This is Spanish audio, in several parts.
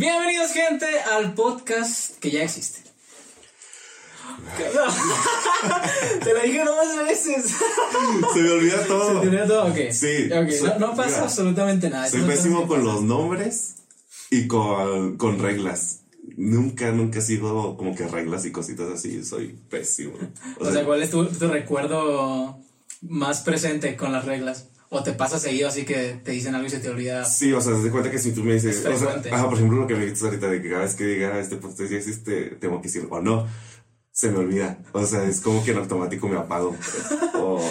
Bienvenidos, gente, al podcast que ya existe. Te lo dije dos veces. Se me olvida todo. ¿Se te olvidó todo? Ok. Sí. Ok, Soy- no, no pasa mira, absolutamente nada. Soy pésimo con los nombres y con, con reglas. Nunca, nunca he sido como que reglas y cositas así. Soy pésimo. O sea, ¿cuál es tu, tu recuerdo más presente con las reglas? ¿O te pasa seguido así que te dicen algo y se te olvida? Sí, o sea, te das cuenta que si tú me dices, Es o sea, ajá, por ejemplo, lo que me dices ahorita de que cada vez que diga este podcast ya existe, tengo que decir o no, se me olvida. O sea, es como que en automático me apago. o,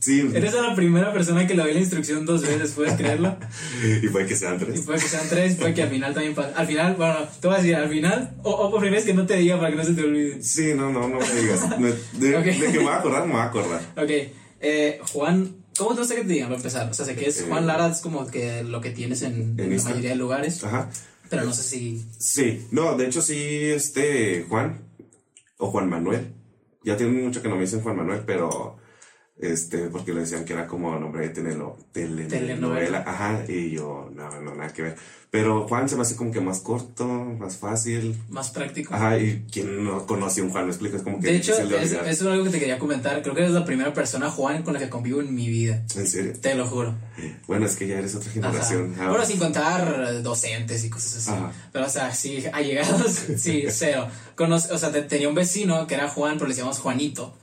sí, Eres la primera persona que le doy la instrucción dos veces, ¿puedes creerlo? y puede que sean Y tres. puede que sean tres, puede que al final también pase. Al final, bueno, te voy a decir, al final, o, o por primera vez que no te diga para que no se te olvide. Sí, no, no, no me digas. Me- de, Ok. de que me voy a acordar, me voy a acordar. Ok, eh, Juan, ¿cómo te gusta que te digan para empezar? O sea, sé que es Eh, Juan Lara, es como que lo que tienes en, en la mayoría de lugares, Ajá. pero no sé si... Sí, no, de hecho sí, este, Juan, o Juan Manuel, ya tiene mucho que no me dicen Juan Manuel, pero, este, porque le decían que era como nombre de telenovela, Telenovela. ajá, y yo, no, no, nada que ver, pero Juan se me hace como que más corto, más fácil, Más práctico. ajá, y quien no conoce a un Juan, me explico, es como que De hecho, de es- eso es algo que te quería comentar. Creo que eres la primera persona, Juan, con la que convivo en mi vida. en serio, Te lo juro. bueno, es que ya eres otra Ajá. generación, ah, Bueno, sin contar docentes y cosas así. Ajá. Pero, o sea, sí, allegados, sí, cero. Conoce- o sea, te- tenía un vecino que era Juan, pero le decíamos Juanito.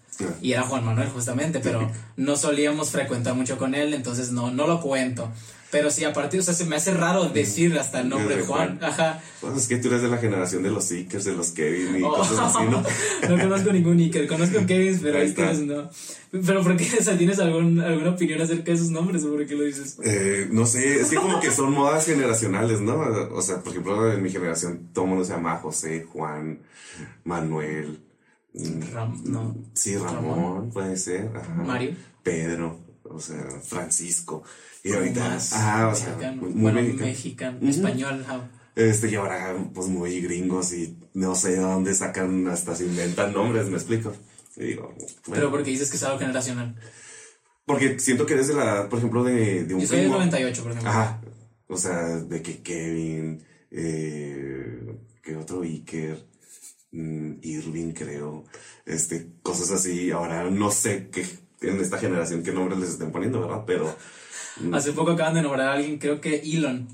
Y era Juan Manuel, justamente, pero no solíamos frecuentar mucho con él, entonces no, no lo cuento. Pero sí, aparte, o sea, se me hace raro decir hasta el nombre Desde Juan. Juan. Ajá. pues es que tú eres de la generación de los Seekers, de los Kevin y Oh. cosas así, ¿no? no conozco ningún Iker, conozco Kevin, pero. Iker no. Pero ¿por qué? O sea, ¿tienes algún, alguna opinión acerca de esos nombres o por qué lo dices? Eh, no sé, es que como que son modas generacionales, ¿no? O sea, por ejemplo, en mi generación todo el mundo se llama José, Juan, Manuel. Ram, no. Sí, Ramón, puede ser. ajá. Mario. Pedro, o sea, Francisco. Y ahorita, Más ah, o sea, mexicano. muy, muy bueno, mexicano. español. Este, y ahora, pues muy gringos y no sé de dónde sacan, hasta se inventan nombres, me explico. Y digo, bueno, Pero porque dices que es algo generacional. porque siento que eres de la, por ejemplo, de, de un Yo soy del primo. 98, por ejemplo. Ajá. O sea, de que Kevin, eh, que otro Iker, Irving, creo, este, cosas así. Ahora no sé qué en esta generación qué nombres les estén poniendo, ¿verdad? Pero. mm, Hace poco acaban de nombrar a alguien, creo que Elon,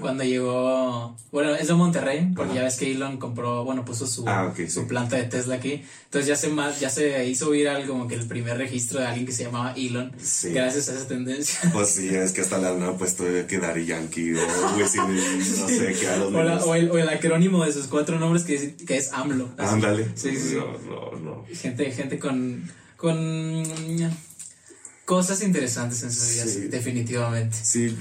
cuando llegó, bueno, es de Monterrey, porque Ajá. ya ves que Elon compró, bueno, puso su, Ah, su sí. planta de Tesla aquí. Entonces ya se, más, ya se hizo viral como que el primer registro de alguien que se llamaba Elon, Sí. gracias a esa tendencia. Pues sí, es que hasta la han puesto que Daddy Yankee o Wisin y no sé qué a los O, la- o el, o el acrónimo de sus cuatro nombres que es, que es AMLO. Ándale. Sí, sí, sí. No, no, no. Gente, gente con, con cosas interesantes en sus vidas, Sí. definitivamente. Sí,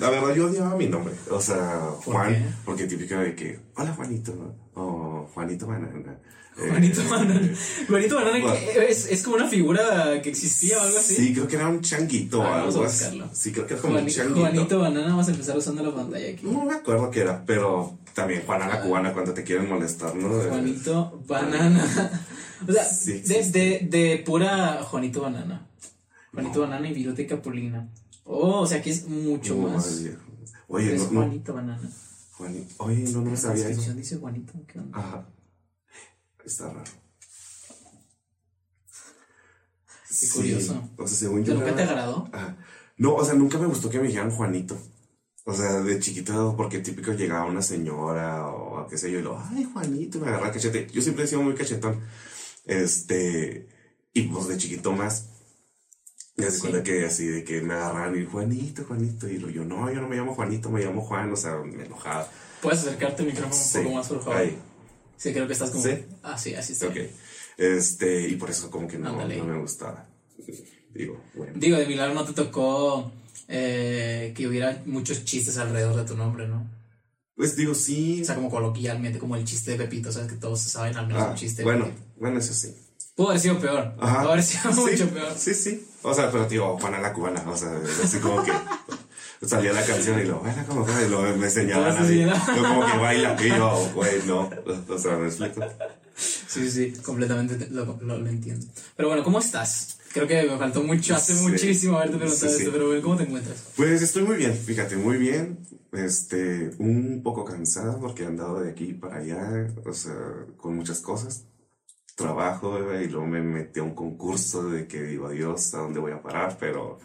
la verdad yo odiaba mi nombre. O sea, ¿Por Juan, porque típico de que, hola Juanito, o Juanito Banana. Eh, Juanito Banana. Juanito Banana Bueno. que es, es como una figura que existía o algo así. Sí, creo que era un changuito o Ah, algo así. Sí, creo que era como un changuito. Juanito Banana, vamos a empezar usando la pantalla aquí. No me acuerdo qué era, pero también Juana la cubana cuando te quieren molestar, ¿no? Eh, Juanito Banana. O sea, Sí, de, de, de pura Juanito Banana. Juanito Banana y Virote Capulina. Oh, o sea, aquí es mucho no, más. viejo. Oye, Es no, no, Juanito Banana. Oye, no, no sabía eso. descripción dice Juanito. ¿qué onda? Ajá. Está raro. Qué curioso. O sea, según ¿Pero yo. nunca era- te agradó? Ajá. No, o sea, nunca me gustó que me dijeran Juanito. O sea, de chiquito, porque típico llegaba una señora o qué sé yo, y lo, ay, Juanito, me agarra cachete. Yo siempre he sido muy cachetón. Este, y pues de chiquito más. Me hace Sí. cuenta que así, de que me agarran y Juanito, Juanito. Y yo, no, yo no me llamo Juanito, me llamo Juan. O sea, me enojaba. ¿Puedes acercarte al micrófono Sí. un poco más, por favor? Ahí. Sí, creo que estás como. ¿Sí? Ah, sí, así está. Ok. Este, y por eso como que no, Ándale. no me gustaba. Digo, bueno. Digo, de milagro no te tocó eh, que hubiera muchos chistes alrededor de tu nombre, ¿no? Pues digo, sí. O sea, como coloquialmente, como el chiste de Pepito, ¿sabes? Que todos saben al menos Ah, un chiste. bueno, bueno, eso sí. Pudo haber sido peor. Ajá. Pudo haber sido Sí, mucho peor. Sí, sí. O sea, pero tío, Juana la cubana, o sea, así como que salía la canción y lo, baila como Juana", y lo me enseñaban así, ¿no? Yo como que baila, y yo, güey, no. O sea, me explico. Sí, sí, completamente te- lo, lo- lo entiendo. Pero bueno, ¿cómo estás? Creo que me faltó mucho, hace Sí. muchísimo haberte preguntado Sí, esto, pero bueno, ¿cómo te encuentras? Pues estoy muy bien, fíjate, muy bien. Este, un poco cansado porque he andado de aquí para allá, o sea, con muchas cosas. Trabajo y luego me metí a un concurso de que digo, Dios, ¿a dónde voy a parar? Pero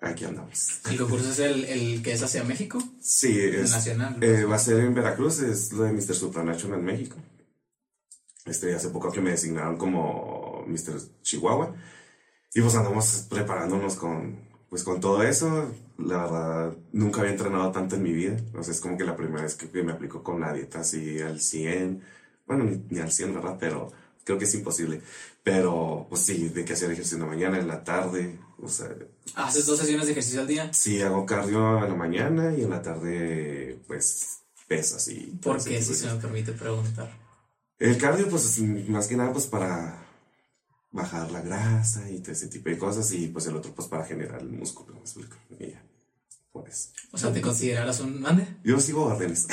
aquí andamos. El concurso es el, el que es hacia México, Sí, es, nacional. eh, va a ser en Veracruz, es lo de Mr. Supranational México. Este, hace poco que me designaron como Mr. Chihuahua. Y pues andamos preparándonos con, pues con todo eso. La verdad, nunca había entrenado tanto en mi vida. O sea, es como que la primera vez que, que me aplico con la dieta así al 100. Bueno, ni, ni al 100, ¿verdad? Pero creo que es imposible. Pero, pues sí, de que hacer ejercicio en la mañana, en la tarde. O sea, ¿Haces dos sesiones de ejercicio al día? sí hago cardio en la mañana y en la tarde, pues, pesas y... ¿Por qué, si se me permite preguntar? el cardio, pues, es más que nada, pues, para bajar la grasa y todo ese tipo de cosas. Y, pues, el otro, pues, para generar el músculo, ¿me explico? Y ya, pues. O sea, ¿te consideras un... ¿Mande? Yo sigo órdenes.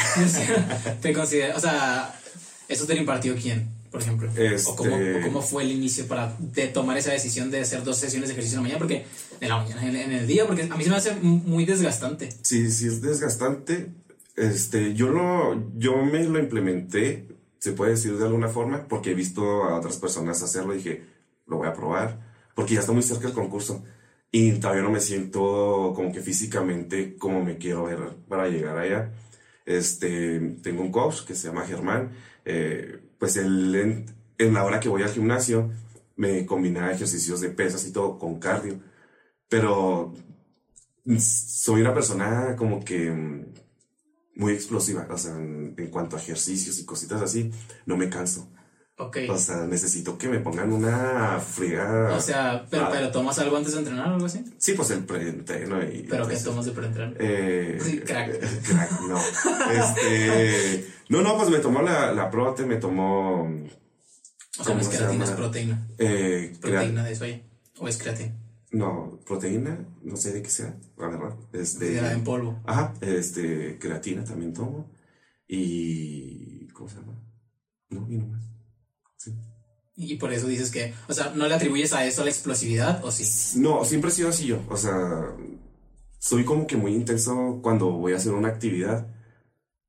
¿Te consideras... O sea, ¿eso te lo impartió quién, por ejemplo? Este- ¿O, cómo, o cómo fue el inicio para de tomar esa decisión de hacer dos sesiones de ejercicio en la mañana? Porque... En la mañana, en, en el día, porque a mí se me hace muy desgastante. Sí, sí es desgastante. Este, yo lo, yo me lo implementé, se puede decir de alguna forma, porque he visto a otras personas hacerlo y dije, lo voy a probar, porque ya está muy cerca el concurso. Y todavía no me siento como que físicamente como me quiero ver para llegar allá. Este, tengo un coach que se llama Germán. eh, pues él, en, en la hora que voy al gimnasio, me combina ejercicios de pesas y todo con cardio. Pero soy una persona como que mm, muy explosiva, o sea, en, en cuanto a ejercicios y cositas así, no me canso. Ok. O sea, necesito que me pongan una friega. O sea, pero, pero tomas algo antes de entrenar o algo así. sí, pues el preentreno y. Pero ¿qué entonces, tomas de preentrenamiento? Eh, crack. crack, no. Este. No, no, pues me tomó la, la prote, me tomó. O sea, no ¿cómo es se creatina, es llama? proteína. Eh, Proteína de soya. O es creatina. no, proteína, no sé de qué sea, la verdad. Este. De la en polvo. Ajá, este, creatina también tomo. Y. ¿Cómo se llama? No, y no más. Sí. Y por eso dices que, o sea, ¿no le atribuyes a eso la explosividad o sí? No, siempre he sido así yo. O sea, soy como que muy intenso cuando voy a hacer una actividad.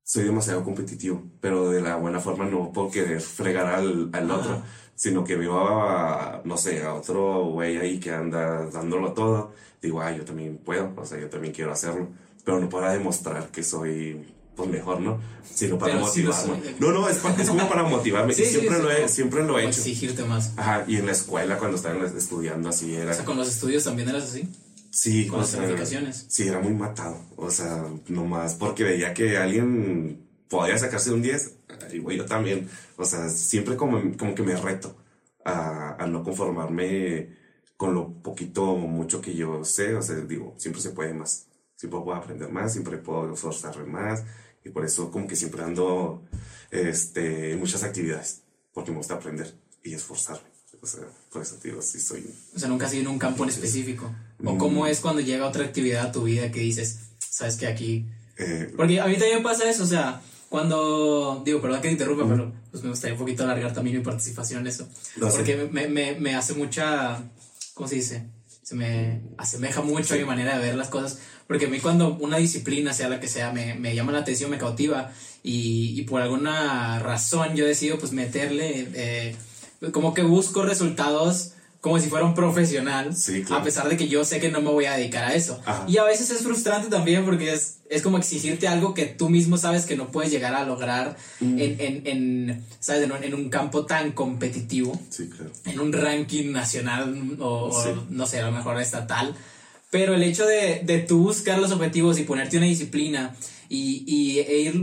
Soy demasiado competitivo, pero de la buena forma no por querer fregar al, al Ajá. otro, sino que veo a, no sé, a otro güey ahí que anda dándolo todo. Digo, ah, yo también puedo, o sea, yo también quiero hacerlo, pero no para demostrar que soy pues mejor, ¿no? Sino para Pero sí motivarme. soy. no, no, es, es como para motivarme. Sí, sí, siempre, sí, lo he, siempre lo he hecho. exigirte más. Ajá, y en la escuela cuando estaba estudiando así era. O sea, con los estudios también eras así. Sí, Con las sea, calificaciones. Sí, era muy matado. O sea, nomás porque veía que alguien podía sacarse un 10, y güey, yo también. O sea, siempre como, como que me reto a, a no conformarme con lo poquito o mucho que yo sé. O sea, digo, siempre se puede más. Siempre puedo aprender más, siempre puedo esforzarme más. Y por eso como que siempre ando este, en muchas actividades. Porque me gusta aprender y esforzarme. O sea, por eso te digo, sí soy... O sea, nunca has ido en un campo en específico. O Mm. cómo es cuando llega otra actividad a tu vida que dices, sabes que aquí. eh, Porque a mí también pasa eso, o sea, cuando. Digo, perdón que te interrumpa, pero pues me gustaría un poquito alargar también mi participación en eso. No. Porque me, me, me hace mucha. ¿Cómo se dice? Se me asemeja mucho a mi manera de ver las cosas. Porque a mí, cuando una disciplina, sea la que sea, me, me llama la atención, me cautiva. Y, y por alguna razón yo decido, pues, meterle. eh, como que busco resultados como si fuera un profesional. Sí, claro. A pesar de que yo sé que no me voy a dedicar a eso. Ajá. Y a veces es frustrante también porque es, es como exigirte algo que tú mismo sabes que no puedes llegar a lograr Mm. en, en, en, ¿sabes? En, un- en un campo tan competitivo, sí, claro. en un ranking nacional o, o Sí. no sé, a lo mejor estatal. Pero el hecho de, de tú buscar los objetivos y ponerte una disciplina y, y e ir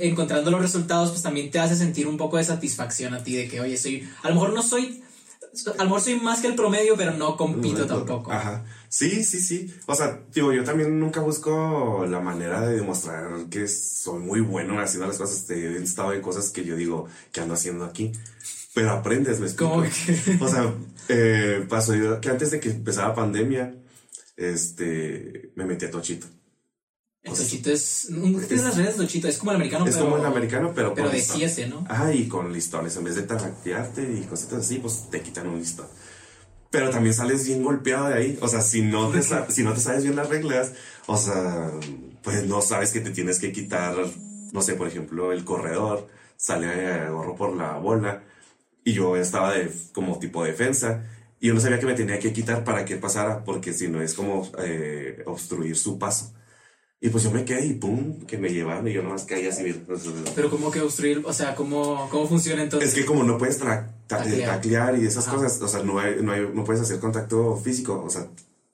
encontrando los resultados, pues también te hace sentir un poco de satisfacción a ti de que, oye, soy, a lo mejor no soy, a lo mejor soy más que el promedio, pero no compito tampoco. Ajá. Sí, sí, sí. O sea, digo, yo también nunca busco la manera de demostrar que soy muy bueno haciendo las cosas. He estado en cosas que yo digo que ando haciendo aquí. Pero aprendes, me explico. ¿Cómo que? O sea, eh, pasó yo que antes de que empezara pandemia, este, me metí a Tochito. El tochito es. No tienes las redes de tochito, es como el americano, Es pero. como el americano, pero Pero de listón. 7, ¿no? Ajá, y con listones. En vez de tarraquearte y cositas así, pues te quitan un listón. Pero también sales bien golpeado de ahí. O sea, si no te, si no te sabes bien las reglas, o sea, pues no sabes que te tienes que quitar, no sé, por ejemplo, el corredor sale a gorro por la bola y yo estaba de, como tipo defensa y yo no sabía que me tenía que quitar para que pasara porque si no es como eh, obstruir su paso. Y pues yo me quedé y pum, que me llevaron y yo nomás caí así. o Pero como que obstruir, o sea, ¿cómo, cómo funciona entonces? es que como no puedes Taclear. y esas Ajá. cosas, o sea, no, hay- no, hay- no puedes hacer contacto físico, o sea,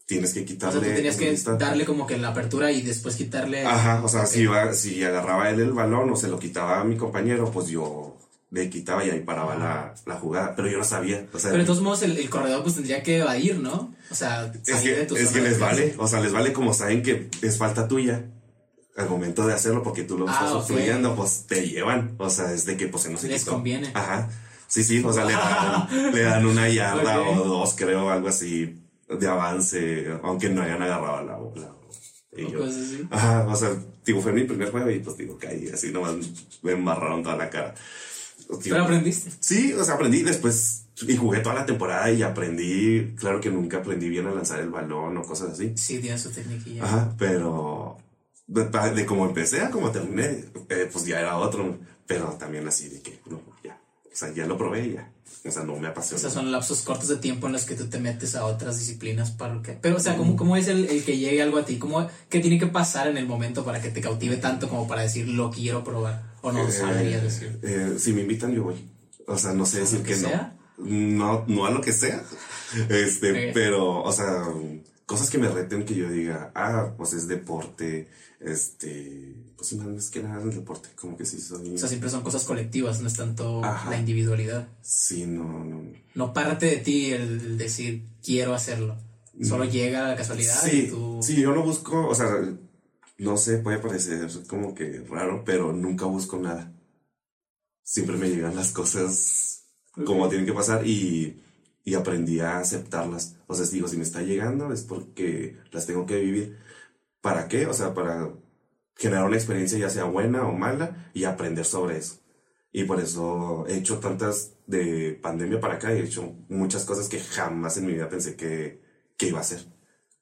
tienes que o quitarle. sea, tú tenías que darle como que la apertura y después quitarle. Ajá, o sea, si, iba, si agarraba él el balón o se lo quitaba a mi compañero, pues yo le quitaba y ahí paraba la, la jugada, pero yo no sabía, o sea, Pero de todos modos, el, el corredor pues tendría que evadir, ¿no? O sea, es de que, tu es que de les vale, o sea, les vale como saben que es falta tuya. Al momento de hacerlo, porque tú lo Ah, estás obstruyendo, pues te llevan. O sea, es de que pues no se Les quitó. conviene. Ajá. Sí, sí, o sea, le dan, le dan una yarda o dos, creo, algo así de avance, aunque no hayan agarrado la bola. Y O yo- cosas así. Ajá, o sea, digo, fue mi primer juego y pues digo, caí así, nomás me embarraron toda la cara. Digo, Pero aprendiste. Sí, o sea, aprendí después y jugué toda la temporada y aprendí, claro que nunca aprendí bien a lanzar el balón o cosas así. Sí, tiene su técnica. Ajá, pero de, de como empecé a como terminé, eh, pues ya era otro, pero también así de que, no, ya, o sea, ya lo probé ya, o sea, no me apasionó. Esos son lapsos cortos de tiempo en los que tú te metes a otras disciplinas para lo que... Pero, o sea, ¿cómo, cómo es el, el que llegue algo a ti? ¿Cómo, ¿Qué tiene que pasar en el momento para que te cautive tanto como para decir, lo quiero probar? ¿O no Eh, sabrías decir? eh, si me invitan, yo voy. O sea, no sé ¿A lo decir que que, sea? no. No, no a lo que sea. Este, pero, o sea, cosas que me reten que yo diga, ah, pues es deporte, este, pues más que nada el deporte, como que sí soy. O sea, siempre son cosas colectivas, no es tanto Ajá. la individualidad. sí, no, no. No parte de ti el, decir, quiero hacerlo. Solo llega a la casualidad y. Sí, tú... sí, yo no busco, o sea, no sé, puede parecer como que raro, pero nunca busco nada. Siempre me llegan las cosas como tienen que pasar y, y aprendí a aceptarlas. O sea, digo, si me está llegando es porque las tengo que vivir. ¿Para qué? O sea, para generar una experiencia ya sea buena o mala y aprender sobre eso. Y por eso he hecho tantas de pandemia para acá y he hecho muchas cosas que jamás en mi vida pensé que, que iba a hacer.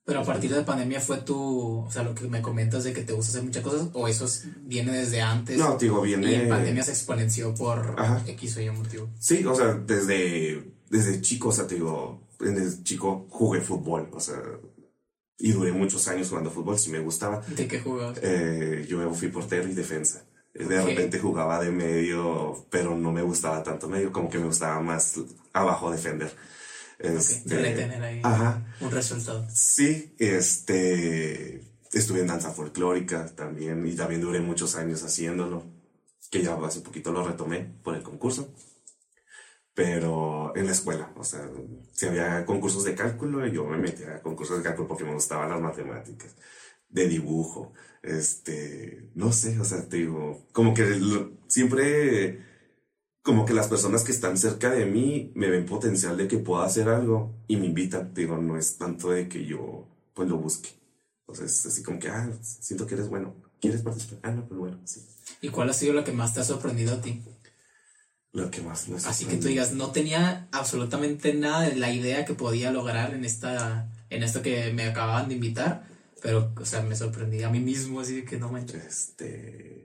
Pero a partir de pandemia fue tu... O sea, lo que me comentas de que te gusta hacer muchas cosas, o eso es- viene desde antes. No, digo, Y viene... en pandemia se exponenció por Ajá. X o Y motivo. Sí, o sea, desde, desde chico, o sea, te digo, desde chico jugué fútbol, o sea, y duré muchos años jugando fútbol, si me gustaba. ¿De qué jugabas? Eh, yo fui portero y defensa. De repente jugaba de medio, pero no me gustaba tanto medio, como que me gustaba más abajo defender. Este, retener ahí. Ajá. Un resultado. Sí, este, estuve en danza folclórica también y también duré muchos años haciéndolo, que ya hace poquito lo retomé por el concurso, pero en la escuela, o sea, si había concursos de cálculo, yo me metía a concursos de cálculo porque me gustaban las matemáticas, de dibujo, este, no sé, o sea, te digo, como que lo- siempre, como que las personas que están cerca de mí me ven potencial de que pueda hacer algo y me invitan, digo, no es tanto de que yo, pues lo busque. O sea, es así como que, ah, siento que eres bueno, ¿quieres participar? Ah, no, pues bueno, sí. ¿Y cuál ha sido lo que más te ha sorprendido a ti? Lo que más me Así que tú digas, no tenía absolutamente nada de la idea que podía lograr en esta, en esto que me acababan de invitar, pero, o sea, me sorprendí a mí mismo, así que no manches. Este.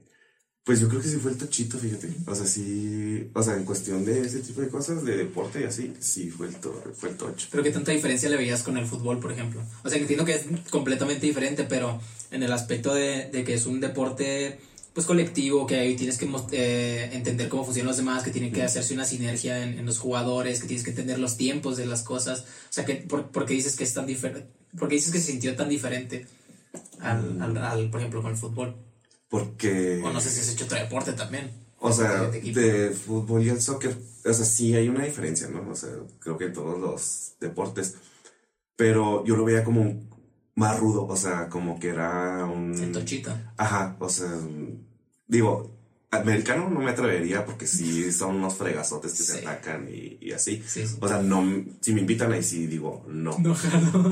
Pues yo creo que sí fue el tochito, fíjate. O sea, sí. O sea, en cuestión de ese tipo de cosas, de deporte y así, sí fue el, to- fue el tocho. Pero qué tanta diferencia le veías con el fútbol, por ejemplo. O sea, que entiendo que es completamente diferente, pero en el aspecto de, de que es un deporte pues colectivo, que ahí tienes que eh, entender cómo funcionan los demás, que tiene que hacerse una sinergia en, en los jugadores, que tienes que entender los tiempos de las cosas. O sea, que por, ¿por qué dices que es tan diferente? ¿Por qué dices que se sintió tan diferente al, al, al, por ejemplo, con el fútbol? Porque. O no sé si has hecho otro deporte también. O sea, de fútbol y el soccer, o sea, sí hay una diferencia, ¿no? O sea, creo que en todos los deportes. Pero yo lo veía como más rudo, o sea, como que era un. El tochito. Ajá, o sea, digo, Americano no me atrevería porque sí son unos fregazotes que se atacan y, y así. Sí, sí. O sea, no, si me invitan ahí sí digo no. No.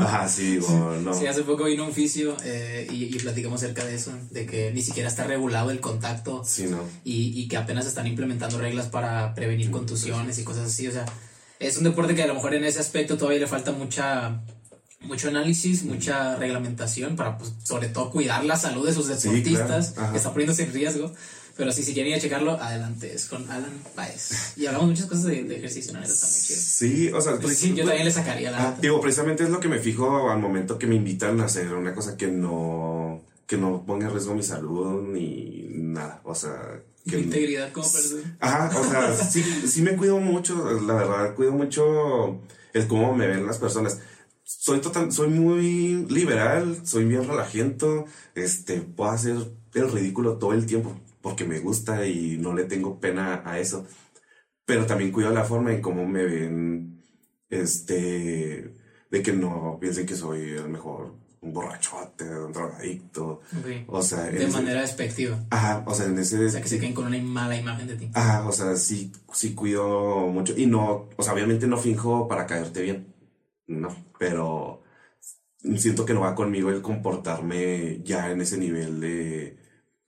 Ajá, sí digo no. Sí, hace poco vino un fisio eh, y, y platicamos acerca de eso, de que ni siquiera está regulado el contacto Sí, no. y, y que apenas están implementando reglas para prevenir contusiones y cosas así. O sea, es un deporte que a lo mejor en ese aspecto todavía le falta mucha mucho análisis, mucha reglamentación para, pues, sobre todo, cuidar la salud de sus deportistas, Ajá. que está poniéndose en riesgo. Pero sí, si quieren ir a checarlo, adelante, es con Alan Baez. Y hablamos muchas cosas de, de ejercicio, ¿no? Está muy chido. Sí, o sea, Pues sí, yo también le sacaría la Ah, digo, precisamente es lo que me fijo al momento que me invitan a hacer una cosa que no, que no ponga en riesgo mi salud ni nada. O sea, que, integridad como persona. Ajá, o sea, sí, sí me cuido mucho, la verdad, cuido mucho el cómo me ven las personas. Soy total, soy muy liberal, soy bien relajento, este, puedo hacer el ridículo todo el tiempo porque me gusta y no le tengo pena a eso. Pero también cuido la forma en cómo me ven, este, de que no piensen que soy el mejor, un borrachote, un drogadicto. Ok. O sea, De ese- manera despectiva. Ajá, o sea, en ese O sea, que se queden con una mala imagen de ti. Ajá, o sea, sí, sí cuido mucho. Y no, o sea, obviamente no finjo para caerte bien. No, pero siento que no va conmigo el comportarme ya en ese nivel de,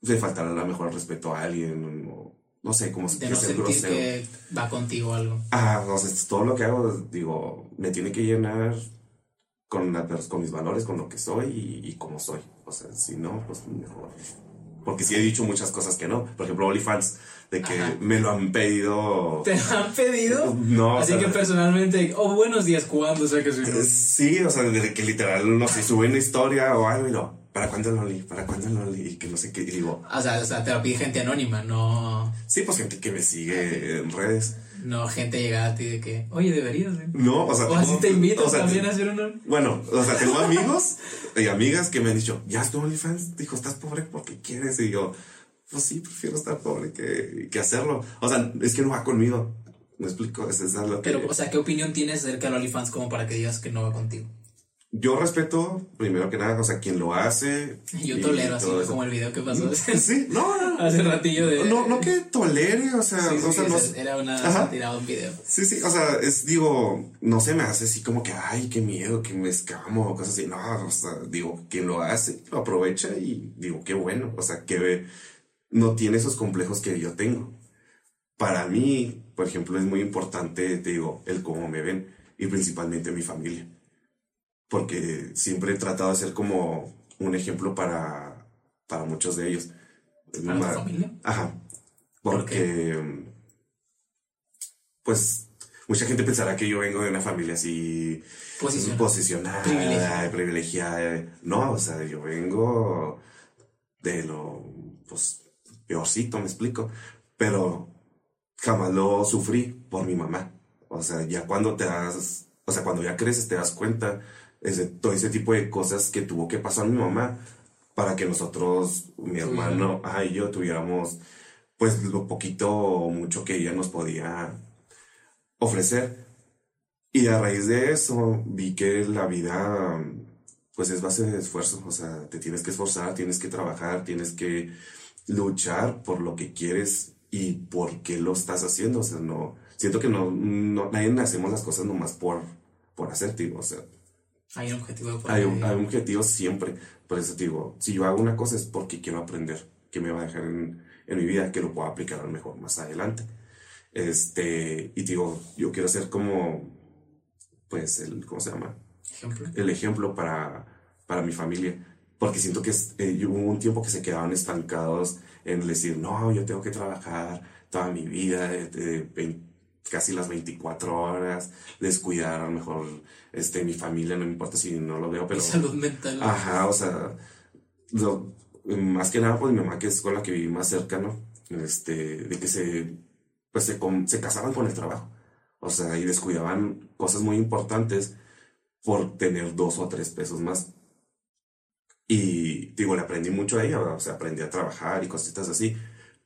de faltar a lo mejor el respeto a alguien. O, no sé, como De que no ser sentir grosero. que va contigo algo. Ajá, o sea, todo lo que hago, digo, me tiene que llenar con, la con mis valores, con lo que soy y, y como soy. O sea, si no, pues mejor. Porque sí he dicho muchas cosas que no. Por ejemplo, OnlyFans, de que Ajá. me lo han pedido. ¿Te lo han pedido? No, Así o sea, que personalmente, oh, buenos días, ¿cuándo? O sea, que soy eh, Sí, o sea, de que literal, no sé, sube una historia o algo y no. ¿Para cuándo el Only? ¿Para cuándo el Only? Y que no sé qué. Y digo, O sea, o sea, te lo pide gente anónima, no, sí, pues gente que me sigue en redes. no gente llegada a ti de que, oye, deberías. ¿eh? No, o sea, O así te invitan o sea, también a hacer uno. Bueno, o sea, tengo amigos y amigas que me han dicho, ya es tu OnlyFans, dijo, estás pobre porque quieres. Y yo, pues sí, prefiero estar pobre que, que hacerlo. O sea, es que no va conmigo. Me explico, es, es algo que Pero, o sea, ¿qué opinión tienes acerca del OnlyFans como para que digas que no va contigo? Yo respeto, primero que nada, o sea, quien lo hace. Yo tolero así eso. como el video que pasó Sí, no, no, hace ratillo de... no, no que tolere, o sea, Sí, sí, o sea, no, era una de un video. Sí, sí, o sea, es, digo, no se me hace así como que, ay, qué miedo, que me escamo o cosas así. No, o sea, digo, quien lo hace, lo aprovecha y digo, qué bueno, o sea, que no tiene esos complejos que yo tengo. Para mí, por ejemplo, es muy importante, te digo, el cómo me ven y principalmente mi familia. Porque siempre he tratado de ser como un ejemplo para, para muchos de ellos. ¿Para tu Ma- familia? Ajá. ¿Por Porque, pues, mucha gente pensará que yo vengo de una familia así posicionada, Privilegiada. privilegiada. No, o sea, yo vengo de lo, pues, peorcito, me explico. Pero jamás lo sufrí por mi mamá. O sea, ya cuando te das, o sea, cuando ya creces te das cuenta de todo ese tipo de cosas que tuvo que pasar mi mamá para que nosotros, mi hermano, ajá, y yo tuviéramos, pues, lo poquito o mucho que ella nos podía ofrecer. Y a raíz de eso vi que la vida, pues, es base de esfuerzo. O sea, te tienes que esforzar, tienes que trabajar, tienes que luchar por lo que quieres y por qué lo estás haciendo. O sea, no, siento que no, no nadie hacemos las cosas nomás por, por hacer, o sea, Hay un objetivo de por hay un, hay un objetivo siempre. Por eso te digo, si yo hago una cosa es porque quiero aprender, que me va a dejar en, en mi vida, que lo puedo aplicar a lo mejor más adelante. Este, y digo, yo quiero ser como, pues, el, ¿cómo se llama? Ejemplo. El ejemplo para, para mi familia. Porque siento que eh, hubo un tiempo que se quedaban estancados en decir, no, yo tengo que trabajar toda mi vida, de, de vein- casi las 24 horas, descuidar a lo mejor este, mi familia, no me importa si no lo veo, pero... Salud mental. Ajá, o sea, lo- más que nada, pues mi mamá, que es con la que viví más cerca, ¿no? Este, de que se, pues se, se casaban con el trabajo. O sea, y descuidaban cosas muy importantes por tener dos o tres pesos más. Y digo, le aprendí mucho a ella, o sea, aprendí a trabajar y cositas así,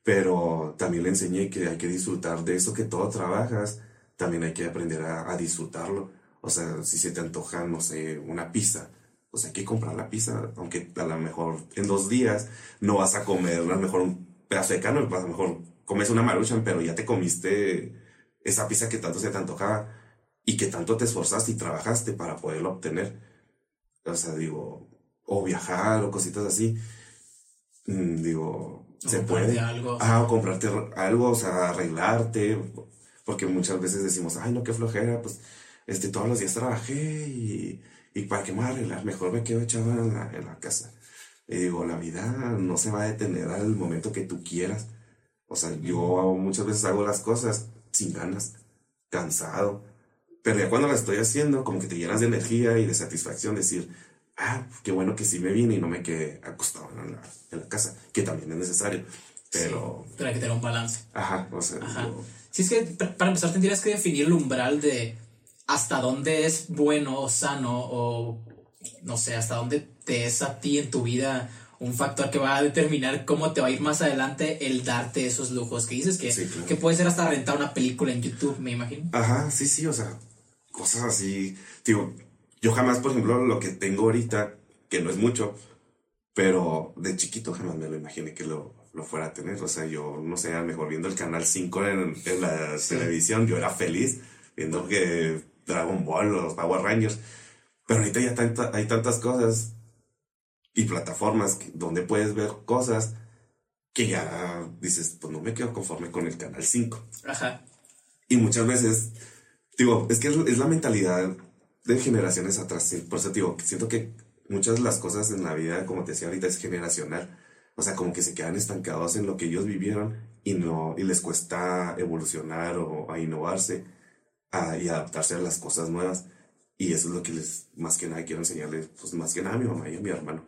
pero también le enseñé que hay que disfrutar de eso que todo trabajas, también hay que aprender a, disfrutarlo. O sea, si se te antoja, no sé, una pizza, pues hay que comprar la pizza, aunque a lo mejor en dos días no vas a comer a lo mejor un pedazo de carne, a lo mejor comes una maruchan, pero ya te comiste esa pizza que tanto se te antojaba y que tanto te esforzaste y trabajaste para poderlo obtener. O sea, digo, o viajar o cositas así. Mm, se puede. Algo, ah, o comprarte algo, o sea, arreglarte. Porque muchas veces decimos, ay, no, qué flojera, pues este, todos los días trabajé y, y para qué me voy a arreglar, mejor me quedo echado en la, en la casa. Y digo, la vida no se va a detener al momento que tú quieras. O sea, yo muchas veces hago las cosas sin ganas, cansado. Pero ya cuando las estoy haciendo, como que te llenas de energía y de satisfacción, decir, ah, qué bueno que sí me vine y no me quedé acostado en la, en la casa, que también es necesario. Pero. pero hay que tener un balance. Ajá, o sea. Ajá. Si es que para empezar tendrías que definir el umbral de hasta dónde es bueno o sano o no sé, hasta dónde te es a ti en tu vida un factor que va a determinar cómo te va a ir más adelante el darte esos lujos que dices que, que puede ser hasta rentar una película en YouTube, me imagino. Ajá, sí, sí, o sea, cosas así. Digo, yo jamás, por ejemplo, lo que tengo ahorita, que no es mucho, pero de chiquito jamás me lo imaginé que lo, lo fuera a tener. O sea, yo, no sé, a lo mejor viendo el canal 5 en, en la televisión, yo era feliz viendo que Dragon Ball, los Power Rangers. Pero ahorita ya hay tantas cosas y plataformas donde puedes ver cosas que ya dices, pues no me quedo conforme con el canal 5. Ajá. Y muchas veces, digo, es que es, la mentalidad de generaciones atrás. Por eso digo, siento que muchas de las cosas en la vida, como te decía ahorita, es generacional. O sea, como que se quedan estancados en lo que ellos vivieron y no, y les cuesta evolucionar o a innovarse y adaptarse a las cosas nuevas. Y eso es lo que les, más que nada, quiero enseñarles, pues más que nada a mi mamá y a mi hermano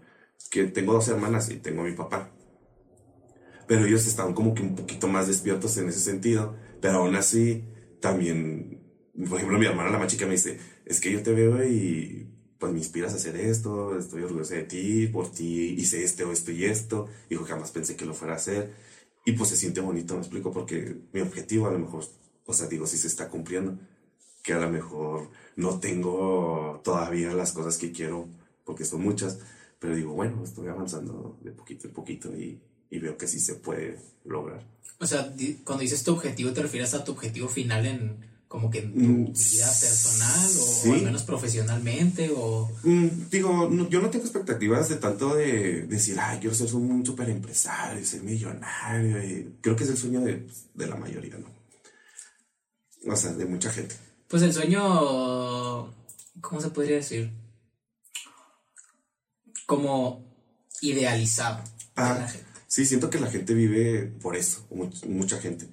que tengo dos hermanas y tengo a mi papá. Pero ellos estaban como que un poquito más despiertos en ese sentido. Pero aún así, también, por ejemplo, mi hermana, la más chica, me dice, es que yo te veo y pues me inspiras a hacer esto, estoy orgullosa de ti, por ti hice esto, esto y esto. Y jamás pensé que lo fuera a hacer. Y pues se siente bonito, me explico, porque mi objetivo a lo mejor, o sea, digo, sí se está cumpliendo. Que a lo mejor no tengo todavía las cosas que quiero, porque son muchas pero digo, bueno, estoy avanzando de poquito en poquito y, y veo que sí se puede lograr. O sea, cuando dices tu objetivo, ¿te refieres a tu objetivo final en como que en tu mm, vida personal o, al menos profesionalmente o mm, digo yo no tengo expectativas de tanto de, decir ay quiero ser un super empresario ser millonario y creo que es el sueño de, de, la mayoría no o sea de mucha gente pues el sueño cómo se podría decir como idealizado. Ah, sí, siento que la gente vive por eso, mucha gente.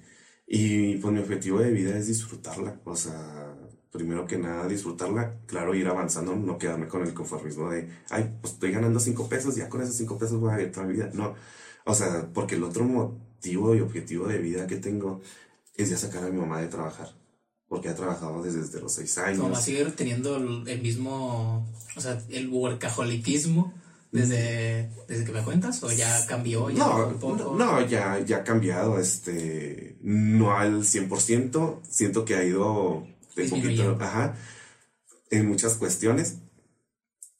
Y pues mi objetivo de vida es disfrutarla, o sea, primero que nada disfrutarla, claro, ir avanzando, no quedarme con el conformismo de, ay, pues estoy ganando cinco pesos, ya con esos cinco pesos voy a vivir toda mi vida. No, o sea, porque el otro motivo y objetivo de vida que tengo es ya sacar a mi mamá de trabajar porque ha trabajado desde, los seis años. Como seguir teniendo el mismo, o sea, el workaholicismo desde, desde que me cuentas o ya cambió ya no, un poco? no, ya, ya ha cambiado, este, no al 100%, siento que ha ido de poquito, ajá, en muchas cuestiones,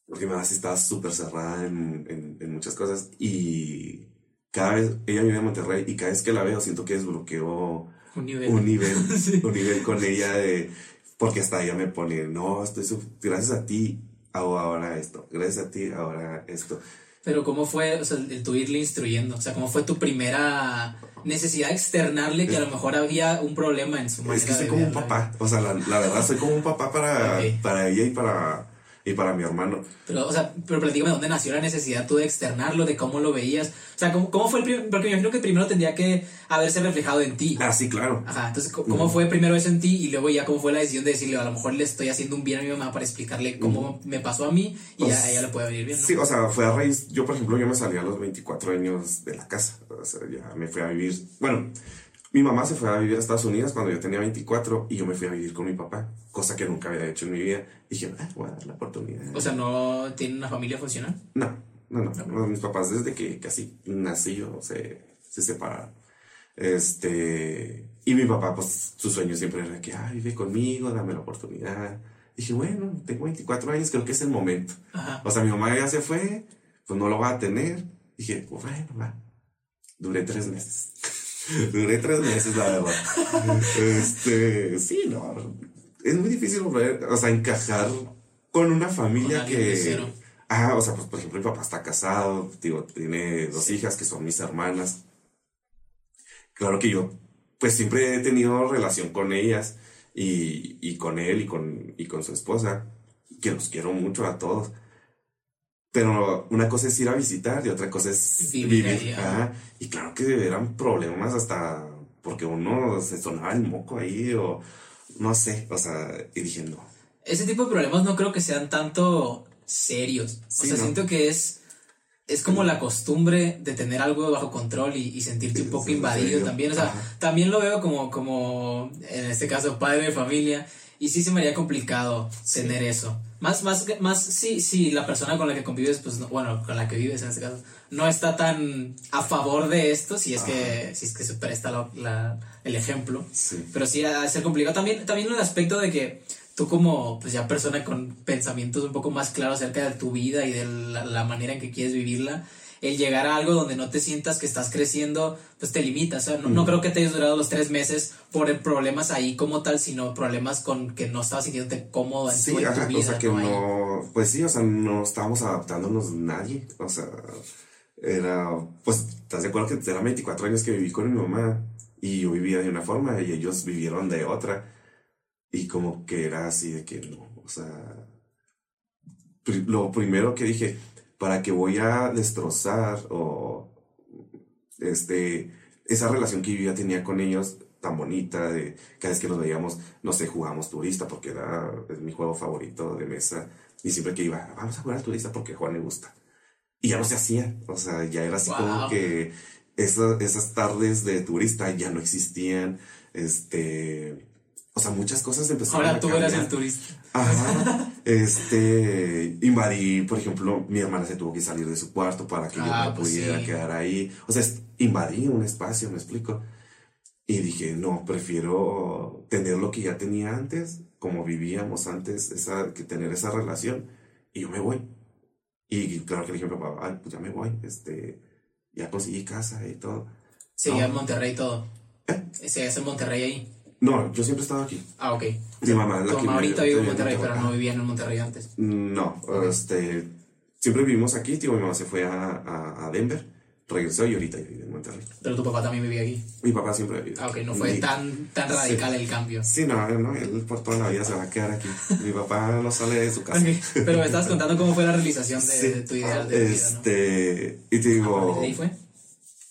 porque mi mamá sí estaba súper cerrada en, en, muchas cosas y cada vez, ella vive en Monterrey y cada vez que la veo siento que desbloqueo un nivel, un nivel, un nivel con ella de, porque hasta ella me pone, no, estoy, gracias a ti hago ahora esto, gracias a ti ahora esto. Pero ¿cómo fue o sea, el tu irle instruyendo? O sea, ¿cómo fue tu primera necesidad de externarle que a lo mejor había un problema en su manera Es que soy como un papá, o sea, la, verdad soy como un papá para, para ella y para y para mi hermano. Pero, o sea, pero platícame dónde nació la necesidad tú de externarlo, de cómo lo veías. O sea, ¿cómo, cómo fue el primero? Porque me imagino que primero tendría que haberse reflejado en ti. Ah, sí, claro. Ajá, entonces, ¿cómo fue primero eso en ti? Y luego ya, ¿cómo fue la decisión de decirle, a lo mejor le estoy haciendo un bien a mi mamá para explicarle cómo me pasó a mí y ya a ella le puede venir bien? Sí, o sea, fue a raíz. Yo, por ejemplo, yo me salí a los 24 años de la casa. O sea, ya me fui a vivir. Bueno, mi mamá se fue a vivir a Estados Unidos cuando yo tenía 24 y yo me fui a vivir con mi papá, cosa que nunca había hecho en mi vida. Y dije, ah, voy a dar la oportunidad. O sea, ¿no tiene una familia funcional? No, no, no. Mis papás desde que casi nací yo se, se separaron. Este, y mi papá, pues su sueño siempre era que, ah, vive conmigo, dame la oportunidad. dije, bueno, tengo 24 años, creo que es el momento. O sea, mi mamá ya se fue, pues no lo va a tener. dije, pues bueno, va Duré tres meses. Duré tres meses, la verdad. este, sí, no. Es muy difícil volver, o sea, encajar con una familia Con que. Ah, o sea, pues por ejemplo, mi papá está casado, digo, tiene dos hijas que son mis hermanas. Claro que yo, pues siempre he tenido relación con ellas y, y con él y con, y con su esposa, que los quiero mucho a todos. Pero una cosa es ir a visitar y otra cosa es Vivir ajá. Y claro que eran problemas hasta porque uno se sonaba el moco ahí o no sé, o sea, y dije, no. Ese tipo de problemas no creo que sean tanto serios. O sea, ¿no? siento que es, es como la costumbre de tener algo bajo control y, y sentirte un poco invadido también. O sea, Ajá. también lo veo como, como, en este caso, padre de familia. Y sí se me haría complicado tener eso. Más, más, más si, si la persona con la que convives, pues, no- bueno, con la que vives en este caso, no está tan a favor de esto, si es que, si es que se presta la- la- el ejemplo. Sí. Pero sí de ser complicado. También, también el aspecto de que tú como pues ya persona con pensamientos un poco más claros acerca de tu vida y de la, la manera en que quieres vivirla, el llegar a algo donde no te sientas que estás creciendo, pues te limita. O sea, no, no creo que te hayas durado los tres meses por problemas ahí como tal, sino problemas con que no estabas sintiéndote cómodo en, Sí, tu, en tu ajá, vida. o sea que ¿no? No, pues sí, o sea, no estábamos adaptándonos nadie, o sea, era, pues, ¿estás de acuerdo que eran 24 años que viví con mi mamá y yo vivía de una forma y ellos vivieron de otra y como que era así de que no, o sea, lo primero que dije, ¿para qué voy a destrozar o, este, esa relación que yo ya tenía con ellos tan bonita, de cada vez que nos veíamos, no sé, jugamos turista porque era es mi juego favorito de mesa. Y siempre que iba, vamos a jugar al turista porque a Juan le gusta. Y ya no se hacía. O sea, ya era así como que esa- esas tardes de turista ya no existían. Este. O sea, muchas cosas empezaron Ahora a tú eras el turista. Ajá. Este, invadí, por ejemplo, mi hermana se tuvo que salir de su cuarto para que yo Ah, me pues pudiera sí. quedar ahí. O sea, invadí un espacio, me explico. Y dije, no, prefiero tener lo que ya tenía antes, como vivíamos antes, esa, que tener esa relación, y yo me voy. Y claro que le dije a mi papá, ay, pues ya me voy, este, ya conseguí casa y todo. Seguía No. en Monterrey todo. Seguías en Monterrey ahí. No, yo siempre he estado aquí. Ah, ok. Mi mamá es la Tu mamá ahorita vive en Monterrey, pero no vivían en Monterrey antes. No, este, siempre vivimos aquí, tío, mi mamá se fue a, a, a Denver, regresó y ahorita vive en Monterrey. Pero tu papá también vivía aquí. Mi papá siempre vivido. Ah, ok, no fue Y- tan, tan Sí. radical el cambio. Sí, no, no, él por toda la vida se va a quedar aquí. Mi papá no sale de su casa. Ok, Pero me estabas contando cómo fue la realización de, Sí. de tu idea de vida, Este, y te digo, ¿Desde ahí fue?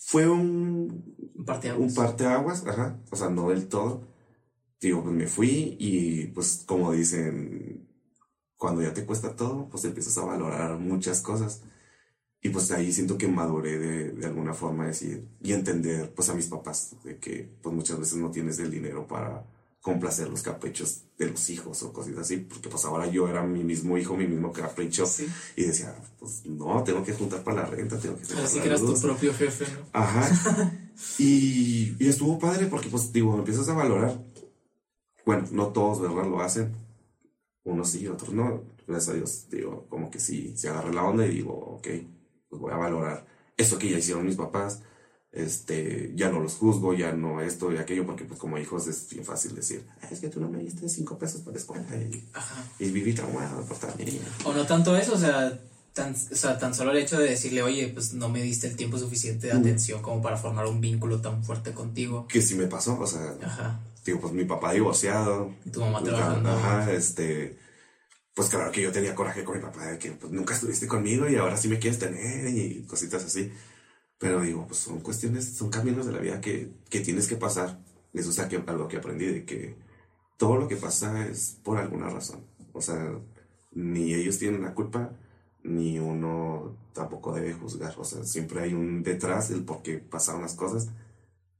fue un, Un parte un parteaguas, ajá, o sea, no del todo. Digo, pues me fui y pues como dicen, cuando ya te cuesta todo, pues empiezas a valorar muchas cosas. Y pues ahí siento que maduré de, de alguna forma decir y entender pues a mis papás de que pues muchas veces no tienes el dinero para complacer los caprichos de los hijos o cosas así, porque pues ahora yo era mi mismo hijo, mi mismo capricho Sí. y decía, pues no, tengo que juntar para la renta, tengo que Así que eras tu propio jefe, ¿no? Ajá. Y, y estuvo padre porque, pues, digo, empiezas a valorar. Bueno, no todos, ¿verdad? Lo hacen. Unos sí, otros no. Gracias a Dios, digo, como que sí, se agarra la onda y digo, ok, pues voy a valorar eso que ya hicieron mis papás. Este, ya no los juzgo, ya no esto y aquello, porque, pues, como hijos es bien fácil decir, "Ah, es que tú no me diste cinco pesos para la escuela y, Ajá. y viví traumado por tal niña. O no tanto eso, o sea, tan, o sea, tan solo el hecho de decirle, oye, pues no me diste el tiempo suficiente de atención como para formar un vínculo tan fuerte contigo. Que sí me pasó, o sea, Ajá. Digo, pues mi papá divorciado, Y tu mamá te lo Ajá, este. Pues claro que yo tenía coraje con mi papá de que pues, nunca estuviste conmigo y ahora sí me quieres tener y cositas así. Pero digo, pues son cuestiones, son caminos de la vida que, que tienes que pasar. Eso es algo que aprendí de que todo lo que pasa es por alguna razón. O sea, ni ellos tienen la culpa, ni uno tampoco debe juzgar. O sea, siempre hay un detrás del por qué pasaron las cosas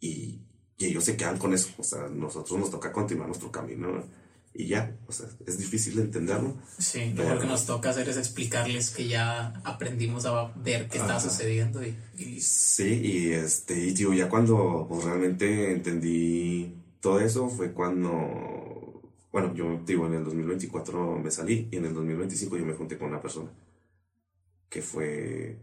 y, y ellos se quedan con eso. O sea, nosotros nos toca continuar nuestro camino y ya. O sea, es difícil de entenderlo. Sí, lo Pero- que nos toca hacer es explicarles que ya aprendimos a ver qué está sucediendo y, y Sí, y este, y tío, ya cuando pues, realmente entendí todo eso fue cuando, bueno, yo digo, en el 2024 me salí y en el 2025 yo me junté con una persona que fue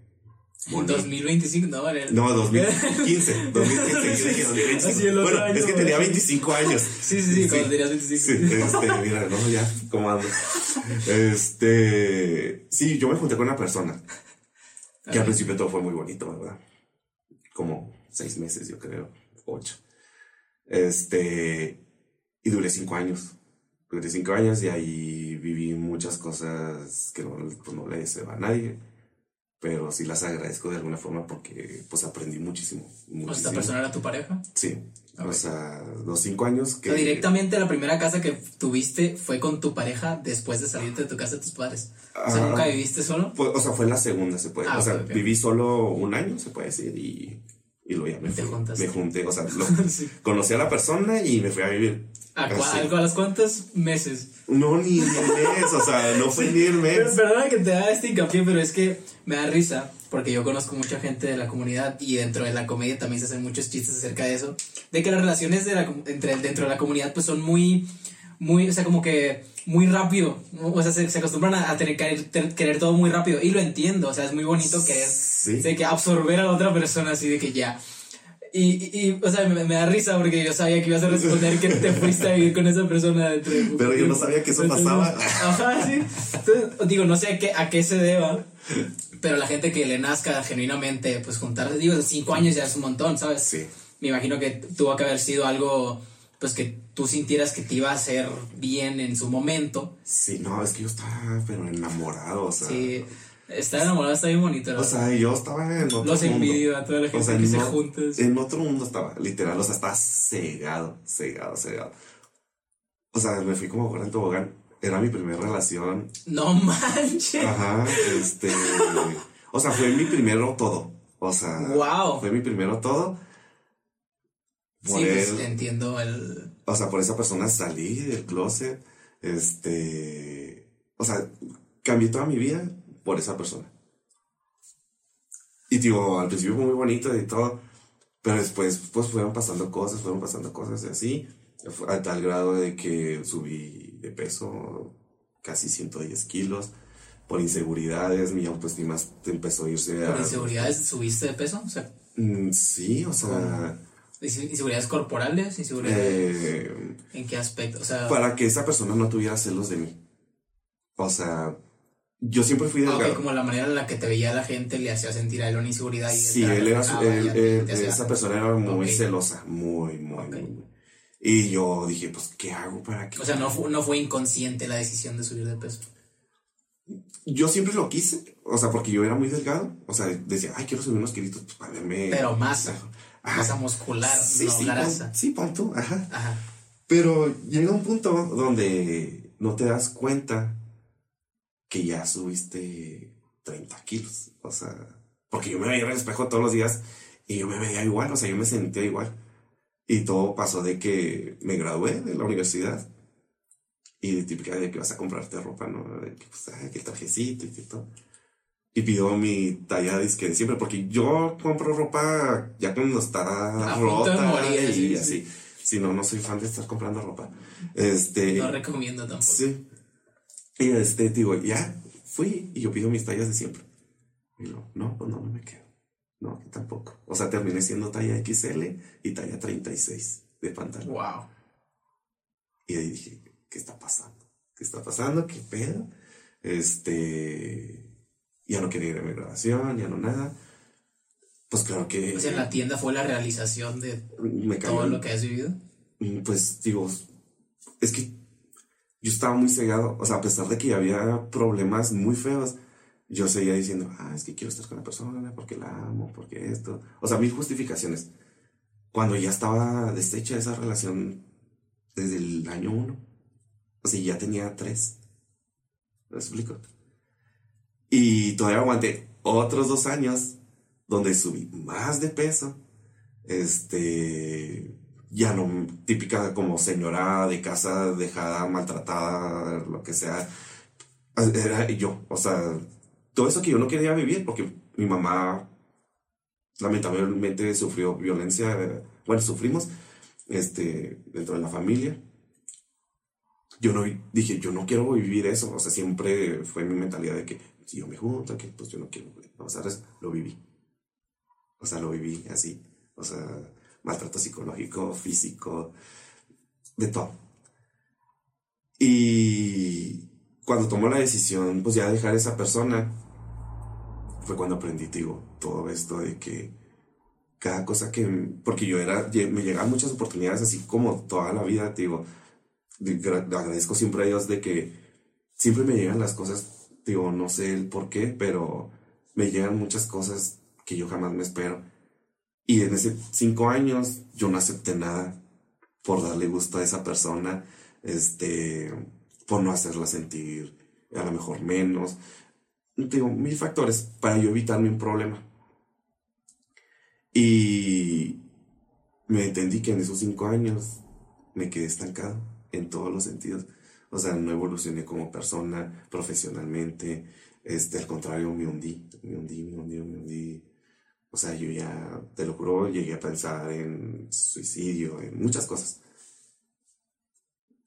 En 2025, no, el... No, 2015. 2015. Yo dije 2025. Así el otro bueno, año, es que tenía 25 años. Sí, sí, sí, cuando tenías 25. Sí, este, mira, no, ya, ¿cómo ando? Este, sí, yo me junté con una persona que al principio todo fue muy bonito, ¿verdad? Como seis meses, yo creo, ocho. Este, y duré cinco años. Duré cinco años y ahí viví muchas cosas que no, pues, no le deseo a nadie, pero sí las agradezco de alguna forma porque pues aprendí muchísimo. ¿O muchísimo. esta persona era tu pareja? Sí, o sea, los cinco años O que... sea, directamente la primera casa que tuviste fue con tu pareja después de salirte de tu casa de tus padres. O sea, Ah. ¿nunca viviste solo? Fue- o sea, fue la segunda, se puede. Ah, o sea, viví solo un año, se puede decir, y, y luego ya me fui. Me junté, o sea, lo- Sí. conocí a la persona y me fui a vivir. ¿A, a las cuántos meses? No, ni el mes, o sea, no fue ni el Pero, mes. perdona que te haga este hincapié, pero es que me da risa, porque yo conozco mucha gente de la comunidad y dentro de la comedia también se hacen muchos chistes acerca de eso, de que las relaciones de la, entre, dentro de la comunidad pues son muy, muy, o sea, como que muy rápido, o sea, se, se acostumbran a, a tener querer, querer todo muy rápido y lo entiendo, o sea, es muy bonito querer, Sí. de que absorber a la otra persona así de que ya. Y, y, y, o sea, me, me da risa porque yo sabía que ibas a responder que te fuiste a vivir con esa persona dentro de Pero yo no sabía que eso pasaba. Ajá, sí. Entonces, digo, no sé a qué, a qué se deba, pero la gente que le nazca genuinamente, pues juntarse, digo, cinco años ya es un montón, ¿sabes? Sí. Me imagino que tuvo que haber sido algo, pues que tú sintieras que te iba a hacer bien en su momento. Sí, no, es que yo estaba, pero enamorado, o sea. Sí, estar enamorado está bien bonito, ¿no? O sea, yo estaba en otro Los mundo. envidio a toda la gente O sea, que se junta. En otro mundo estaba, literal, o sea, estaba cegado, cegado, cegado. O sea, me fui como fuera en tobogán. Era mi primera relación No manches. Ajá, este. O sea, fue mi primero todo. O sea, Wow. fue mi primero todo. Por Sí, pues entiendo el... o sea, por esa persona salí del closet. Este. O sea, cambié toda mi vida por esa persona. Y digo, al principio fue muy bonito y todo. Pero después, pues fueron pasando cosas, fueron pasando cosas y así. A tal grado de que subí de peso casi 110 kilos. Por inseguridades, mi autoestima empezó a irse a. ¿Por inseguridades subiste de peso? O sea, Mm, sí, o sea. inse- inseguridades corporales, inseguridades... eh, ¿En qué aspecto? O sea, para que esa persona no tuviera celos de mí. O sea, yo siempre fui ah, delgado. como la manera en la que te veía la gente le hacía sentir a él una inseguridad y Sí, él era, él- hacía- esa persona era muy celosa, muy, muy, muy. Y yo dije, pues, ¿qué hago para que...? O sea, no, fu- no fue inconsciente la decisión de subir de peso. Yo siempre lo quise, o sea, porque yo era muy delgado. O sea, decía, ay, quiero subir unos kilitos pues, para verme... Pero masa, Masa muscular, Sí, no sí, grasa. pon- sí, pon tú, ajá. Ajá. Pero llega un punto donde no te das cuenta que ya subiste 30 kilos. O sea, porque yo me veía en el espejo todos los días y yo me veía igual, o sea, yo me sentía igual. Y todo pasó de que me gradué de la universidad y de típica de que vas a comprarte ropa, ¿no? De que, pues, ay, que el trajecito y que todo. Y pido mi talla disque de siempre, porque yo compro ropa ya cuando está A rota morir, y sí, así. Si no, no soy fan de estar comprando ropa. Este. No recomiendo tampoco. Sí. Y este, digo, ya fui y yo pido mis tallas de siempre. Y yo, no, pues no, no me quedo. No, tampoco. O sea, terminé siendo talla XL y talla 36 de pantalón. Wow. Y ahí dije, ¿qué está pasando? ¿Qué está pasando? ¿Qué pedo? Este. Ya no quería ir a mi grabación, ya no nada. Pues claro que sea, en la tienda fue la realización de me todo lo que has vivido. Mm, Pues digo, es que yo estaba muy cegado, o sea, a pesar de que había problemas muy feos, yo seguía diciendo, ah, es que quiero estar con la persona, porque la amo, porque esto, o sea, mil justificaciones. Cuando ya estaba deshecha esa relación desde el año uno, o sea, ya tenía tres. ¿Me explico? Y todavía aguanté otros dos años donde subí más de peso. Este, ya no, típica como señora de casa dejada, maltratada, lo que sea. Era yo, o sea, todo eso que yo no quería vivir porque mi mamá lamentablemente sufrió violencia, bueno, sufrimos, este, dentro de la familia. Yo no dije, yo no quiero vivir eso, o sea, siempre fue mi mentalidad de que si yo me junto, que pues yo no quiero pasar eso, lo viví. O sea, lo viví así. O sea, maltrato psicológico, físico, de todo. Y cuando tomó la decisión, pues ya de dejar a esa persona, fue cuando aprendí, digo, todo esto de que cada cosa que, porque yo era, me llegaban muchas oportunidades así como toda la vida, digo, agradezco siempre a Dios de que siempre me llegan las cosas, digo, no sé el por qué, pero me llegan muchas cosas que yo jamás me espero. Y en esos cinco años yo no acepté nada por darle gusto a esa persona, este, por no hacerla sentir a lo mejor menos. Digo, mil factores para yo evitarme un problema. Y me entendí que en esos cinco años me quedé estancado en todos los sentidos. O sea, no evolucioné como persona, profesionalmente. Este, al contrario, me hundí, me hundí, me hundí, me hundí. O sea, yo ya, te lo juro, llegué a pensar en suicidio, en muchas cosas.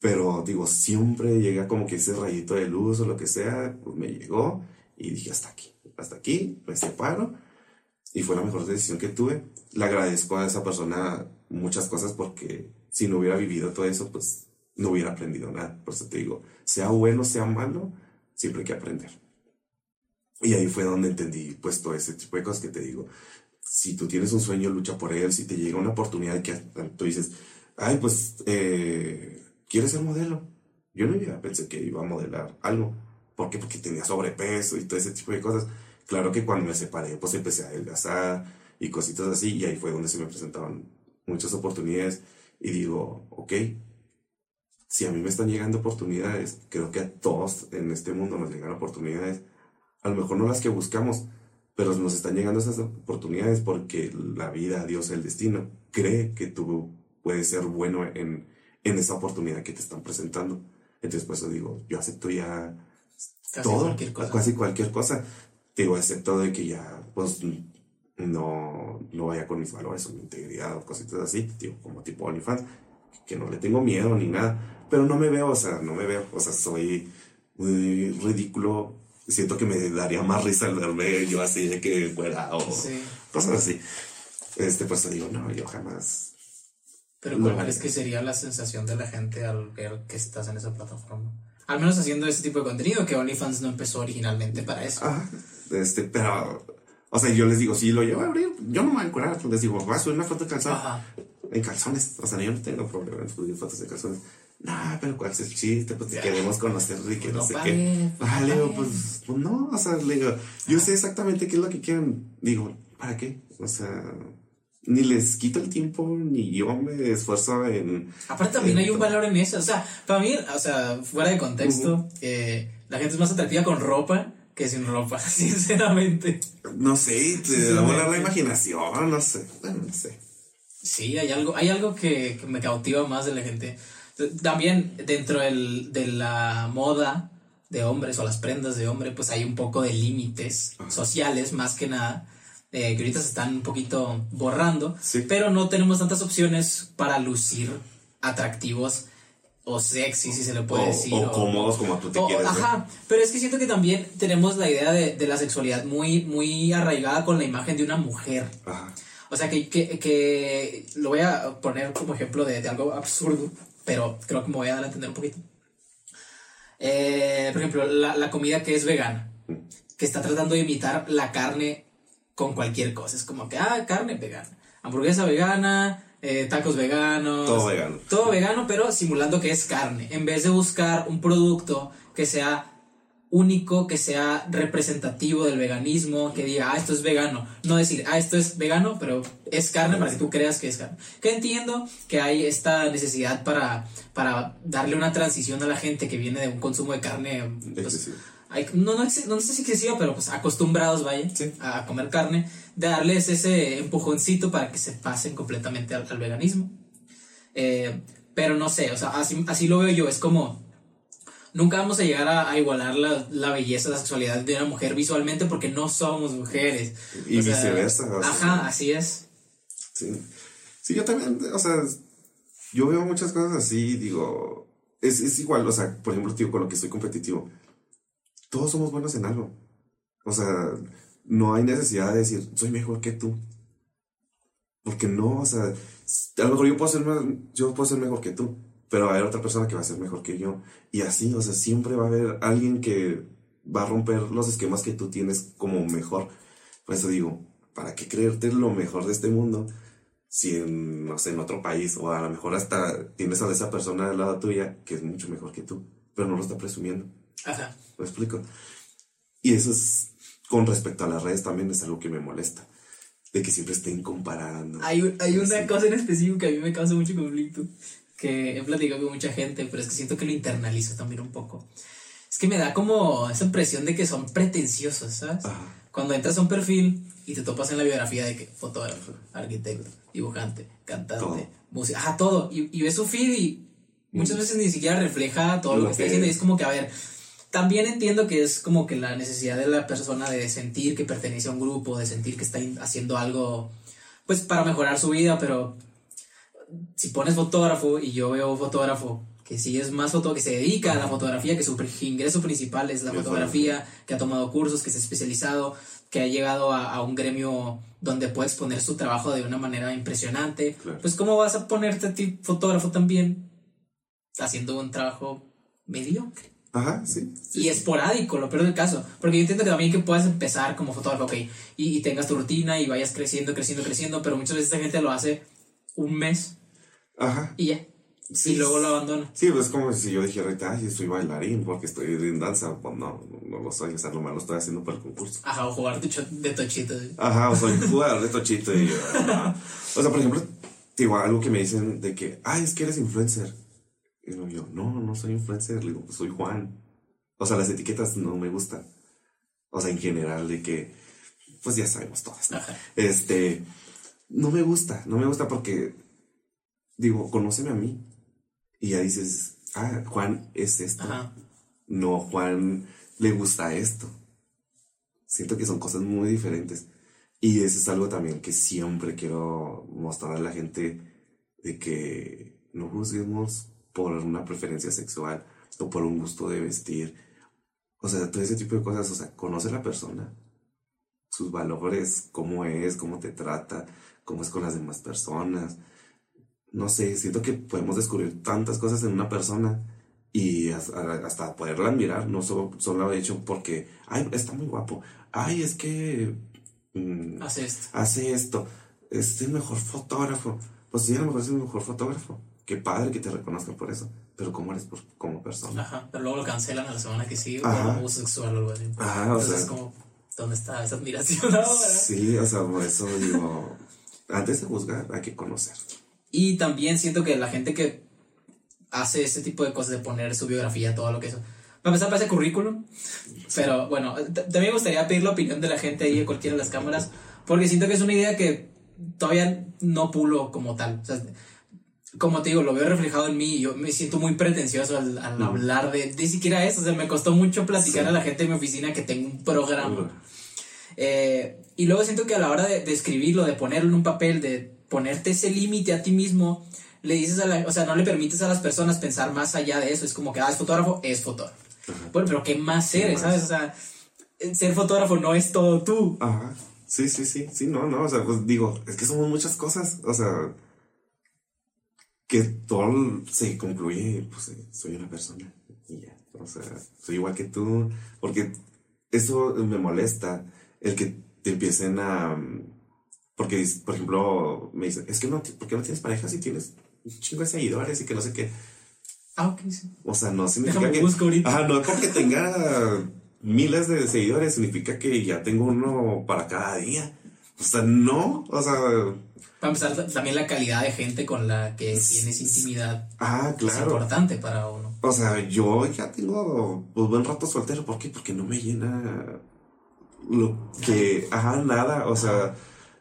Pero digo, siempre llega como que ese rayito de luz o lo que sea, pues me llegó y dije hasta aquí, hasta aquí, me separo. Y fue la mejor decisión que tuve. Le agradezco a esa persona muchas cosas porque si no hubiera vivido todo eso, pues no hubiera aprendido nada. Por eso te digo, sea bueno, sea malo, siempre hay que aprender. Y ahí fue donde entendí, pues, todo ese tipo de cosas que te digo. Si tú tienes un sueño, lucha por él. Si te llega una oportunidad que tú dices, ay, pues, eh, ¿quieres ser modelo? Yo no ya pensé que iba a modelar algo. ¿Por qué? Porque tenía sobrepeso y todo ese tipo de cosas. Claro que cuando me separé, pues empecé a adelgazar y cositas así. Y ahí fue donde se me presentaban muchas oportunidades. Y digo, ok, si a mí me están llegando oportunidades, creo que a todos en este mundo nos llegan oportunidades. A lo mejor no las que buscamos, pero nos están llegando esas oportunidades porque la vida, Dios, el destino, cree que tú puedes ser bueno en, en esa oportunidad que te están presentando. Entonces, por eso digo, yo acepto ya casi todo, cualquier cosa. casi cualquier cosa. Digo, acepto de que ya, pues, no, no vaya con mis valores o mi integridad o cositas así, digo, como tipo OnlyFans, que no le tengo miedo ni nada, pero no me veo, o sea, no me veo, o sea, soy muy ridículo. Siento que me daría más risa al verme yo así de que fuera o cosas así. Este, pues digo, no, yo jamás pero ¿cuál crees que sería la sensación de la gente al ver que estás en esa plataforma? Al menos haciendo ese tipo de contenido, que OnlyFans no empezó originalmente para eso. Ah, este, pero, o sea, yo les digo, si lo llevo a abrir, yo no me voy a curar. Les digo, voy a subir una foto de calzón. En calzones. O sea, yo no tengo problema en subir fotos de calzones. Nah, pero ¿cuál es el chiste? Pues te queremos conocer y que no, sé qué. Vale, pues, pues no, o sea, le digo, yo sé exactamente qué es lo que quieren. Digo, ¿para qué? O sea, ni les quito el tiempo, ni yo me esfuerzo en... Aparte también hay un valor en eso, o sea, para mí, o sea, fuera de contexto, eh, la gente es más atractiva con ropa que sin ropa, sinceramente. No sé, te da volar la imaginación, no sé, bueno, no sé. Sí, hay algo, hay algo que, me cautiva más de la gente. También dentro del, de la moda de hombres o las prendas de hombre, pues hay un poco de límites sociales más que nada eh, que ahorita se están un poquito borrando, pero no tenemos tantas opciones para lucir atractivos o sexy, si se le puede decir. O, cómodos como tú te quieres. Ajá, pero es que siento que también tenemos la idea de, la sexualidad muy, muy arraigada con la imagen de una mujer. O sea, que, que, lo voy a poner como ejemplo de, algo absurdo, pero creo que me voy a dar a entender un poquito. Eh, por ejemplo, la, la comida que es vegana, que está tratando de imitar la carne con cualquier cosa. Es como que, ah, carne vegana, hamburguesa vegana, eh, tacos veganos. Todo vegano. Todo vegano, pero simulando que es carne. En vez de buscar un producto que sea único, que sea representativo del veganismo, que diga, ah, esto es vegano. No decir, ah, esto es vegano, pero es carne para que tú creas que es carne. Que entiendo que hay esta necesidad para, para darle una transición a la gente que viene de un consumo de carne. Pues, no, no, no, sé si excesiva, pero pues acostumbrados, vaya, a comer carne, de darles ese empujoncito para que se pasen completamente al, veganismo. Eh, pero no sé, o sea, así, así, lo veo yo, es como, nunca vamos a llegar a, igualar la, la, belleza, la sexualidad de una mujer visualmente porque no somos mujeres. Y viceversa. ajá, así es. Sí. sí, yo también, o sea, yo veo muchas cosas así, digo, es, es igual, o sea, por ejemplo, tío, con lo que estoy competitivo todos somos buenos en algo. O sea, no hay necesidad de decir, soy mejor que tú. Porque no, o sea, a lo mejor yo puedo ser, más, yo puedo ser mejor que tú, pero va a haber otra persona que va a ser mejor que yo. Y así, o sea, siempre va a haber alguien que va a romper los esquemas que tú tienes como mejor. Por eso digo, ¿para qué creerte lo mejor de este mundo? Si en, no sé, en otro país, o a lo mejor hasta tienes a esa persona al lado tuya que es mucho mejor que tú, pero no lo está presumiendo. Ajá. ¿Me explico? Y eso es, con respecto a las redes también es algo que me molesta. De que siempre estén comparando. Hay, hay una cosa en específico que a mí me causa mucho conflicto, que he platicado con mucha gente, pero es que siento que lo internalizo también un poco. Es que me da como esa impresión de que son pretenciosos, ¿sabes? Ajá. Cuando entras a un perfil y te topas en la biografía de que fotógrafo, arquitecto, dibujante, cantante, Todo. música, ajá, todo. Y, y ves su feed y muchas Mm. veces ni siquiera refleja todo lo, Lo que está que diciendo. Y es. como que, a ver, también entiendo que es como que la necesidad de la persona de sentir que pertenece a un grupo, de sentir que está haciendo algo, pues para mejorar su vida, pero si pones fotógrafo y yo veo fotógrafo que sí es más foto que se dedica a la fotografía, que su ingreso principal es la fotografía, que ha tomado cursos, que se ha especializado, que ha llegado a, a un gremio donde puede exponer su trabajo de una manera impresionante, Claro. pues cómo vas a ponerte a ti fotógrafo también haciendo un trabajo mediocre Ajá, sí. sí, y esporádico, lo peor del caso. Porque yo entiendo que también que puedas empezar como fotógrafo, ok, y, y tengas tu rutina y vayas creciendo, creciendo, creciendo, pero muchas veces esta gente lo hace un mes Ajá. y ya. Sí, y luego lo abandona. Sí, pues es como si yo dijera ahorita, ay, soy bailarín porque estoy en danza. Pues no, no lo soy, o sea, nomás lo estoy haciendo para el concurso. Ajá, o jugar de, tochito. ¿sí? Ajá, o soy jugador de tochito y ajá. O sea, por ejemplo, digo, algo que me dicen de que, ay, es que eres influencer. Y luego yo, no, no soy influencer, le digo, pues soy Juan. O sea, las etiquetas no me gustan. O sea, en general, de que, pues ya sabemos todas, ¿no? Ajá. Este, no me gusta, no me gusta porque, digo, conóceme a mí. Y ya dices, ah, Juan es esto. Ajá. No, Juan le gusta esto. Siento que son cosas muy diferentes. Y eso es algo también que siempre quiero mostrar a la gente de que no juzguemos por una preferencia sexual o por un gusto de vestir. O sea, todo ese tipo de cosas. O sea, conoce a la persona, sus valores, cómo es, cómo te trata, cómo es con las demás personas. No sé, siento que podemos descubrir tantas cosas en una persona y hasta, poderla admirar, no solo, solo hecho porque, ay, está muy guapo, ay, es que mm, Hace esto. hace esto, es el mejor fotógrafo. Pues sí, a lo mejor es el mejor fotógrafo. Qué padre que te reconozcan por eso, pero ¿cómo eres por- como persona? Ajá. Pero luego lo cancelan a la semana que sigue por abuso sexual o algo así. Ajá, o Entonces sea. es como, ¿dónde está esa admiración ahora? Sí, o sea, por eso digo, antes de juzgar hay que conocer. Y también siento que la gente que hace ese tipo de cosas de poner su biografía, todo lo que eso. Para empezar, parece currículum. Pero bueno, también me gustaría pedir la opinión de la gente ahí de cualquiera de las cámaras. Porque siento que es una idea que todavía no pulo como tal. O sea, como te digo, lo veo reflejado en mí y yo me siento muy pretencioso al, al hablar de ni siquiera eso. O sea, me costó mucho platicar Sí. a la gente de mi oficina que tengo un programa. Eh, y luego siento que a la hora de, de escribirlo, de ponerlo en un papel, de ponerte ese límite a ti mismo, le dices a la, o sea, no le permites a las personas pensar más allá de eso. Es como que, ah, es fotógrafo, es fotógrafo. Bueno, pero ¿qué más ¿Qué eres, más? sabes? O sea, ser fotógrafo no es todo tú. Ajá. Sí, sí, sí, sí, no, no, o sea, pues digo, es que somos muchas cosas, o sea, que todo se concluye, pues eh, soy una persona y ya, o sea, soy igual que tú, porque eso me molesta, el que te empiecen a, porque, por ejemplo, me dicen, es que no, ¿por qué no tienes pareja si tienes un chingo de seguidores y que no sé qué? Ah, ok, sí. O sea, no significa Déjame que. busco ahorita. Ajá, no porque tenga miles de seguidores, significa que ya tengo uno para cada día. O sea, no. O sea, Para empezar, ta- también la calidad de gente con la que tienes intimidad ah, es importante para uno. O sea, yo ya tengo pues, buen rato soltero. ¿Por qué? Porque no me llena lo que. Ajá, nada. O sea,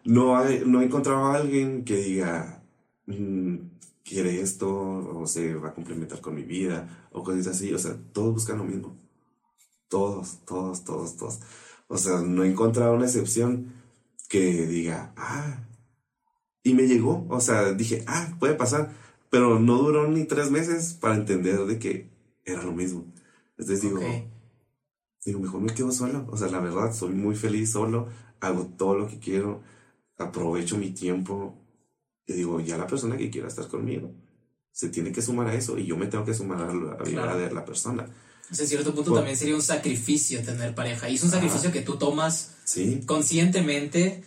no, hay, no he encontrado a alguien que diga. mm, quiere esto o se va a complementar con mi vida o cosas así. O sea, todos buscan lo mismo. Todos, todos, todos, todos. O sea, no he encontrado una excepción que diga, ah, y me llegó. O sea, dije, ah, puede pasar. Pero no duró ni tres meses para entender de que era lo mismo. Entonces digo, Ok. digo, mejor me quedo solo. O sea, la verdad, soy muy feliz solo. Hago todo lo que quiero. Aprovecho mi tiempo. Y digo, ya la persona que quiera estar conmigo se tiene que sumar a eso y yo me tengo que sumar a la vida Claro. de la persona. Sea, en cierto punto Por- también sería un sacrificio tener pareja. Y es un sacrificio que tú tomas Sí, conscientemente,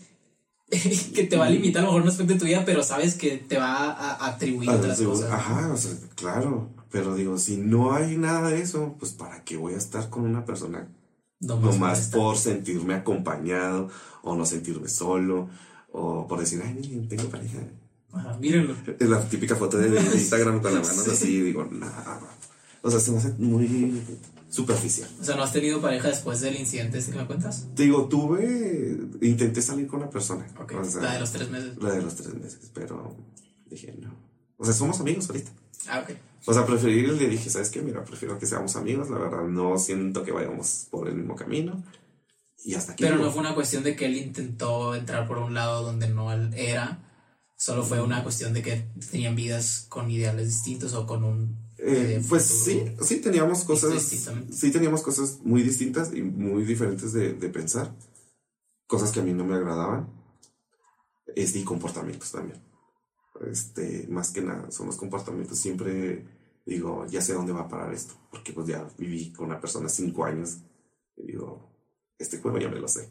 que te va a limitar a lo mejor un aspecto de tu vida, pero sabes que te va a, atribuir Ah, otras digo, cosas. Ajá, o sea, claro. Pero digo, si no hay nada de eso, pues ¿para qué voy a estar con una persona Nomás nomás por estar. por sentirme acompañado o no sentirme solo o por decir, ay, miren, tengo pareja. Ajá, mírenlo. Es la típica foto de, de Instagram con las manos así, digo, nada. O sea, se me hace muy superficial. O sea, ¿no has tenido pareja después del incidente este que me cuentas? Te digo, tuve, intenté salir con la persona. Ok, o sea, la de los tres meses. la de los tres meses, pero dije, no. O sea, somos amigos ahorita. Ah, ok. O sea, preferí, le dije, ¿sabes qué? Mira, prefiero que seamos amigos, la verdad, no siento que vayamos por el mismo camino. Y hasta aquí. Pero digo, no fue una cuestión de que él intentó entrar por un lado donde no él era. Solo fue una cuestión de que tenían vidas con ideales distintos o con un... Eh, eh, pues sí, sí teníamos cosas, sí teníamos cosas muy distintas y muy diferentes de, de pensar, cosas que a mí no me agradaban, este, y comportamientos también. Este, más que nada, son los comportamientos. Siempre digo, ya sé dónde va a parar esto, porque pues ya viví con una persona cinco años y digo, este juego ya me lo sé.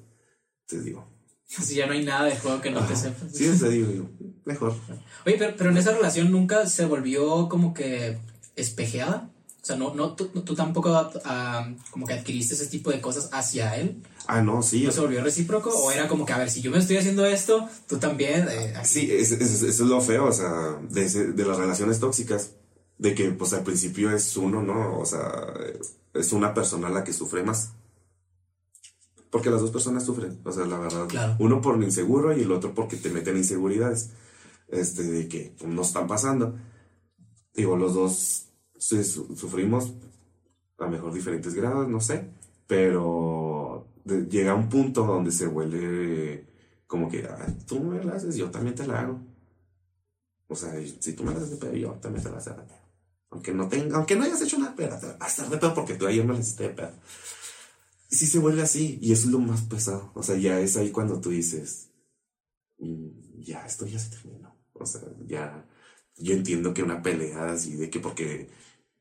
Entonces digo, Si ya no hay nada de juego que no te ajá. sepas. sí, entonces digo, digo, mejor. Oye, pero, pero en esa relación nunca se volvió como que espejeada. O sea, no, no, tú, tú tampoco ah, como que adquiriste ese tipo de cosas hacia él. Ah, no, sí, ¿No se volvió recíproco? ¿O era como que, a ver, si yo me estoy haciendo esto, tú también? eh, aquí? Sí, es- es- eso es lo feo, o sea, de, ese- de las relaciones tóxicas, de que pues al principio es uno, ¿no? O sea, es una persona la que sufre más. Porque las dos personas sufren, o sea, la verdad. Claro. Uno por lo inseguro y el otro porque te meten inseguridades, este, de que pues, no están pasando. Digo, los dos sí, su- sufrimos a mejor diferentes grados, no sé, pero de- llega un punto donde se vuelve como que "Ah, tú me la haces, yo también te la hago. O sea, si tú me la haces de pedo, yo también te la hago de pedo. Aunque no tenga, aunque no hayas hecho nada, pero te la vas a hacer de pedo porque tú ayer me la hiciste de pedo. Sí se vuelve así, y eso es lo más pesado. O sea, ya es ahí cuando tú dices, "Mm, ya, esto ya se terminó. O sea, ya, yo entiendo que una pelea así de que porque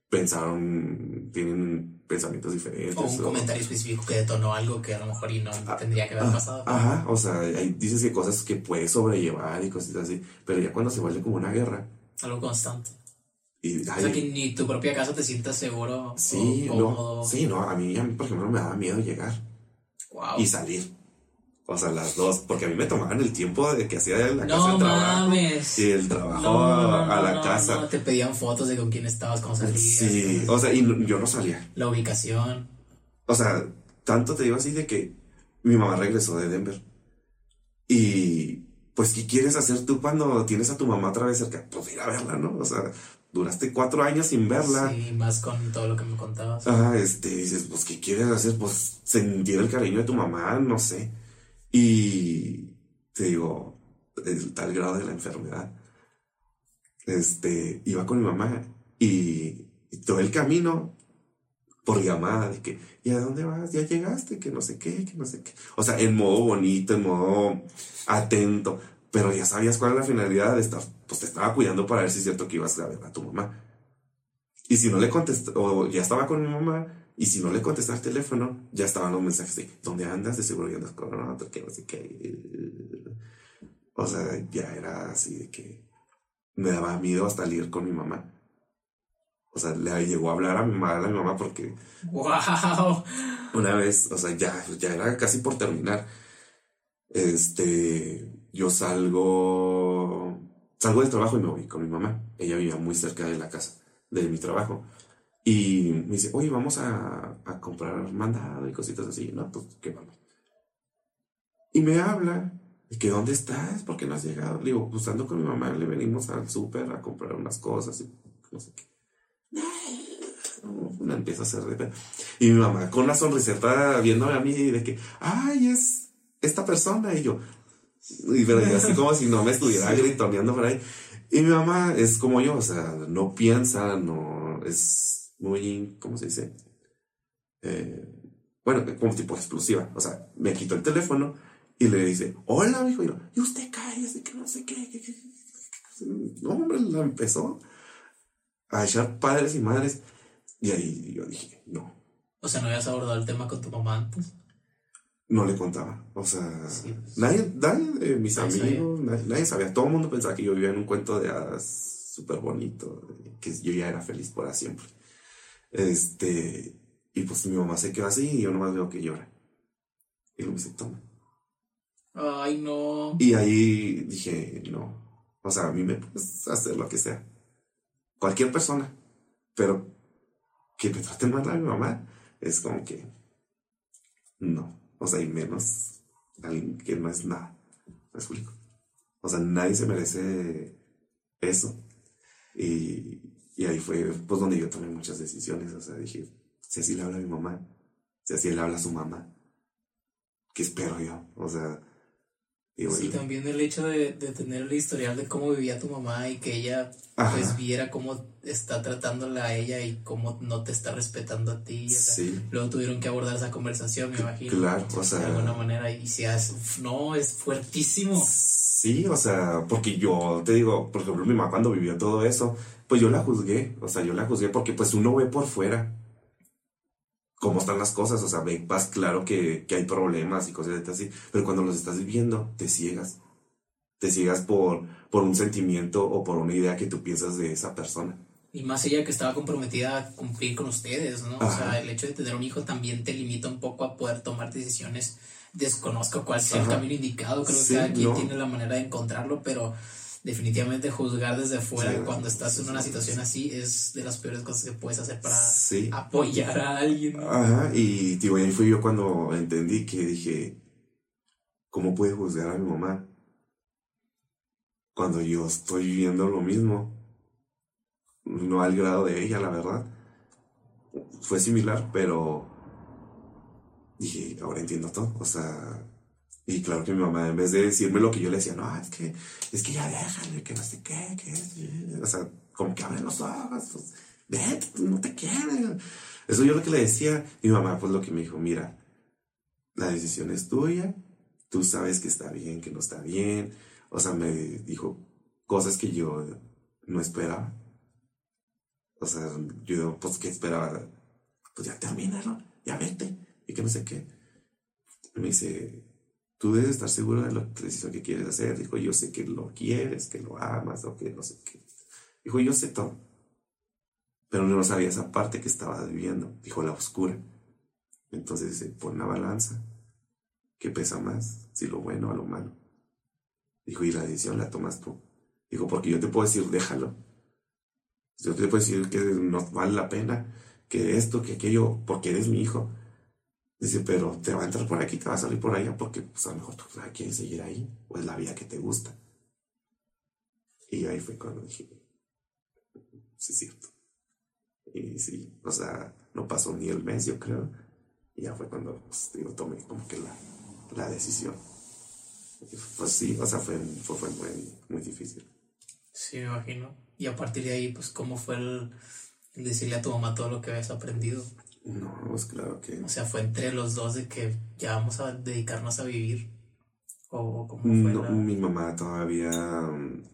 pensaron, tienen pensamientos diferentes. O un o- comentario específico que detonó algo que a lo mejor y no tendría que haber Ah, pasado. Ajá, o sea, hay, dices que cosas que puedes sobrellevar y cosas así, pero ya cuando se vuelve como una guerra, Algo constante. Y O sea, que ni tu propia casa te sientas seguro sí, o no, cómodo. sí, no, a mí, a mí, por ejemplo, me daba miedo llegar Wow. y salir. O sea, las dos, porque a mí me tomaban el tiempo de que hacía la casa al trabajo mames. y el trabajo No, no, no, a la casa. no, Te pedían fotos de con quién estabas, cómo salías. Sí, o sea, y yo no salía. La ubicación. O sea, tanto te digo así de que mi mamá regresó de Denver. Y pues, ¿qué quieres hacer tú cuando tienes a tu mamá otra vez cerca? Pues ir a verla, ¿no? O sea, duraste cuatro años sin verla. Sí, más con todo lo que me contabas. Ajá, este, dices, pues, ¿qué quieres hacer? Pues sentir el cariño de tu mamá, no sé. Y te digo, el tal grado de la enfermedad. Este, iba con mi mamá y, y todo el camino por llamada de que, ¿y a dónde vas? Ya llegaste, que no sé qué, que no sé qué. O sea, en modo bonito, en modo atento, pero ya sabías cuál era la finalidad de estar, pues te estaba cuidando para ver si es cierto que ibas a ver a tu mamá. Y si no le contestó, o ya estaba con mi mamá, y si no le contestaba el teléfono, ya estaban los mensajes de, ¿dónde andas? De seguro ya andas con otro, que no sé qué. O sea, ya era así de que me daba miedo hasta ir con mi mamá. O sea, le llegó a hablar a mi mamá, a mi mamá porque ¡Wow! una vez, o sea, ya, ya era casi por terminar. Este, yo salgo, salgo del trabajo y me voy con mi mamá. Ella vivía muy cerca de la casa, de mi trabajo. Y me dice, oye, vamos a, a comprar mandado y cositas así. No, pues, ¿qué vamos? Y me habla, y que ¿dónde estás? ¿Por qué no has llegado? Le digo, pues ando con mi mamá, le venimos al súper a comprar unas cosas y no sé qué. Me empieza a hacer de. Y mi mamá con una sonriseta viéndome a mí de que, ay, es esta persona. Y yo, y pero yo así como si no me estuviera gritoneando por ahí. Y mi mamá es como yo, o sea, no piensa, no es muy, ¿cómo se dice? Eh, bueno, como tipo explosiva. O sea, me quitó el teléfono y le dice, hola, mijo. Y yo, y usted cállese, que no sé qué. que- que- que- no, hombre, la empezó a echar padres y madres. Y ahí yo dije, no. O sea, ¿no habías abordado el tema con tu mamá antes? No le contaba. O sea, nadie, nadie de mis amigos, nadie, sabía. Todo el mundo pensaba que yo vivía en un cuento de hadas súper bonito, que yo ya era feliz por siempre. Este, y pues mi mamá se quedó así y yo nomás veo que llora. Y lo me dice, toma. Ay, no. Y ahí dije, no. O sea, a mí me puedes hacer lo que sea. Cualquier persona. Pero que me trate mal a mi mamá es como que no. O sea, y menos alguien que no es nada. ¿Me explico? O sea, nadie se merece eso. Y, y ahí fue pues donde yo tomé muchas decisiones. O sea, dije, si así le habla a mi mamá, si así le habla a su mamá, ¿qué espero yo? O sea, y sí, también el hecho de, de, tener el historial de cómo vivía tu mamá y que ella pues viera cómo está tratándola a ella y cómo no te está respetando a ti. sí. Luego tuvieron que abordar esa conversación, me imagino. Claro, o sea. De alguna manera, y si no, es fuertísimo. Sí, o sea, porque yo te digo, por ejemplo, mi mamá cuando vivió todo eso, pues yo la juzgué, o sea, yo la juzgué porque pues uno ve por fuera cómo están las cosas, o sea, vas claro que, hay problemas y cosas así, pero cuando los estás viviendo, te ciegas. Te ciegas por, por un sentimiento o por una idea que tú piensas de esa persona. Y más ella que estaba comprometida a cumplir con ustedes, ¿no? O sea, el hecho de tener un hijo también te limita un poco a poder tomar decisiones. Desconozco cuál sea el camino indicado, creo que cada quien tiene la manera de encontrarlo, pero definitivamente juzgar desde fuera cuando estás en una situación así es de las peores cosas que puedes hacer para apoyar a alguien. Ajá, y ahí fui yo cuando entendí que dije, ¿cómo puede juzgar a mi mamá? Cuando yo estoy viviendo lo mismo. No al grado de ella, la verdad. Fue similar, pero dije, ahora entiendo todo. O sea, y claro que mi mamá, en vez de decirme lo que yo le decía, no, es que, es que ya déjale, que no sé qué, que O sea, como que abren los ojos, pues, vete, pues, no te quieren. Eso yo lo que le decía. Mi mamá, pues lo que me dijo, mira, la decisión es tuya, tú sabes que está bien, que no está bien. O sea, me dijo cosas que yo no esperaba. O sea, yo, pues, ¿qué esperaba? Pues ya termina, Ya vete. Y que no sé qué. me dice, tú debes estar seguro de la decisión que quieres hacer. Dijo, yo sé que lo quieres, que lo amas o que no sé qué. Dijo, yo sé todo. Pero no sabía esa parte que estaba viviendo. Dijo, la oscura. Entonces se pone una balanza. ¿Qué pesa más? Si lo bueno o lo malo. Dijo, y la decisión la tomas tú. Dijo, porque yo te puedo decir, déjalo. Yo te puedo decir que no vale la pena, que esto, que aquello, porque eres mi hijo. Dice, pero te va a entrar por aquí, te va a salir por allá, porque pues, a lo mejor tú quieres seguir ahí, o es la vida que te gusta. Y ahí fue cuando dije, sí, es cierto. Y sí, o sea, no pasó ni el mes, yo creo. Y ya fue cuando pues, digo, tomé como que la, la decisión. Pues sí, o sea, fue, fue, muy, muy, difícil. Sí, me imagino. Y a partir de ahí, pues, ¿cómo fue el decirle a tu mamá todo lo que habías aprendido? No, pues claro que. O sea, fue entre los dos de que ya vamos a dedicarnos a vivir. ¿O cómo fue? No, mi mamá todavía. Mm,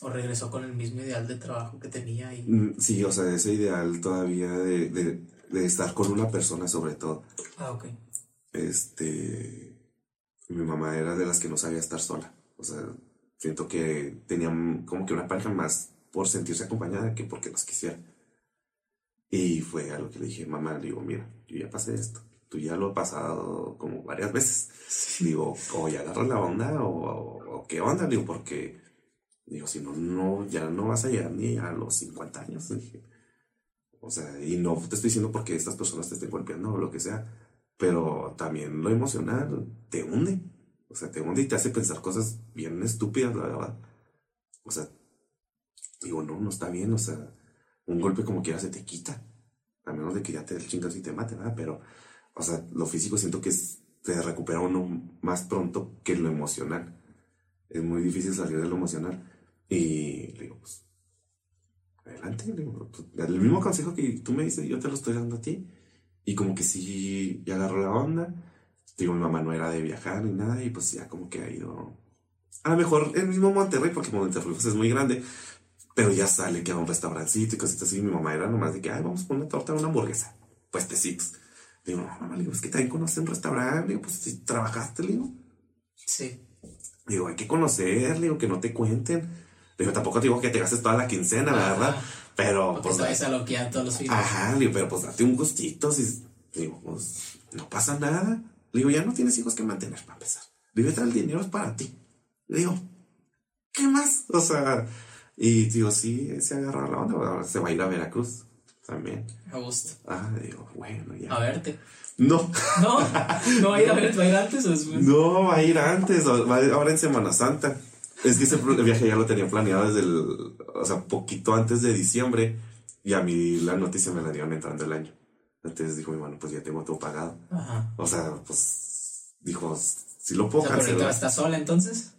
¿O regresó con el mismo ideal de trabajo que tenía? Y... Mm, sí, o sea, ese ideal todavía de, de, de estar con una persona, sobre todo. Ah, ok. Este. Mi mamá era de las que no sabía estar sola. O sea, siento que tenían como que una pareja más por sentirse acompañada que porque los quisiera. Y fue a lo que le dije, mamá, le digo, mira, yo ya pasé esto. Tú ya lo has pasado como varias veces. Digo, o ya agarras la onda o, qué onda, digo, porque, digo, si no, no, ya no vas a llegar ni a los 50 años. Dije. O sea, y no te estoy diciendo porque estas personas te estén golpeando o lo que sea, pero también lo emocional te hunde. O sea, te hunde y te hace pensar cosas bien estúpidas, la verdad. O sea, digo, no, no está bien, o sea, un golpe como quiera se te quita. A menos de que ya te el chingas y te mate, ¿verdad? Pero, o sea, lo físico siento que te recupera uno más pronto que lo emocional. Es muy difícil salir de lo emocional. Y le digo, pues, adelante. Pues, el mismo consejo que tú me dices, yo te lo estoy dando a ti. Y como que sí, ya agarró la onda. Digo, mi mamá no era de viajar ni nada. Y pues ya como que ha ido A lo mejor el mismo Monterrey, porque Monterrey pues, es muy grande, pero ya sale que a un restaurancito y cositas así. Mi mamá era nomás de que, ay, vamos a poner una torta, una hamburguesa, puestecitos. Digo, no, mamá, digo, es que también conoces un restaurante, digo, pues si trabajaste, digo. Sí. Digo, hay que conocer, digo, que no te cuenten. Digo, tampoco te digo que te gastes toda la quincena, la verdad. Pero, Porque pues, sabes a lo que todos los fines. Ajá, digo, pero pues date un gustito. Si, digo, pues no pasa nada. Digo, ya no tienes hijos que mantener para empezar. Digo, el dinero es para ti. Digo, ¿qué más? O sea, y digo, sí, se agarró la onda. Ahora se va a ir a Veracruz también. Me gusta. Ah, digo, bueno, ya. A verte. No, No, no va a ir a ver, va a ir antes o después. no, va a ir antes, o- va a ir ahora en Semana Santa. Es que ese viaje ya lo tenía planeado desde el, o sea, poquito antes de diciembre. Y a mí la noticia me la dieron entrando el año. Entonces dijo mi mano, pues ya tengo todo pagado. Ajá. O sea, pues dijo, si lo O puedo sea, pero ahorita cancelar. está sola entonces.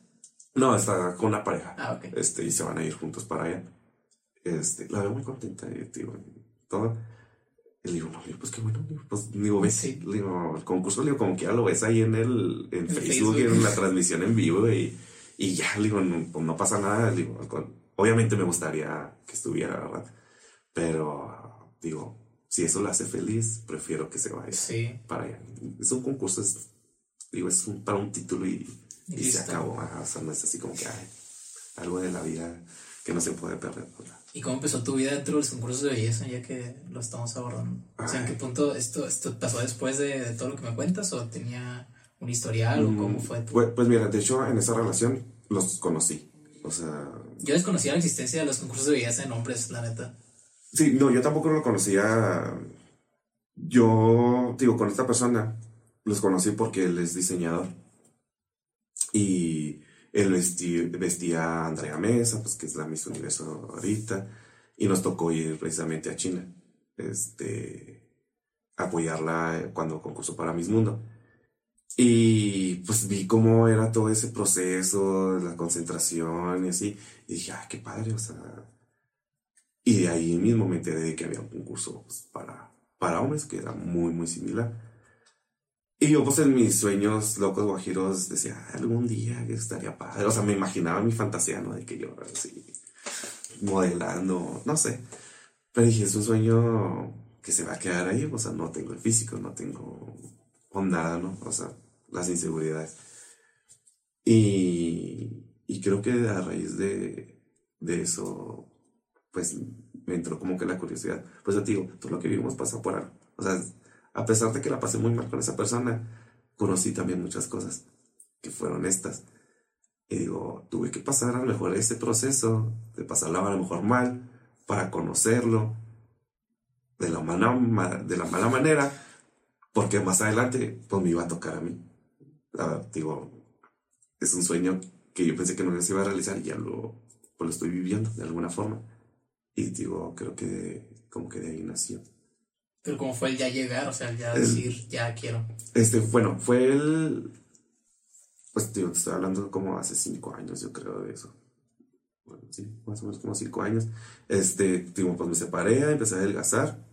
No, está con una pareja. Ah, ok. Este, y se van a ir juntos para allá. Este, la veo muy contenta, y, digo, todo. Y le digo, no, pues qué bueno, pues digo, ves, Sí. le digo, el concurso, le digo, como que ya lo ves ahí en el, en Facebook, Facebook. en la transmisión en vivo, y, y ya, le digo, no, pues no pasa nada, le digo, obviamente me gustaría que estuviera, ¿verdad? Pero, digo, si eso la hace feliz, prefiero que se vaya Sí. para allá. Es un concurso, es, digo, es un- para un título y, Y y se acabó. ajá, O sea, no es así como que algo de la vida que no se puede perder. pues, ¿Y cómo empezó tu vida dentro de los concursos de belleza, ya que lo estamos abordando? O sea, ¿en qué Ay. punto esto, esto pasó después de, de todo lo que me cuentas? ¿O tenía un historial? ¿O cómo fue? tu- Pues, pues mira, de hecho, en esa relación los conocí. O sea, Yo desconocía la existencia de los concursos de belleza en hombres, la neta. sí, no, yo tampoco lo conocía. Yo, digo, con esta persona los conocí porque él es diseñador. Y él vestí- vestía a Andrea Mesa, pues que es la Miss Universo ahorita. Y nos tocó ir precisamente a China. Este. apoyarla cuando concursó para Miss Mundo. Y pues vi cómo era todo ese proceso, la concentración y así. Y dije, ah, qué padre, o sea. Y de ahí mismo me enteré de que había un concurso pues, para, para hombres que era muy, muy similar. Y yo, pues en mis sueños locos guajiros decía, "Ah, algún día estaría padre. O sea, me imaginaba mi fantasía, ¿no? De que yo así, modelando, no sé. Pero dije, es un sueño que se va a quedar ahí. O sea, no tengo el físico, no tengo nada, ¿no? O sea, las inseguridades. Y, y creo que a raíz de, de eso, pues me entró como que la curiosidad. Pues yo te digo, todo lo que vivimos pasa por algo. O sea, a pesar de que la pasé muy mal con esa persona, conocí también muchas cosas que fueron estas. Y digo, tuve que pasar a lo mejor ese proceso de pasarla a lo mejor mal para conocerlo de la mala, ma- de la mala manera, porque más adelante pues me iba a tocar a mí. Digo, es un sueño que yo pensé que no se iba a realizar y ya lo, pues lo estoy viviendo de alguna forma. Y digo, creo que como que de ahí nació. Pero como fue el ya llegar, o sea, el ya El- decir, ya quiero. Este, bueno, fue el. Pues digo, te estoy hablando como hace cinco años, yo creo, de eso. Bueno, sí, más o menos como cinco años. Este, digo, pues me separé, empecé a adelgazar.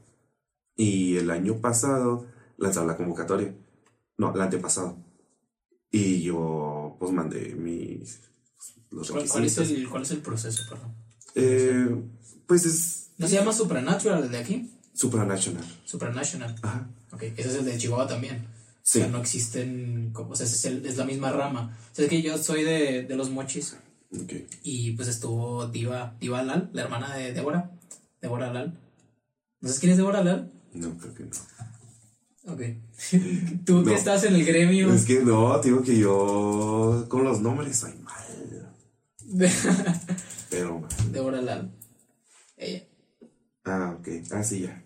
Y el año pasado lanzaron la convocatoria. No, el antepasado. Y yo, pues mandé mis. Los ¿Cuál, cuál es el, ¿Cuál es el proceso, perdón? Eh, pues es ¿No se llama Supernatural el de aquí? Supranational. Supranational. Ajá. Ok, ese es el de Chihuahua también. Sí. O sea, no existen, o sea, es, el- es la misma rama. O sea, es que yo soy de, de los mochis Ok. y pues estuvo Diva, Diva Lal, la hermana de Débora, Débora Lal. ¿No sabes quién es Débora Lal? No, creo que no. Ok. Tú que No. estás en el gremio. Es que no, digo que yo con los nombres soy mal. Pero mal. Débora Lal. Ella. Ah, ok. Ah, sí, ya.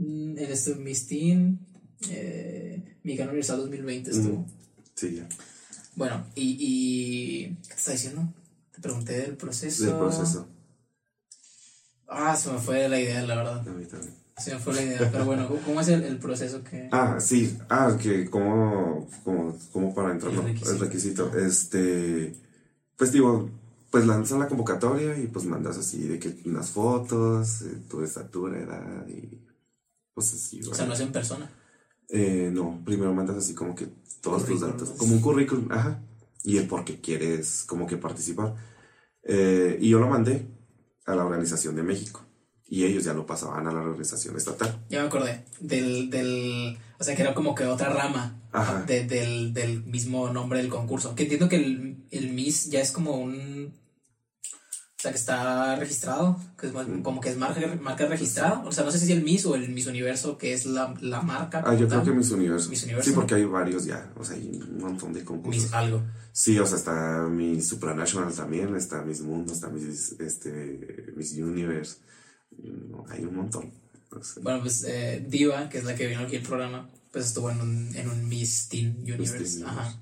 Mm, En este Miss Teen, eh, Mexicano Universal 2020 estuvo. Mm, Sí, ya. Bueno, y, y. ¿Qué te está diciendo? Te pregunté del proceso. Del proceso. Ah, se me fue la idea, la verdad. A mí también. Se me fue la idea. Pero bueno, ¿cómo- ¿cómo es el, el proceso que.? Ah, sí. Ah, que como, como, como para entrar, El ¿no? requisito. El requisito. Este, pues digo, pues lanzan la convocatoria y pues mandas así de que unas fotos, eh, tu estatura, edad y así. O sea, no es en persona. Eh, no, primero mandas así como que todos tus datos, como un currículum, ajá. y el por qué quieres como que participar. Eh, y yo lo mandé a la Organización de México y ellos ya lo pasaban a la organización estatal. Ya me acordé del, del o sea que era como que otra rama de- del, del mismo nombre del concurso. Que entiendo que el, el Miss ya es como un, o sea que está registrado, que es como que es marca, marca registrada. O sea, no sé si es el Miss o el Miss Universo, que es la, la marca. Ah, yo creo que Miss Universo. Miss Universo. Sí, porque hay varios ya, o sea, hay un montón de concursos. Miss algo. Sí, o sea, está Miss Supranational también, está Miss Mundo, está Miss, este, Miss Universe, hay un montón. Bueno, pues eh, Diva, que es la que vino aquí el programa, pues estuvo en un, en un Miss Teen Universe. Teen Ajá.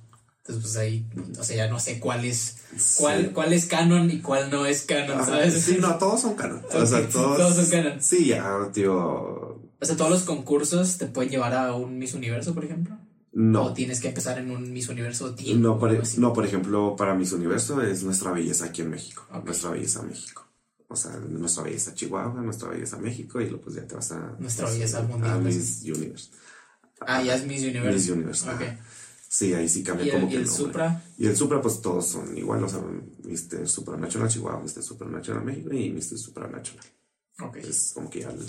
Entonces, pues ahí, o sea, ya no sé cuál es, Sí. cuál, es canon y cuál no es canon, Ajá, ¿sabes? Sí, no, todos son canon. O sea, todos, todos son canon. Sí, ya, tío. O sea, todos los concursos te pueden llevar a un Miss Universo, por ejemplo. O No. tienes que empezar en un Miss Universo. No o por, así. no, por ejemplo, para Miss Universo es nuestra belleza aquí en México. Nuestra belleza México. O sea, nuestra belleza Chihuahua, nuestra belleza México, y luego pues ya te vas a. Nuestra pues, belleza mundial, A pues. Miss Universe. Ah, ya es Miss Universo. Miss Universe. Ok. ajá. Sí, ahí sí cambia ¿Y como el, que y el nombre. Supra? Y el Supra, pues todos son igual, o sea, Mr. Supranational Chihuahua, Mr. Supranational México y Mr. Supranational. Ok. Es como que ya el,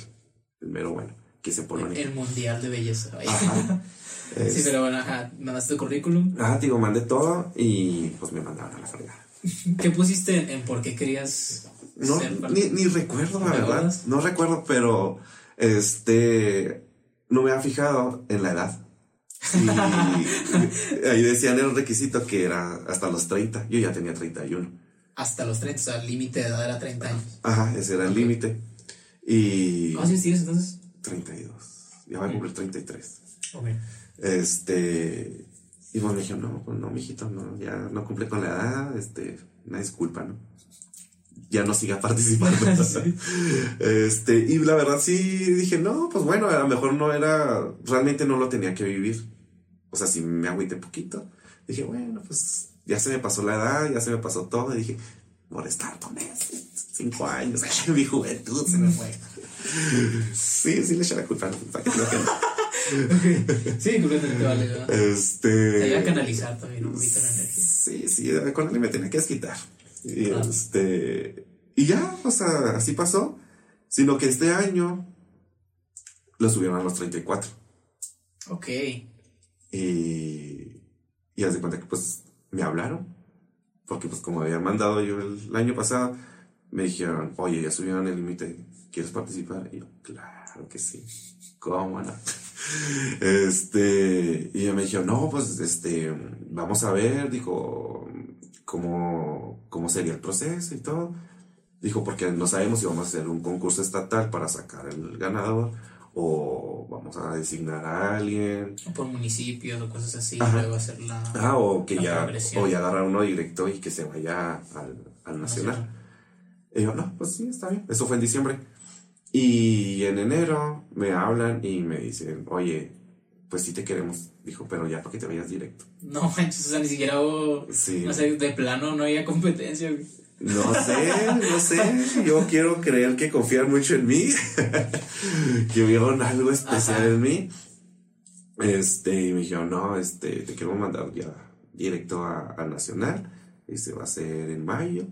el mero bueno, que se pone El, el Mundial de Belleza. Ajá. Sí, pero bueno, ajá. Mandaste tu currículum. Ah, digo, mandé todo y pues me mandaron a la fregada. ¿Qué pusiste en, en por qué querías No, ni, ni recuerdo, la ¿No te verdad. No recuerdo, pero este no me había fijado en la edad. Y ahí decían el requisito que era hasta los 30. Yo ya tenía 31. Hasta los 30, o sea, el límite de edad era 30 años. Ajá, ese era el límite. Y ¿Cuántos años tienes entonces? 32. Ya voy a cumplir 33. Ok. Este. Y pues me dijeron, no, pues no, mijito, no, ya no cumple con la edad, este, una disculpa, ¿no? Ya no siga participando. Sí. Este, y la verdad sí dije, no, pues bueno, a lo mejor no era, realmente no lo tenía que vivir. O sea, si me agüité poquito, dije, bueno, pues ya se me pasó la edad, ya se me pasó todo, y dije, por estar con cinco años, mi juventud se me fue. Sí, sí le eché la culpa. ¿para qué creo que no? Sí, completamente vale. ¿verdad? Te ayuda a Este. canalizar también un poquito la energía. Sí, sí, con él me tenía que desquitar. Y Ah. este. Y ya, o sea, así pasó. Sino que este año lo subieron a los 34. Ok. Y. Y haz de cuenta que pues me hablaron. Porque pues como habían mandado yo el, el año pasado, me dijeron, oye, ya subieron el límite, ¿quieres participar? Y yo, claro que sí. ¿Cómo no? Este, y me dijo, no, pues, este, vamos a ver, dijo, cómo, cómo sería el proceso y todo. Dijo, porque no sabemos si vamos a hacer un concurso estatal para sacar el ganador o vamos a designar a alguien. O por municipios o cosas así, Ajá. luego hacer la. Ah, o que ya, o ya agarrar uno directo y que se vaya al, al nacional. Y yo, no, pues sí, está bien. Eso fue en diciembre. Y en enero me hablan y me dicen, oye, pues sí te queremos. Dijo, pero ya para que te vayas directo. No manches, o sea, ni siquiera hubo. Sí. No sé, de plano no había competencia. No sé, no sé. Yo quiero creer que confían mucho en mí. que vieron algo especial Ajá. en mí. Este, y me dijeron, no, este, te queremos mandar ya directo a, a Nacional. Y se va a hacer en mayo.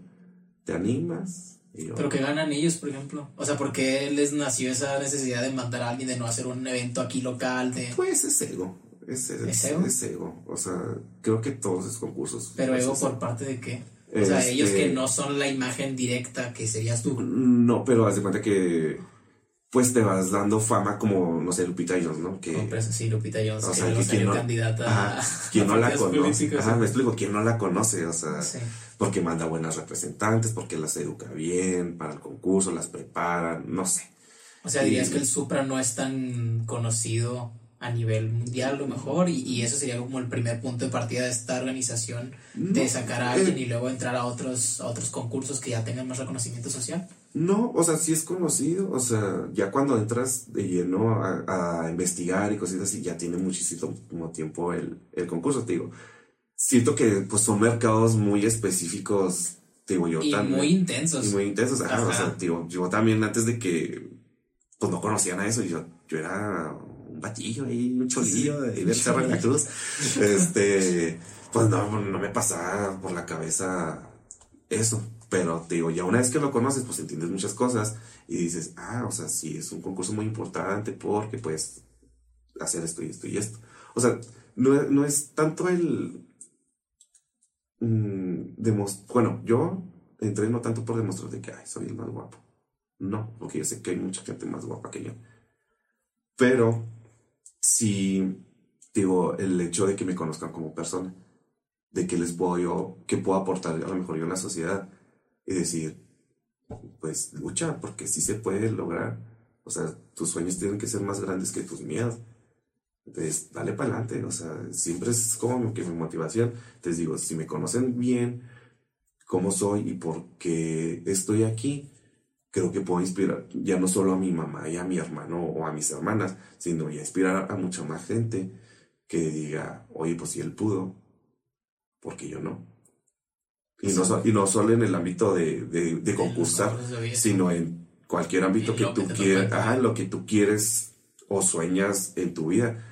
¿Te animas? Yo, Pero que ganan ellos, por ejemplo. O sea, ¿por qué les nació esa necesidad de mandar a alguien, de no hacer un evento aquí local? de Pues es ego. Es, es, ¿Es ego? es ego. O sea, creo que todos esos concursos. Pero ego por parte de qué? O sea, Este- ellos que no son la imagen directa que serías tú. No, pero haz de cuenta que. Pues te vas dando fama como, no sé, Lupita Jones, ¿no? Que, sí, Lupita Jones, O sea, que quien no- candidata Ajá, quien no la conoce. Ajá, me explico, quien no la conoce, o sea, Sí. porque manda buenas representantes, porque las educa bien para el concurso, las prepara, no sé. O sea, dirías Y- que el Supra no es tan conocido a nivel mundial, a lo mejor, y, y eso sería como el primer punto de partida de esta organización, de No, sacar a alguien eh, y luego entrar a otros, a otros concursos que ya tengan más reconocimiento social. No, o sea, sí es conocido, o sea, ya cuando entras de lleno a, a investigar y cositas así, ya tiene muchísimo tiempo el, el concurso, te digo. Siento que pues son mercados muy específicos, te digo yo Y también. muy intensos. Y muy intensos, ajá, o Ajá. sea, digo, yo también antes de que, pues no conocían a eso, y yo, yo era un batillo ahí, un cholillo de del Cerro de la Cruz, este, pues no, no me pasaba por la cabeza eso. Pero te digo, ya una vez que lo conoces, pues entiendes muchas cosas y dices, ah, o sea, sí, es un concurso muy importante porque puedes hacer esto y esto y esto. O sea, no, no es tanto el... Mm, bueno, yo entré no tanto por demostrar de que, ay, soy el más guapo. No, porque yo sé que hay mucha gente más guapa que yo. Pero sí, digo, el hecho de que me conozcan como persona, de que les puedo yo, que puedo aportar a lo mejor yo en la sociedad y decir, pues lucha, porque sí se puede lograr. O sea, tus sueños tienen que ser más grandes que tus miedos. Entonces, dale para adelante. O sea, siempre es como que mi motivación. Entonces digo, si me conocen bien, cómo soy y por qué estoy aquí, creo que puedo inspirar ya no solo a mi mamá y a mi hermano o a mis hermanas, sino ya inspirar a mucha más gente que diga, oye, pues si él pudo, porque yo no? Y no, y no solo en el ámbito de, de, concursar, sino en cualquier ámbito que tú quieras, ajá, lo que tú quieres o sueñas en tu vida,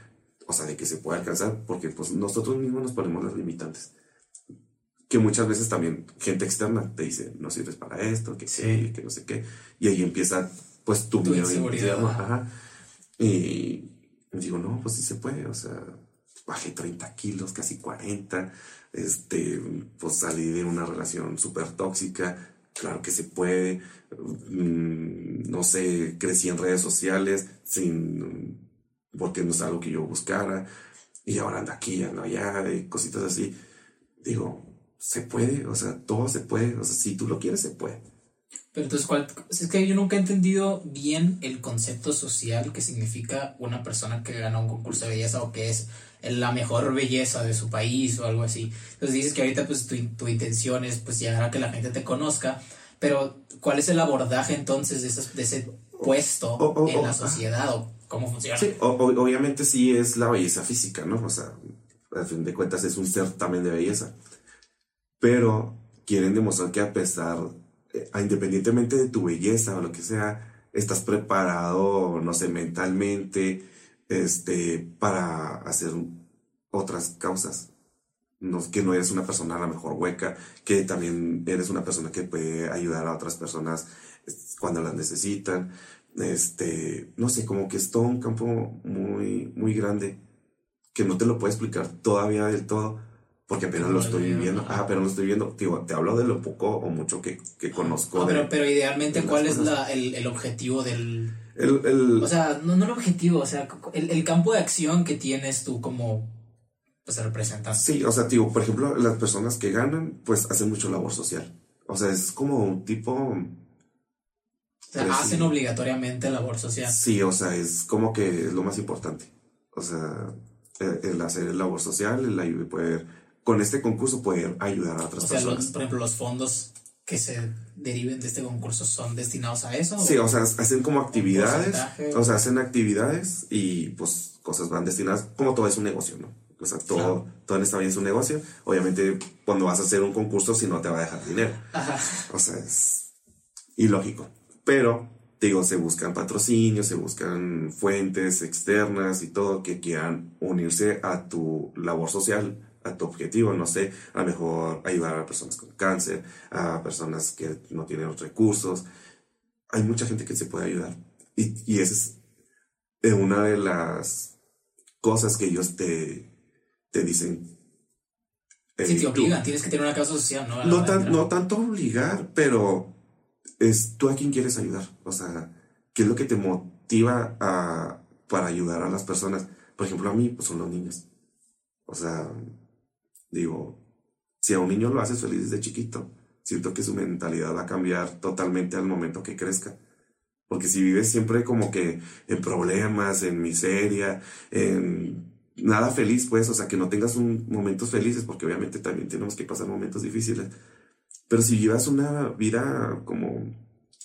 o sea, de que se pueda alcanzar, porque pues nosotros mismos nos ponemos las limitantes que muchas veces también gente externa te dice, no sirves para esto, que sí, que no sé qué. Y ahí empieza, pues, tu, miedo. Y digo, no, pues sí se puede, o sea, bajé 30 kilos, casi 40, este, pues salí de una relación súper tóxica, claro que se puede, mm, no sé, crecí en redes sociales sin, porque no es algo que yo buscara, y ahora anda aquí, anda allá, y cositas así. Digo, se puede, o sea, todo se puede, o sea, si tú lo quieres, se puede. Pero entonces, ¿cuál? Es que yo nunca he entendido bien el concepto social que significa una persona que gana un concurso de belleza o que es la mejor belleza de su país o algo así. Entonces dices que ahorita pues tu, tu intención es pues llegar a que la gente te conozca, pero ¿cuál es el abordaje entonces de, ese, de ese puesto en la sociedad o cómo funciona? Sí, obviamente sí es la belleza física, ¿no? O sea, al fin de cuentas es un ser también de belleza pero quieren demostrar que a pesar, eh, independientemente de tu belleza o lo que sea, estás preparado, no sé, mentalmente, este, para hacer otras causas. No, que no eres una persona a lo mejor hueca, que también eres una persona que puede ayudar a otras personas cuando las necesitan. Este, no sé, como que es todo un campo muy, muy grande que no te lo puedo explicar todavía del todo, porque apenas lo estoy viviendo. Ah, pero lo estoy viendo. te hablo de lo poco o mucho que, que conozco. pero, pero idealmente, ¿cuál es la, el, el, objetivo del. El, o sea, no, no el objetivo, o sea, el, el campo de acción que tienes tú como pues, representante. Sí, o sea, digo, por ejemplo, las personas que ganan, pues hacen mucho labor social. O sea, es como un tipo. O sea, pues, hacen obligatoriamente labor social. Sí, o sea, es como que es lo más importante. O sea, el, hacer labor social, el poder con este concurso poder ayudar a otras personas. por ejemplo, los fondos que se deriven de este concurso son destinados a eso. Sí, o, sea, hacen como actividades, o sea, hacen actividades y pues cosas van destinadas, como todo es un negocio, ¿no? O sea, todo, todo en esta vida es un negocio. Obviamente, cuando vas a hacer un concurso, si no te va a dejar dinero. Ajá. O sea, es ilógico. Pero, digo, se buscan patrocinios, se buscan fuentes externas y todo que quieran unirse a tu labor social a tu objetivo, no sé, a lo mejor ayudar a personas con cáncer, a personas que no tienen recursos. Hay mucha gente que se puede ayudar. Y, y esa es una de las cosas que ellos te, te dicen. Eh, si te obligan, tienes que tener una causa social, ¿no? No, no tanto obligar, pero es tú a quién quieres ayudar. O sea, ¿qué es lo que te motiva a, para ayudar a las personas? Por ejemplo, a mí, pues son los niños. O sea, Digo, si a un niño lo haces feliz desde chiquito, siento que su mentalidad va a cambiar totalmente al momento que crezca. Porque si vives siempre como que en problemas, en miseria, en nada feliz, pues, o sea, que no tengas un, momentos felices, porque obviamente también tenemos que pasar momentos difíciles. Pero si vivas una vida como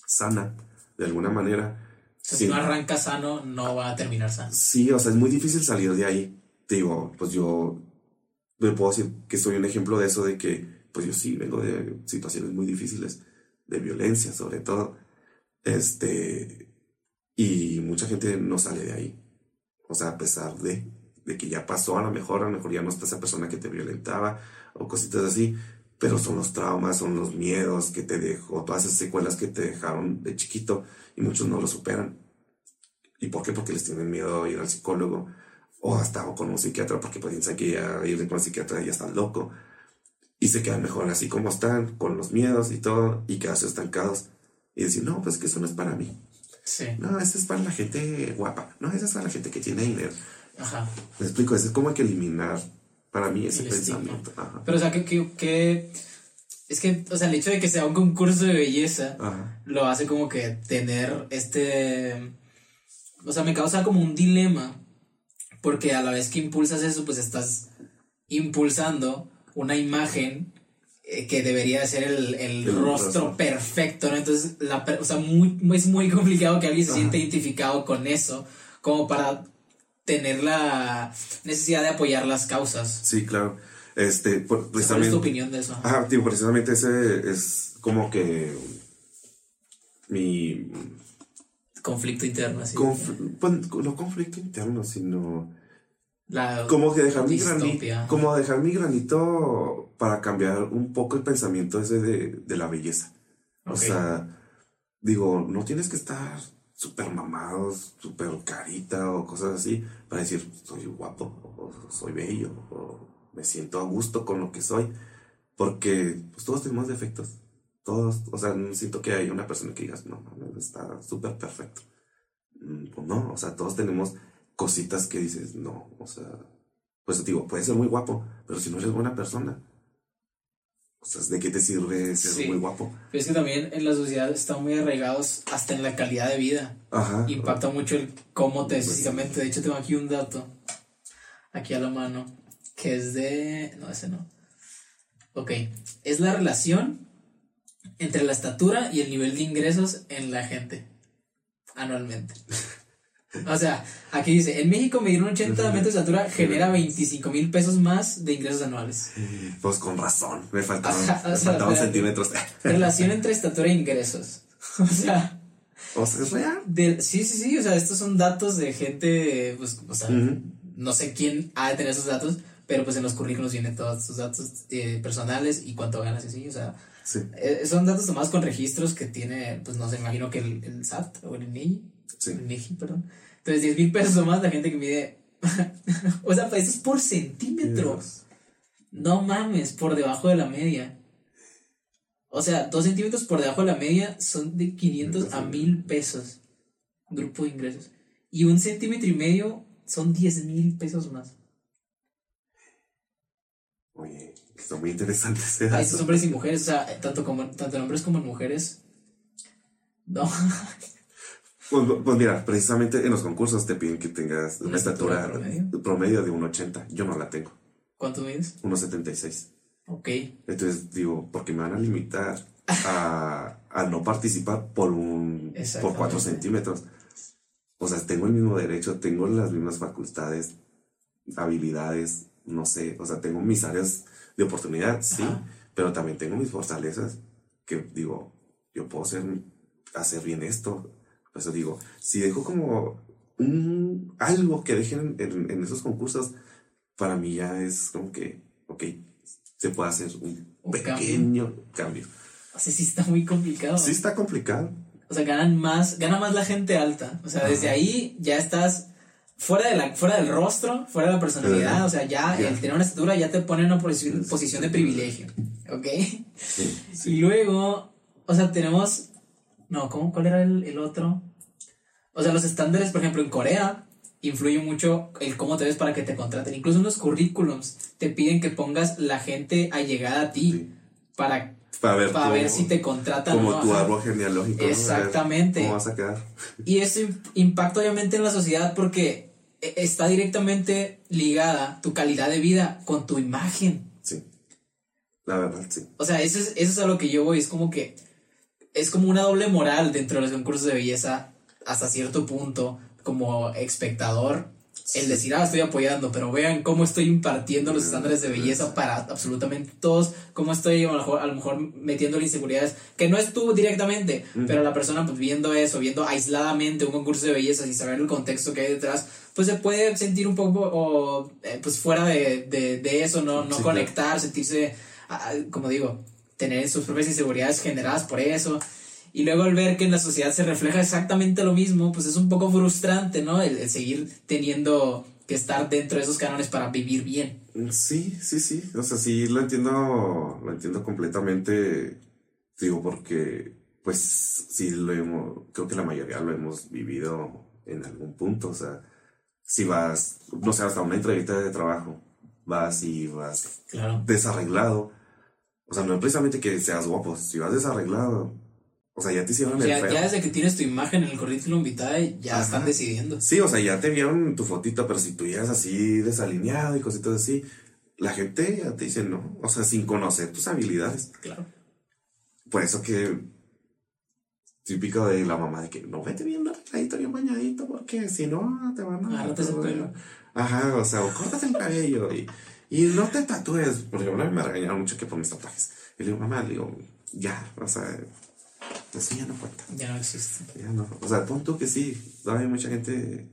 sana, de alguna manera. si no arrancas sano, no va a terminar sano. Sí, o sea, es muy difícil salir de ahí. digo, pues yo me puedo decir que soy un ejemplo de eso, de que, pues yo sí vengo de situaciones muy difíciles, de violencia sobre todo, este, y mucha gente no sale de ahí, o sea, a pesar de, de que ya pasó, a lo mejor, a lo mejor ya no está esa persona que te violentaba o cositas así, pero son los traumas, son los miedos que te dejó, todas esas secuelas que te dejaron de chiquito y muchos no lo superan. ¿Y por qué? Porque les tienen miedo a ir al psicólogo o hasta con un psiquiatra porque piensan que ya ir con un psiquiatra ya están loco y se quedan mejor así como están, con los miedos y todo, y quedarse estancados y decir, no, pues que eso no es para mí. Sí. No, eso es para la gente guapa. No, eso es para la gente que tiene dinero. Ajá. Me explico, eso es como hay que eliminar para mí ese El pensamiento. Ajá. Pero, o sea, que, que, que- Es que, o sea, el hecho de que sea un concurso de belleza Ajá. lo hace como que tener este. O sea, me causa como un dilema. Porque a la vez que impulsas eso, pues estás impulsando una imagen eh, que debería ser el, el El rostro perfecto, ¿no? Entonces, la, o sea, muy, es muy complicado que alguien se sienta identificado con eso, como para tener la necesidad de apoyar las causas. Sí, claro. Este, por- ¿Cuál es tu opinión de eso? Ajá, tío, precisamente ese es como que mi Conflicto interno, así. conf- pues, no conflicto interno, sino La como que dejar mi granito, como dejar mi granito para cambiar un poco el pensamiento ese de, de la belleza. O sea, digo, no tienes que estar súper mamado, súper carita o cosas así para decir soy guapo o soy bello o me siento a gusto con lo que soy. Porque pues, todos tenemos defectos. Todos, o sea, siento que haya una persona que digas, no, está súper perfecto. Mm, Pues no, o sea, todos tenemos cositas que dices, no, o sea, pues digo, puedes ser muy guapo, pero si no eres buena persona, o sea, ¿de qué te sirve ser Sí. muy guapo? Pero es que también en la sociedad están muy arraigados hasta en la calidad de vida. Ajá. Impacta mucho el cómo te Pues- físicamente. De hecho, tengo aquí un dato, aquí a la mano, que es de... No, ese no. Ok, es la relación entre la estatura y el nivel de ingresos en la gente anualmente. O sea, aquí dice, en México medir un 80 metros de estatura genera 25 mil pesos más de ingresos anuales. Pues con razón, me Ajá, sea, espérate. centímetros. Relación entre estatura e ingresos. O sea, O sea, es real. de- sí, sí, sí, o sea, estos son datos de gente, pues, o sea, no sé quién ha de tener esos datos, pero pues en los currículos vienen todos sus datos eh, personales y cuánto ganas y así, o sea, Sí, eh, son datos tomados con registros que tiene, pues no sé, imagino que el, el SAT o el INEGI, sí. el INEGI, perdón. Entonces, 10 mil pesos o más la gente que mide, o sea, pues eso es por centímetro. No mames, por debajo de la media. O sea, dos centímetros por debajo de la media son de 500 a 1000 pesos. Grupo de ingresos. Y un centímetro y medio son 10 mil pesos más. Oye, está muy interesante ese A estos hombres y mujeres, o sea, tanto, como, tanto en hombres como en mujeres. No, Pues, pues mira, precisamente en los concursos te piden que tengas una, estatura promedio. promedio. de 1,80. Yo no la tengo, ¿cuánto mides? 1,76. Ok. Entonces digo, porque me van a limitar a, a no participar por un por Exactamente. 4 centímetros. O sea, tengo el mismo derecho, tengo las mismas facultades, habilidades, no sé, o sea, tengo mis áreas de oportunidad, sí, Ajá. pero también tengo mis fortalezas que digo, yo puedo hacer, hacer bien esto. Por eso digo, si dejo como un, algo que dejen en, en esos concursos, para mí ya es como que, ok, se puede hacer un, Un pequeño cambio. O sea, sí está muy complicado. Sí está complicado. O sea, ganan más, gana más la gente alta. O sea, desde Ajá. ahí ya estás fuera, de la, fuera del rostro, fuera de la personalidad. O sea, ya el tener una estatura ya te pone en una posición, posición de privilegio. ¿Ok? Sí. Y luego, o sea, tenemos. No, ¿cómo? ¿Cuál era el, el otro? O sea, los estándares, por ejemplo, en Corea, influye mucho el cómo te ves para que te contraten. Incluso en los currículums te piden que pongas la gente allegada a ti para, Para ver, para ver si te contratan como o no. tu árbol genealógico. Exactamente. ¿Cómo vas a quedar? Y eso im- impacta obviamente en la sociedad porque está directamente ligada tu calidad de vida con tu imagen. Sí. La verdad, sí. O sea, eso es, eso es a lo que yo voy. Es como que es como una doble moral dentro de los concursos de belleza hasta cierto punto como espectador. El decir, ah, estoy apoyando, pero vean cómo estoy impartiendo los estándares de belleza para absolutamente todos, cómo estoy a lo mejor, a lo mejor metiendo inseguridades, que no es tú directamente, pero la persona pues viendo eso, viendo aisladamente un concurso de belleza sin saber el contexto que hay detrás, pues se puede sentir un poco o, eh, pues fuera de, de, eso, no, no conectar, sentirse, ah, como digo, tener sus propias inseguridades generadas por eso. Y luego al ver que en la sociedad se refleja exactamente lo mismo, pues es un poco frustrante, ¿no? El, seguir teniendo que estar dentro de esos cánones para vivir bien. Sí, sí, sí. O sea, sí lo entiendo, lo entiendo completamente. Digo, porque, pues, sí lo hemos, creo que la mayoría lo hemos vivido en algún punto. O sea, si vas, no sé, hasta una entrevista de trabajo, vas y vas desarreglado. O sea, no es precisamente que seas guapo, si vas desarreglado, o sea, ya te hicieron el ya, Ya desde que tienes tu imagen en el currículum vitae, ya están decidiendo. Sí, o sea, ya te vieron tu fotito, pero si tú llegas así desalineado y cositas así, la gente ya te dice no. O sea, sin conocer tus habilidades. Claro. Por eso que típico de la mamá de que no vete bien arregladito, bien bañadito, porque si no te van a. Agárrate el pelo. Ajá, o sea, o córtate el cabello y, y no te tatúes. Por ejemplo, me regañaron mucho que por mis tatuajes. Y le digo, mamá, le digo, ya, o sea eso ya no cuenta. Ya no existe. Ya no. O sea, punto que sí, hay mucha gente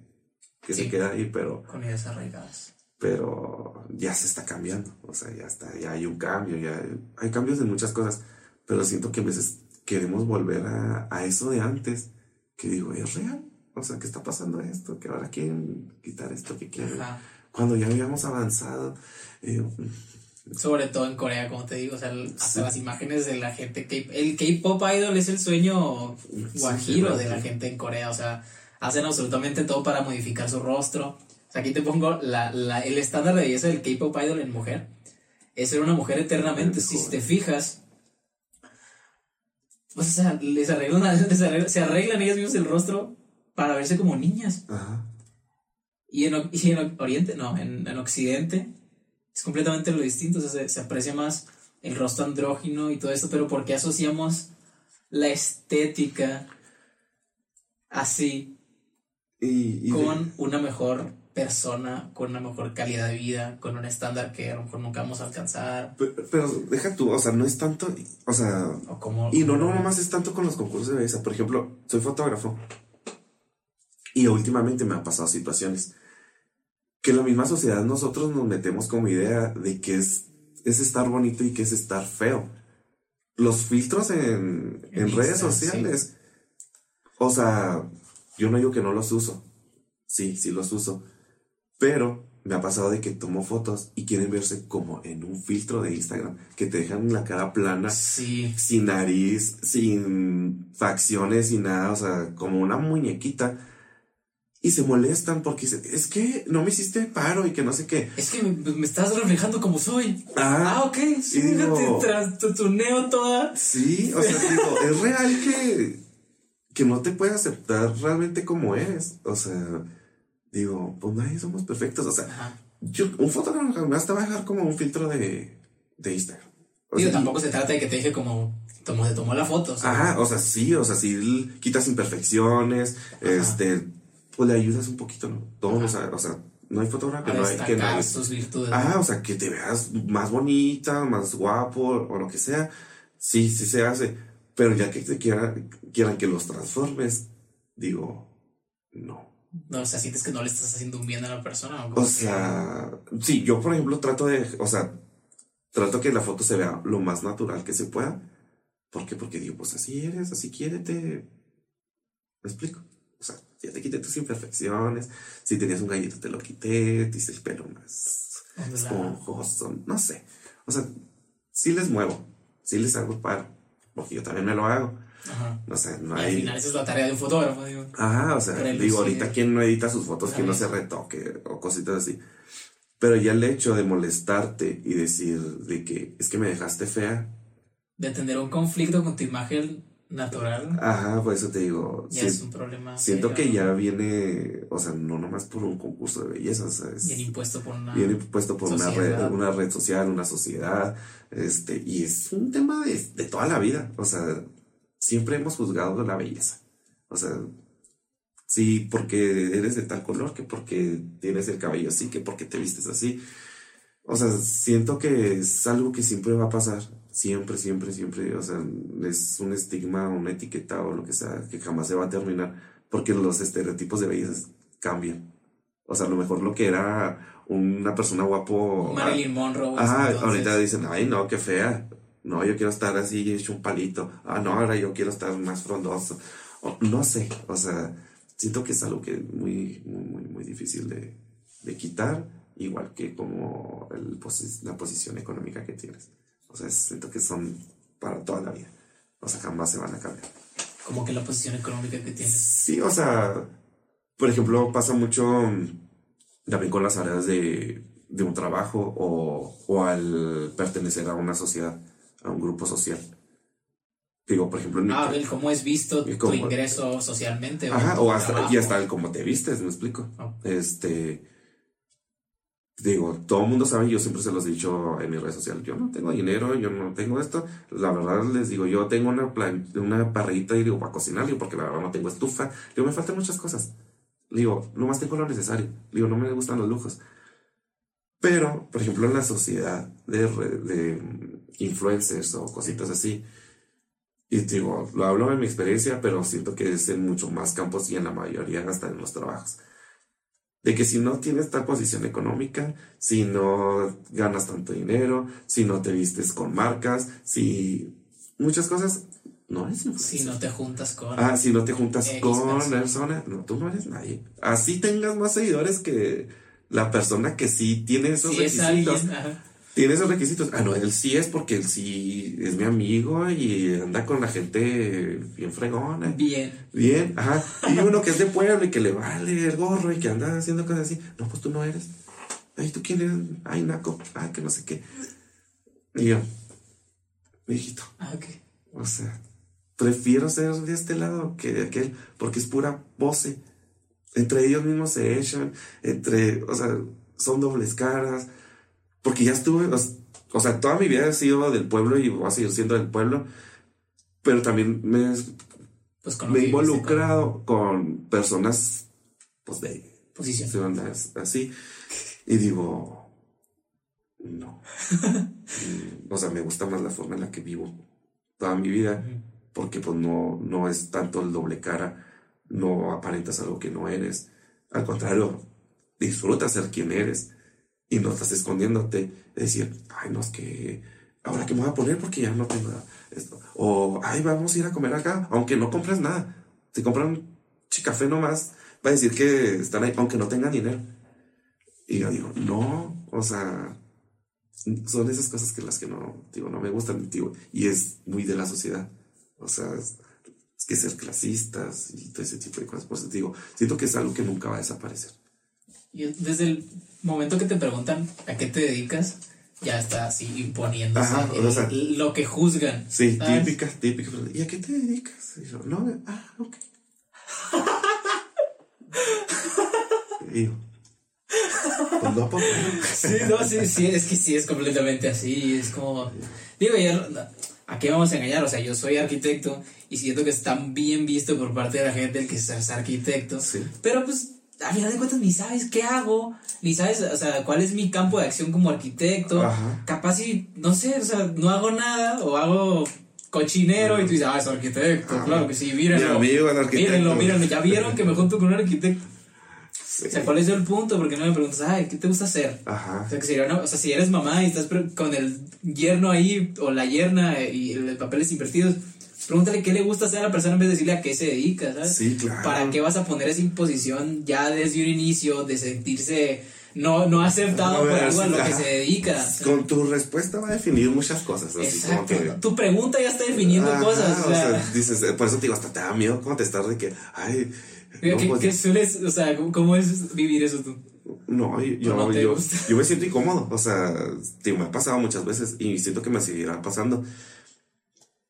que se queda ahí, pero. Con ideas arraigadas. Pero ya se está cambiando. O sea, ya está, ya hay un cambio, ya hay, cambios en muchas cosas. Pero siento que a veces queremos volver a, a eso de antes. Que digo, ¿es real? O sea, ¿qué está pasando esto? Que ahora quieren quitar esto que quieren. Cuando ya habíamos avanzado. Eh, sobre todo en Corea, como te digo, o sea, hasta las imágenes de la gente, el K-pop idol es el sueño guajiro de la gente en Corea, o sea, hacen absolutamente todo para modificar su rostro. O sea, aquí te pongo la, la, el estándar de belleza del K-pop idol en mujer. Es ser una mujer eternamente, si te fijas. O sea, les arreglan, se arreglan ellas mismas el rostro para verse como niñas. Y en, y en Oriente, no, en, en Occidente es completamente lo distinto, o sea, se, aprecia más el rostro andrógino y todo esto, pero ¿por qué asociamos la estética así con una mejor persona, con una mejor calidad de vida, con un estándar que a lo mejor nunca vamos a alcanzar? Pero, deja tú, o sea, no es tanto, o sea, y no, no, nomás es tanto con los concursos de belleza, por ejemplo, soy fotógrafo y últimamente me han pasado situaciones que la misma sociedad nosotros nos metemos como idea de que es, es estar bonito y que es estar feo. Los filtros en, redes sociales. O sea, yo no digo que no los uso. Sí, sí los uso. Pero me ha pasado de que tomo fotos y quieren verse como en un filtro de Instagram, que te dejan la cara plana, sin nariz, sin facciones, sin nada, o sea, como una muñequita y se molestan porque es que no me hiciste paro y que no sé qué. Es que me, estás reflejando como soy. Ah, ah ok. Sí, digo, tu tuneo toda. Sí, o sea, digo, es real que, que no te puede aceptar realmente como eres. O sea, digo, pues nadie somos perfectos. O sea, yo, un fotógrafo me hasta va a dejar como un filtro de, de Instagram. digo, tampoco se trata de que te deje como tomó, te tomó la foto. Ajá, o sea, sí, o sea, sí quitas imperfecciones, este pues le ayudas un poquito, ¿no? Todos, o sea, no hay fotógrafo que no hay que no virtudes. Ah, o sea, que te veas más bonita, más guapo o lo que sea. Sí, sí se hace. Pero ya que te quieran, quieran que los transformes, digo, no. No, o sea, sientes que no le estás haciendo un bien a la persona. O, o sea, sí, yo por ejemplo trato de, o sea, trato que la foto se vea lo más natural que se pueda. ¿Por qué? Porque digo, pues así eres, así quiérete. ¿Me explico? O sea, ya te quité tus imperfecciones. Si tenías un gallito, te lo quité. Te hice el pelo más esponjoso. No sé. O sea, sí les muevo. Sí les hago paro. Porque yo también me lo hago. Ajá. No sé, no hay. Al final, esa es la tarea de un fotógrafo, digo. Ajá, o sea, digo, ahorita, ¿quién no edita sus fotos? ¿Quién no se retoque? O cositas así. Pero ya el hecho de molestarte y decir de que es que me dejaste fea. De tener un conflicto con tu imagen natural. Ajá, por eso te digo. Ya es un problema. Siento que ya viene, o sea, no nomás por un concurso de belleza, es, impuesto por una. Viene impuesto por una red, una red social, una sociedad, este, y es un tema de, de toda la vida, o sea, siempre hemos juzgado la belleza, o sea, Sí, porque eres de tal color, que porque tienes el cabello así, que porque te vistes así. O sea, siento que es algo que siempre va a pasar. Siempre, siempre, siempre. O sea, es un estigma, una etiqueta o lo que sea, que jamás se va a terminar. Porque los estereotipos de belleza cambian. O sea, a lo mejor lo que era una persona guapo. Marilyn Monroe. Ah, ahorita dicen, ay, no, qué fea. No, yo quiero estar así hecho un palito. Ah, no, ahora yo quiero estar más frondoso. no sé, o sea, siento que es algo que es muy, muy, muy, muy difícil de, de quitar, igual que como el, la posición económica que tienes. O sea, siento que son para toda la vida. O sea, jamás se van a cambiar. Como que la posición económica que tienes. Sí, o sea, por ejemplo, pasa mucho también con las áreas de, de un trabajo o, o al pertenecer a una sociedad a un grupo social. Digo, por ejemplo, ah, el cómo es visto tu ingreso socialmente. Ajá, o, hasta, y hasta el cómo te vistes, me explico. Este, digo, todo el mundo sabe, yo siempre se los he dicho en mi red social, yo no tengo dinero, yo no tengo esto. La verdad les digo, yo tengo una, una parrita y digo, para cocinar, digo, porque la verdad no tengo estufa. Digo, me faltan muchas cosas. Digo, nomás tengo lo necesario. Digo, no me gustan los lujos. Pero, por ejemplo, en la sociedad de, de influencers o cositas así, y digo, lo hablo de mi experiencia, pero siento que es en muchos más campos y en la mayoría hasta en los trabajos. De que si no tienes tal posición económica, si no ganas tanto dinero, si no te vistes con marcas, si muchas cosas, no eres influencer. Si no te juntas con. Ah, si no te juntas con persona, no, tú no eres nadie. Así tengas más seguidores que la persona que sí tiene esos requisitos. Tiene esos requisitos. Ah, no, él sí es porque él sí es mi amigo y anda con la gente bien fregona. Bien. Bien, ajá. Y uno que es de pueblo y que le vale el gorro y que anda haciendo cosas así. No, pues tú no eres. Ay, ¿tú quién eres? Ay, Naco. Ay, que no sé qué. Y yo, hijito. Ah, ok. O sea, prefiero ser de este lado que de aquel porque es pura pose entre ellos mismos se echan, entre, o sea, son dobles caras, porque ya estuve, o, sea, toda mi vida he sido del pueblo y voy a seguir siendo del pueblo, pero también me, pues me he involucrado con personas, pues de posiciones así, y digo, no. o sea, me gusta más la forma en la que vivo toda mi vida, porque pues no, no es tanto el doble cara no aparentas algo que no eres. Al contrario, disfrutas ser quien eres y no estás escondiéndote. De decir, ay, no es que ahora que me voy a poner porque ya no tengo esto. O, ay, vamos a ir a comer acá, aunque no compres nada. Si compran chicafé nomás, va a decir que están ahí, aunque no tengan dinero. Y yo digo, no, o sea, son esas cosas que las que no, digo, no me gustan, digo, y es muy de la sociedad. O sea, es que ser clasistas y todo ese tipo de cosas. Por eso digo, siento que es algo que nunca va a desaparecer. Y desde el momento que te preguntan a qué te dedicas, ya está así imponiéndose lo que juzgan. Sí, típica, típica. ¿Y a qué te dedicas? Y yo, no, ah, ok. y pues no, pues, sí, no, sí, sí, es que sí, es completamente así. Es como. Digo, ya ¿a qué vamos a engañar? O sea, yo soy arquitecto y siento que está bien visto por parte de la gente el que seas arquitecto. Pero pues, a final de cuentas, ni sabes qué hago, ni sabes, o sea, cuál es mi campo de acción como arquitecto. Capaz si, no sé, o sea, no hago nada o hago cochinero y tú dices, ah, es arquitecto, claro que sí, mírenlo. Mírenlo, mírenlo, ya vieron que me junto con un arquitecto. O sea, ¿cuál es el punto? Porque no me preguntas, ay, ¿qué te gusta hacer? Ajá. O sea, que si, no, o sea, si eres mamá y estás con el yerno ahí o la yerna y los papeles invertidos, pregúntale qué le gusta hacer a la persona en vez de decirle a qué se dedica, ¿sabes? Sí, claro. ¿Para qué vas a poner esa imposición ya desde un inicio de sentirse no, no aceptado por algo a lo que se dedica? Con tu respuesta va a definir muchas cosas. Exacto. tu pregunta ya está definiendo cosas. O sea, dices, por eso te digo, hasta te da miedo contestar de que, ay, ¿Qué, sueles, o sea, ¿cómo es vivir eso tú? No, yo, yo, yo, me siento incómodo, o sea, me ha pasado muchas veces y siento que me seguirá pasando.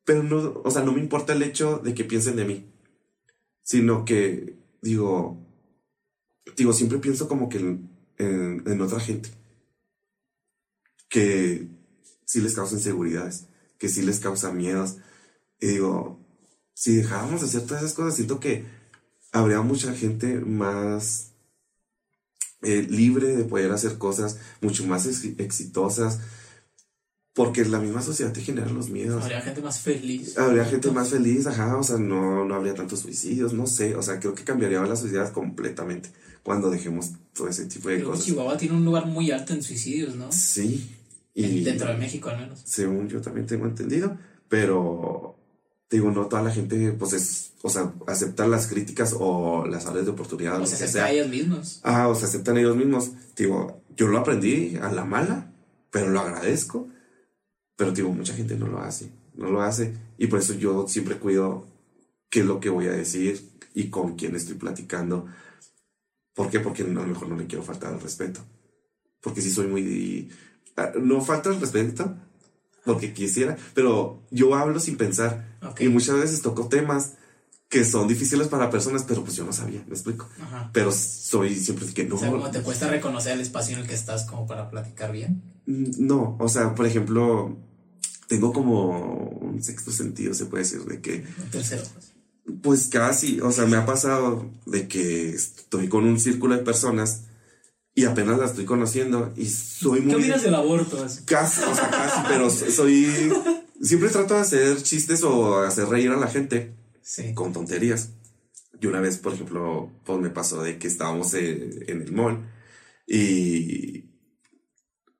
Pero no, o sea, no me importa el hecho de que piensen de mí, sino que, digo, digo, siempre pienso como que en, otra gente, que sí les causa inseguridades, que sí les causa miedos. Y digo, si dejábamos de hacer todas esas cosas, siento que habría mucha gente más eh, libre de poder hacer cosas mucho más ex- exitosas, porque la misma sociedad te genera los miedos. Habría gente más feliz. Habría gente más feliz, ajá, o sea, no, no habría tantos suicidios, no sé, o sea, creo que cambiaría la sociedad completamente cuando dejemos todo ese tipo de Creo que cosas. Chihuahua tiene un lugar muy alto en suicidios, ¿no? Sí, y Dentro de México, al menos. según yo también tengo entendido, pero digo, no toda la gente, pues es, o sea, acepta las críticas o las áreas de oportunidad, O sea, que se sea. a ellos mismos. Ah, o sea, aceptan ellos mismos. Digo, yo lo aprendí a la mala, pero lo agradezco. Pero digo, mucha gente no lo hace, no lo hace. Y por eso yo siempre cuido qué es lo que voy a decir y con quién estoy platicando. ¿Por qué? Porque a lo mejor no le quiero faltar el respeto. Porque sí soy muy... ah, No falta el respeto, porque quisiera, pero yo hablo sin pensar. Ok. Y muchas veces toco temas que son difíciles para personas, pero pues yo no sabía, me explico. Ajá. Pero soy siempre que no. O sea, como te cuesta reconocer el espacio en el que estás como para platicar bien. No, o sea, por ejemplo, tengo como un sexto sentido, se puede decir, de que, tercero, pues. pues casi, o sea, me ha pasado de que estoy con un círculo de personas y apenas la estoy conociendo y soy ¿Qué muy... opinas del aborto? Casi, o sea, casi, pero soy... Siempre trato de hacer chistes o hacer reír a la gente Sí. con tonterías. Y una vez, por ejemplo, pues me pasó de que estábamos eh, en el mall y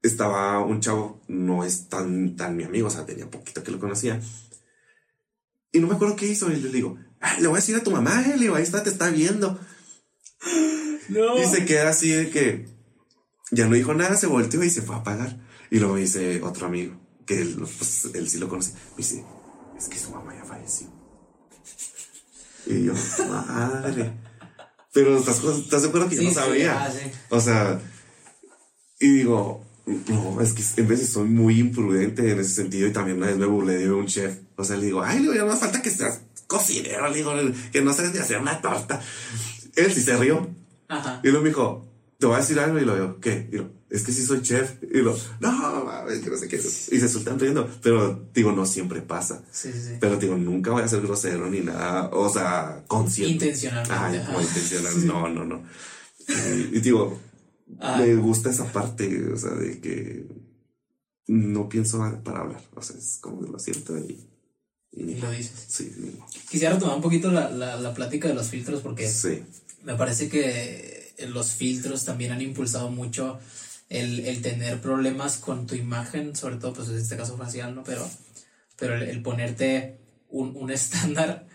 estaba un chavo, no es tan, tan mi amigo, o sea, tenía poquito que lo conocía. Y no me acuerdo qué hizo y le digo, "Ah, le voy a decir a tu mamá, eh, le digo, ahí está, te está viendo. No. Y se queda así de que ya no dijo nada, se volteó y se fue a apagar. Y luego me dice otro amigo, que él, pues, él sí lo conoce, me dice, es que su mamá ya falleció. Y yo, madre. Pero estás, estás de acuerdo que yo no sí, sabía. ah, sí. O sea, y digo, no, es que en veces soy muy imprudente en ese sentido y también una vez me burlé de un chef. O sea, le digo, ay, le digo, no falta que seas cocinero, le digo, que no sabes ni hacer una torta. Él sí se rió. Ajá. Y luego me dijo, te voy a decir algo. Y lo digo, ¿qué? Y lo, es que sí soy chef. Y lo, no, mames, que no sé qué. Y se sueltan riendo. Pero digo, no siempre pasa. Sí, sí, sí. Pero digo, nunca voy a ser grosero ni nada. O sea, consciente. Intencionalmente. Ay, como intencional. No, no, no. Y, y digo, Ah. me gusta esa parte, o sea, de que no pienso para hablar. O sea, es como que lo siento y. y lo dices. Sí. Quisiera tomar un poquito la, la, la plática de los filtros porque sí. me parece que los filtros también han impulsado mucho el, el tener problemas con tu imagen, sobre todo pues en este caso facial, ¿no? Pero, pero el, el ponerte un, un estándar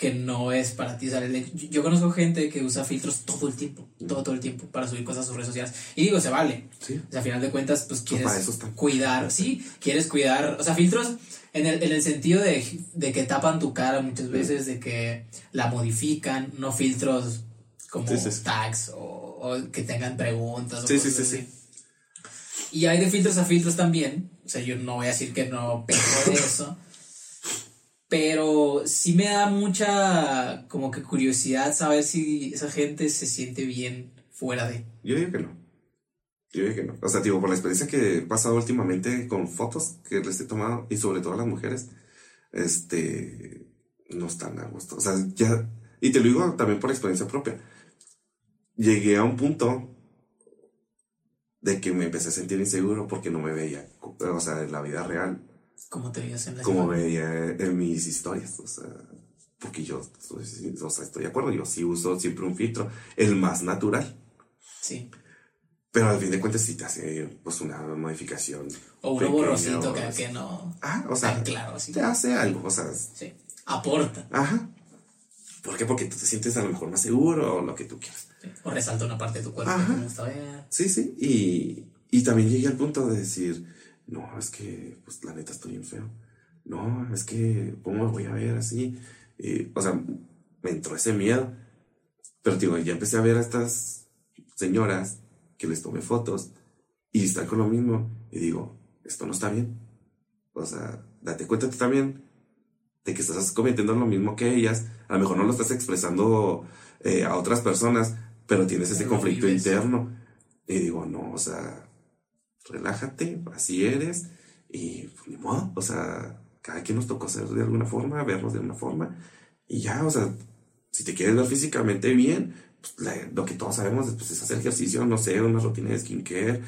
que no es para ti. O sea, yo, yo conozco gente que usa filtros todo el tiempo, todo, todo el tiempo para subir cosas a sus redes sociales. Y digo, se vale. Sí. O sea, a final de cuentas, pues quieres eso están. cuidar, sí, quieres cuidar, o sea, filtros en el, en el sentido de, de que tapan tu cara muchas veces, de que la modifican, no filtros como Sí, sí, sí. tags o, o que tengan preguntas. O Sí, sí, cosas sí, así. Y hay de filtros a filtros también, o sea, yo no voy a decir que no peco de eso, pero sí me da mucha como que curiosidad saber si esa gente se siente bien fuera de... Yo digo que no. Yo digo que no. O sea, digo, por la experiencia que he pasado últimamente con fotos que les he tomado, y sobre todo a las mujeres, este, no están a gusto. O sea, ya, y te lo digo también por experiencia propia. Llegué a un punto de que me empecé a sentir inseguro porque no me veía, o sea, en la vida real, ¿Cómo te veías en la como veía en mis historias. O sea, porque yo, o sea, estoy de acuerdo, yo sí uso siempre un filtro, el más natural. Sí. Pero al fin de cuentas sí te hace pues una modificación. O pequeña, borrosito que, que no. Ah, o sea, claro, así. te hace algo, o sea, Sí. Aporta. ajá. ¿Por qué? Porque tú te sientes a lo mejor más seguro o lo que tú quieras. sí. O resalta una parte de tu cuerpo Ajá. que me gusta ver. Sí, sí. Y, y también llegué al punto de decir, no, es que, pues la neta estoy bien feo. No, es que, ¿cómo me voy a ver así? O sea, me entró ese miedo. Pero digo, ya empecé a ver a estas señoras que les tomé fotos y están con lo mismo. Y digo, esto no está bien. O sea, date cuenta tú también de que estás cometiendo lo mismo que ellas. A lo mejor no lo estás expresando eh, a otras personas, pero tienes ese conflicto interno. Y digo, no, o sea, relájate, así eres. Y pues, ni modo, o sea, cada quien nos tocó ser de alguna forma, vernos de una forma. Y ya, o sea, Si te quieres ver físicamente bien, pues, lo que todos sabemos pues, es hacer ejercicio, no sé, una rutina de skincare.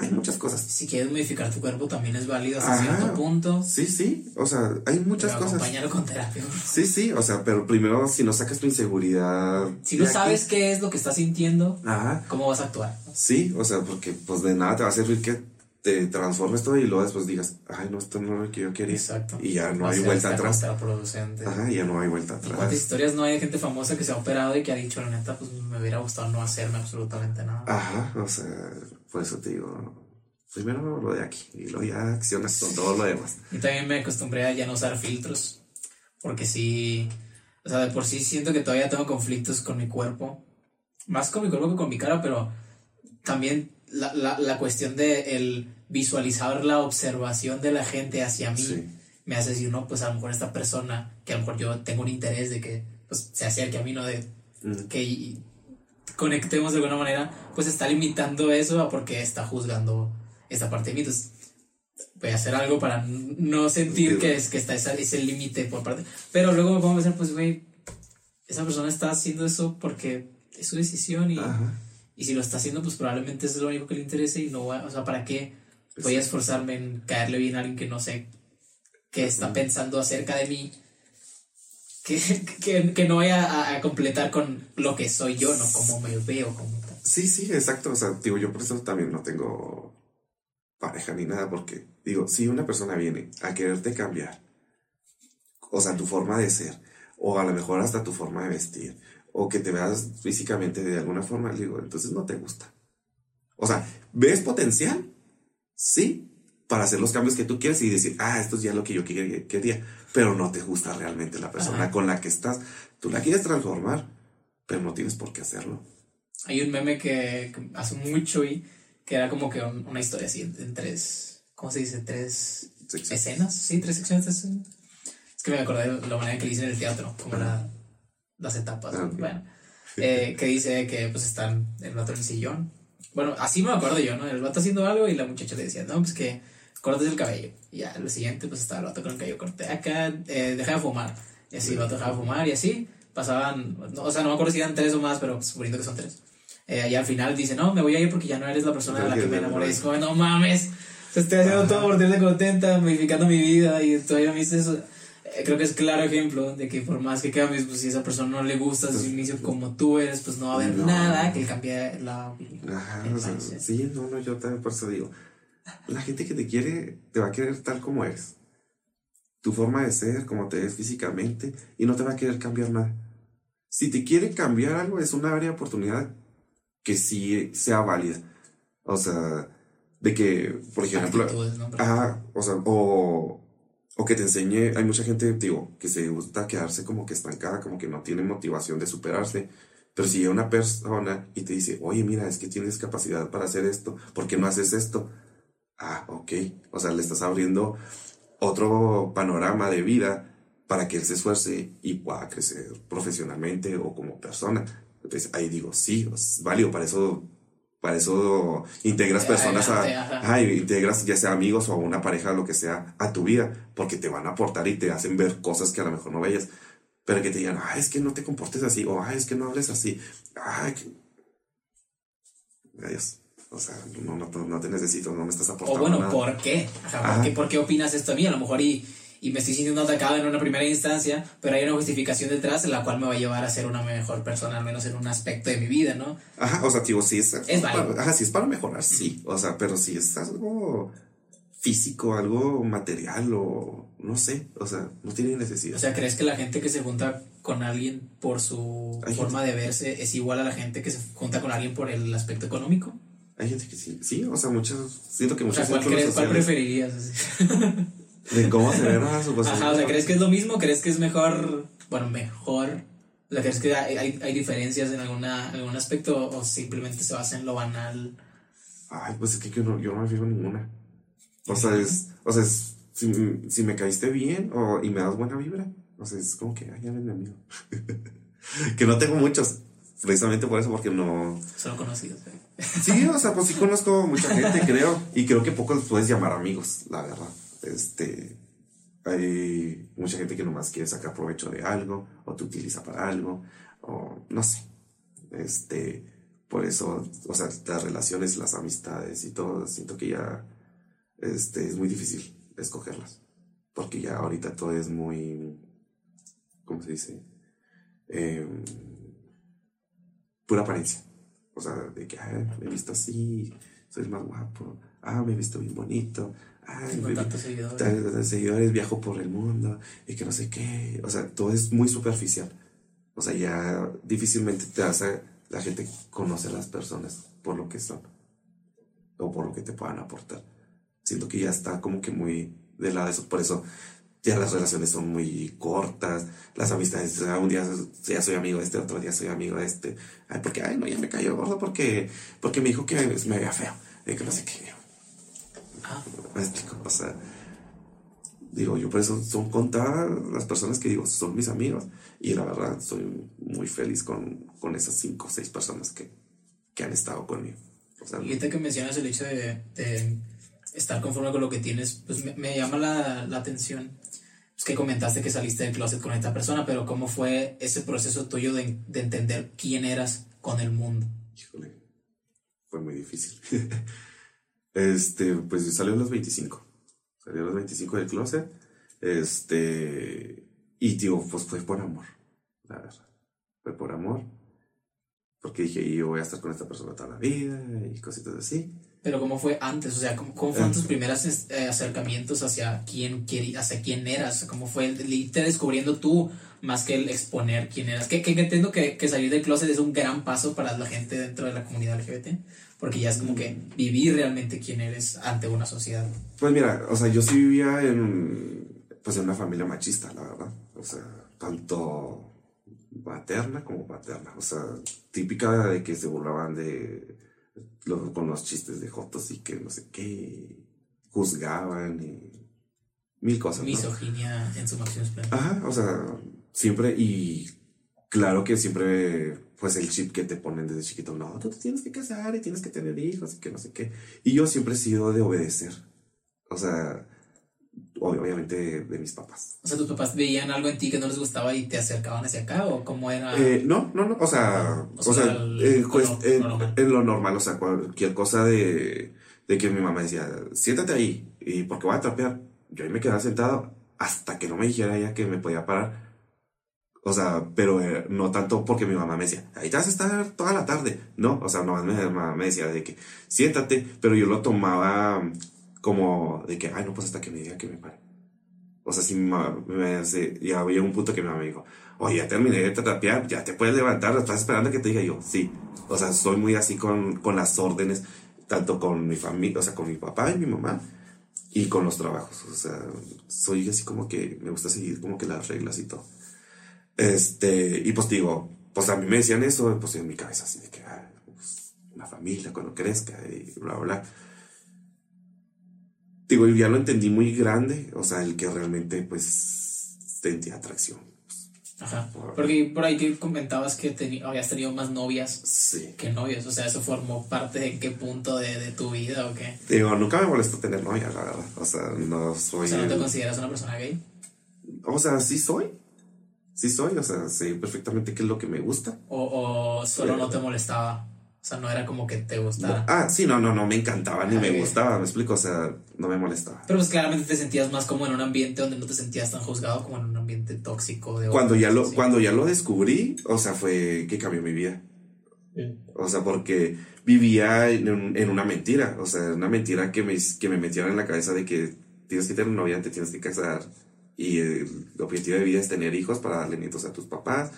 Hay muchas cosas. Si quieres modificar tu cuerpo también es válido hasta Ajá. cierto punto. Sí, sí, o sea, hay muchas pero cosas. acompáñalo con terapia. Sí, sí, o sea, pero primero si no sacas tu inseguridad. Si no sabes qué es lo que estás sintiendo, Ajá, ¿cómo vas a actuar? sí, o sea, porque pues de nada te va a servir que te transformes todo y luego después digas, ay, no, esto no es lo que yo quería. Exacto. Y ya no hay vuelta atrás. contraproducente. Ajá, ya no hay vuelta ¿Y ¿Cuántas atrás. historias no hay de gente famosa que se ha operado y que ha dicho, la neta, pues me hubiera gustado no hacerme absolutamente nada? Ajá, o sea, por eso te digo, primero lo de aquí y luego ya accionas con todo lo demás. Y también me acostumbré a ya no usar filtros. Porque sí, o sea, de por sí siento que todavía tengo conflictos con mi cuerpo. Más con mi cuerpo que con mi cara, pero también la, la, la cuestión de el visualizar la observación de la gente hacia mí Sí. me hace decir, no, pues a lo mejor esta persona, que a lo mejor yo tengo un interés de que pues, se acerque a mí, no de Mm. que y- conectemos de alguna manera, pues está limitando eso a porque está juzgando esta parte de mí. Entonces, voy a hacer algo para no sentir que, es, que está esa- ese límite por parte. Pero luego pongo a pensar, pues, güey, esa persona está haciendo eso porque es su decisión y, Ajá. Y si lo está haciendo, pues probablemente es lo único que le interese y no va, o sea, ¿para qué voy a esforzarme en caerle bien a alguien que no sé qué está pensando acerca de mí? Que, que, que no vaya a, a completar con lo que soy yo, no como me veo como tal. Sí, sí, exacto. O sea, digo, yo por eso también no tengo pareja ni nada, porque digo, si una persona viene a quererte cambiar, o sea, tu forma de ser, o a lo mejor hasta tu forma de vestir, o que te veas físicamente de alguna forma, digo, entonces no te gusta. O sea, ¿ves potencial? Sí, para hacer los cambios que tú quieres y decir, ah, esto es ya lo que yo quería, pero no te gusta realmente la persona Ajá. con la que estás. Tú la quieres transformar, pero no tienes por qué hacerlo. Hay un meme que, que hace mucho y que era como que un- una historia así en, tres, ¿cómo se dice? Tres sí. escenas, sí, tres secciones. Es que me acordé de la manera que le dicen en el teatro, como la- las etapas. Ah, ok. Bueno, eh, que dice que pues están el vato en el sillón. Bueno, así me acuerdo yo, ¿no? El vato haciendo algo y la muchacha le decía, no, pues que cortes el cabello. Y ya, lo siguiente, pues estaba el vato con el cabello corté acá, eh, deja de fumar. Y así el vato dejaba de fumar y así pasaban, no, o sea, no me acuerdo si eran tres o más, pero suponiendo que son tres. Eh, y al final dice, no, me voy a ir porque ya no eres la persona de la que me enamoré. Y es como, no mames, te estoy haciendo todo por tenerte contenta, modificando mi vida y todavía me dices eso. Eh, creo que es claro ejemplo de que por más que cambies, pues si a esa persona no le gusta desde un inicio como tú eres, pues no va a haber No. nada que cambie la... Ajá, el o sea, sí, no, no, yo también por eso digo, la gente que te quiere, te va a querer tal como eres. Tu forma de ser, como te ves físicamente, y no te va a querer cambiar nada. Si te quiere cambiar algo, es una área de oportunidad que sí sea válida. O sea, de que, por ejemplo, actitudes, ¿no? Ajá, o sea, o, o que te enseñe, hay mucha gente, digo, que se gusta quedarse como que estancada, como que no tiene motivación de superarse. Pero si llega una persona y te dice, oye, mira, es que tienes capacidad para hacer esto, ¿por qué no haces esto? Ah, ok. O sea, le estás abriendo otro panorama de vida para que él se esfuerce y pueda crecer profesionalmente o como persona. Entonces ahí digo, sí, es válido, para eso, para eso integras personas a, ajá. Integras ya sea amigos o una pareja, lo que sea, a tu vida, porque te van a aportar y te hacen ver cosas que a lo mejor no veías, pero que te digan, ah, es que no te comportes así, o ah, es que no hables así, ah, que... Adiós. O sea, no, no, no te necesito, no me estás O aportando bueno, nada. ¿por qué? Ajá, ¿por, qué? ¿Por qué opinas esto a mí? A lo mejor y, y me estoy sintiendo atacado en una primera instancia, pero hay una justificación detrás en la cual me va a llevar a ser una mejor persona, al menos en un aspecto de mi vida, ¿no? Ajá, o sea, digo, sí es, para, ajá, sí es para mejorar, sí. O sea, pero si es algo físico, algo material o no sé, o sea, no tiene necesidad. O sea, ¿crees que la gente que se junta con alguien por su Hay forma de verse es igual a la gente que se junta con alguien por el aspecto económico? Hay gente que sí, sí, o sea, muchos, siento que O sea, muchos ¿cuál, crees, cuál preferirías? De cómo se ven a su Ajá, o sea, ¿crees que es lo mismo? ¿Crees que es mejor? Bueno, mejor. O sea, ¿crees que hay, hay, hay diferencias en alguna, algún aspecto o simplemente se basa en lo banal? Ay, pues es que yo no, yo no me fijo en ninguna. O sea, es, o sea, es, si, si me caíste bien o, y me das buena vibra, o sea, es como que, ay, ya mi amigo. que no tengo muchos, precisamente por eso, porque no... Solo conocidos. ¿eh? Sí, o sea, pues sí conozco mucha gente, creo, y creo que pocos los puedes llamar amigos, la verdad. Este, Hay mucha gente que nomás quiere sacar provecho de algo, o te utiliza para algo, o no sé. Este, por eso, o sea, las relaciones, las amistades y todo, siento que ya este, es muy difícil escogerlas. Porque ya ahorita todo es muy, ¿cómo se dice? Em, pura apariencia. O sea, de que, me he visto así, soy el más guapo, ah, me he visto bien bonito, ay, tantos seguidores. seguidores, viajo por el mundo y que no sé qué. O sea, todo es muy superficial. O sea, ya difícilmente te hace la gente conoce a las personas por lo que son o por lo que te puedan aportar. Siento que ya está como que muy de lado eso, por eso ya las relaciones son muy cortas, las amistades, un día ya soy amigo de este, otro día soy amigo de este, ay, porque, ay, no, ya me cayó gordo porque, porque me dijo que me veía feo, y que no sé qué. Ah. Me explico, o sea, digo, yo por eso son contadas las personas que digo, son mis amigos, y la verdad, soy muy feliz con, con esas cinco o seis personas que, que han estado conmigo. y ahorita que mencionas el hecho de, de estar conforme con lo que tienes, pues me, me llama la, la atención. Pues que comentaste que saliste del closet con esta persona, pero ¿cómo fue ese proceso tuyo de, de entender quién eras con el mundo? Híjole, fue muy difícil. este, pues salió a los 25. Salió a los 25 del closet. Este, y tío, pues fue por amor, la verdad. Fue por amor. Porque dije, yo voy a estar con esta persona toda la vida y cositas así. Pero ¿cómo fue antes? O sea, ¿cómo, fueron tus primeros eh, acercamientos hacia quién, hacia quién eras? ¿Cómo fue el, irte descubriendo tú más que el exponer quién eras? Que, que, entiendo que, que, salir del closet es un gran paso para la gente dentro de la comunidad LGBT, porque ya es como que vivir realmente quién eres ante una sociedad. Pues mira, o sea, yo sí vivía en, pues en una familia machista, la verdad. O sea, tanto materna como paterna. O sea, típica de que se burlaban de con los chistes de Jotos y que no sé qué, juzgaban y mil cosas. Misoginia en su máximo Ajá, o sea, siempre y claro que siempre pues el chip que te ponen desde chiquito, no, tú te tienes que casar y tienes que tener hijos y que no sé qué. Y yo siempre he sido de obedecer. O sea, obviamente de mis papás. O sea, tus papás veían algo en ti que no les gustaba y te acercaban hacia acá o cómo era? Eh, no, no, no, o sea, o, sea, eh, pues, en lo normal, o sea, cualquier cosa de, de que mi mamá decía, siéntate ahí y porque voy a trapear, yo ahí me quedaba sentado hasta que no me dijera ella que me podía parar. O sea, pero eh, no tanto porque mi mamá me decía, ahí te vas a estar toda la tarde. No, o sea, no, mi mamá me decía de que siéntate, pero yo lo tomaba como de que, ay, no, pues hasta que me diga que me pare. O sea, si me, ya había un punto que mi mamá me dijo, oye, ya terminé de trapear, ya te puedes levantar, estás esperando que te diga yo, sí. O sea, soy muy así con, con las órdenes, tanto con mi familia, o sea, con mi papá y mi mamá, y con los trabajos. O sea, soy así como que me gusta seguir como que las reglas y todo. Este, y pues digo, pues a mí me decían eso, pues en mi cabeza así de que, ah, pues, la familia cuando crezca y bla, bla, bla digo, ya lo entendí muy grande, o sea, el que realmente pues sentía atracción. Ajá. Porque por ahí que comentabas que habías tenido más novias que novios. O sea, ¿eso formó parte de qué punto de, tu vida o qué? Digo, nunca me molestó tener novia, la verdad. O sea, no soy. O sea, ¿no te consideras una persona gay? O sea, sí soy. Sí soy, o sea, sé perfectamente qué es lo que me gusta. ¿O, o solo no te molestaba? O sea, no era como que te gustara. ah, sí, no, no, no me encantaba ni me gustaba, me explico, o sea, no me molestaba. Pero pues claramente te sentías más como en un ambiente donde no te sentías tan juzgado como en un ambiente tóxico. De cuando, ya lo, cuando ya lo descubrí, o sea, fue que cambió mi vida. O sea, porque vivía en, en, una mentira, o sea, una mentira que me, que me metieron en la cabeza de que tienes que tener novia, te tienes que casar y el objetivo de vida es tener hijos para darle nietos a tus papás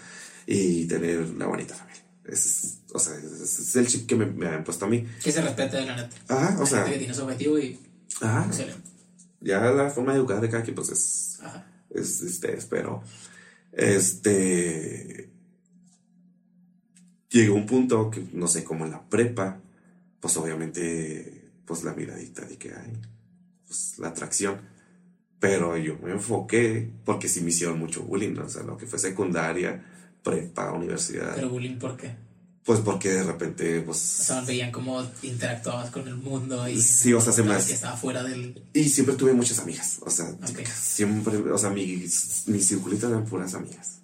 y tener una bonita familia. Es, o sea, es, el chip que me, me, han puesto a mí. Que se respete la neta. Ajá, o sea. que tiene su objetivo y. Ajá. Excelente. Ya la forma de educar de cada quien, pues es. Ajá. Es ustedes, pero. Este. Llegó un punto que, no sé, como en la prepa, pues obviamente, pues la miradita de que hay, pues la atracción. Pero yo me enfoqué, porque sí me hicieron mucho bullying, o sea, lo que fue secundaria, prepa, universidad. ¿Pero bullying por qué? Pues porque de repente, pues... O sea, veían cómo interactuabas con el mundo y... Sí, o sea, se me que estaba fuera del... Y siempre tuve muchas amigas, o sea, Ok. siempre, o sea, mis, mis circulitos eran puras amigas.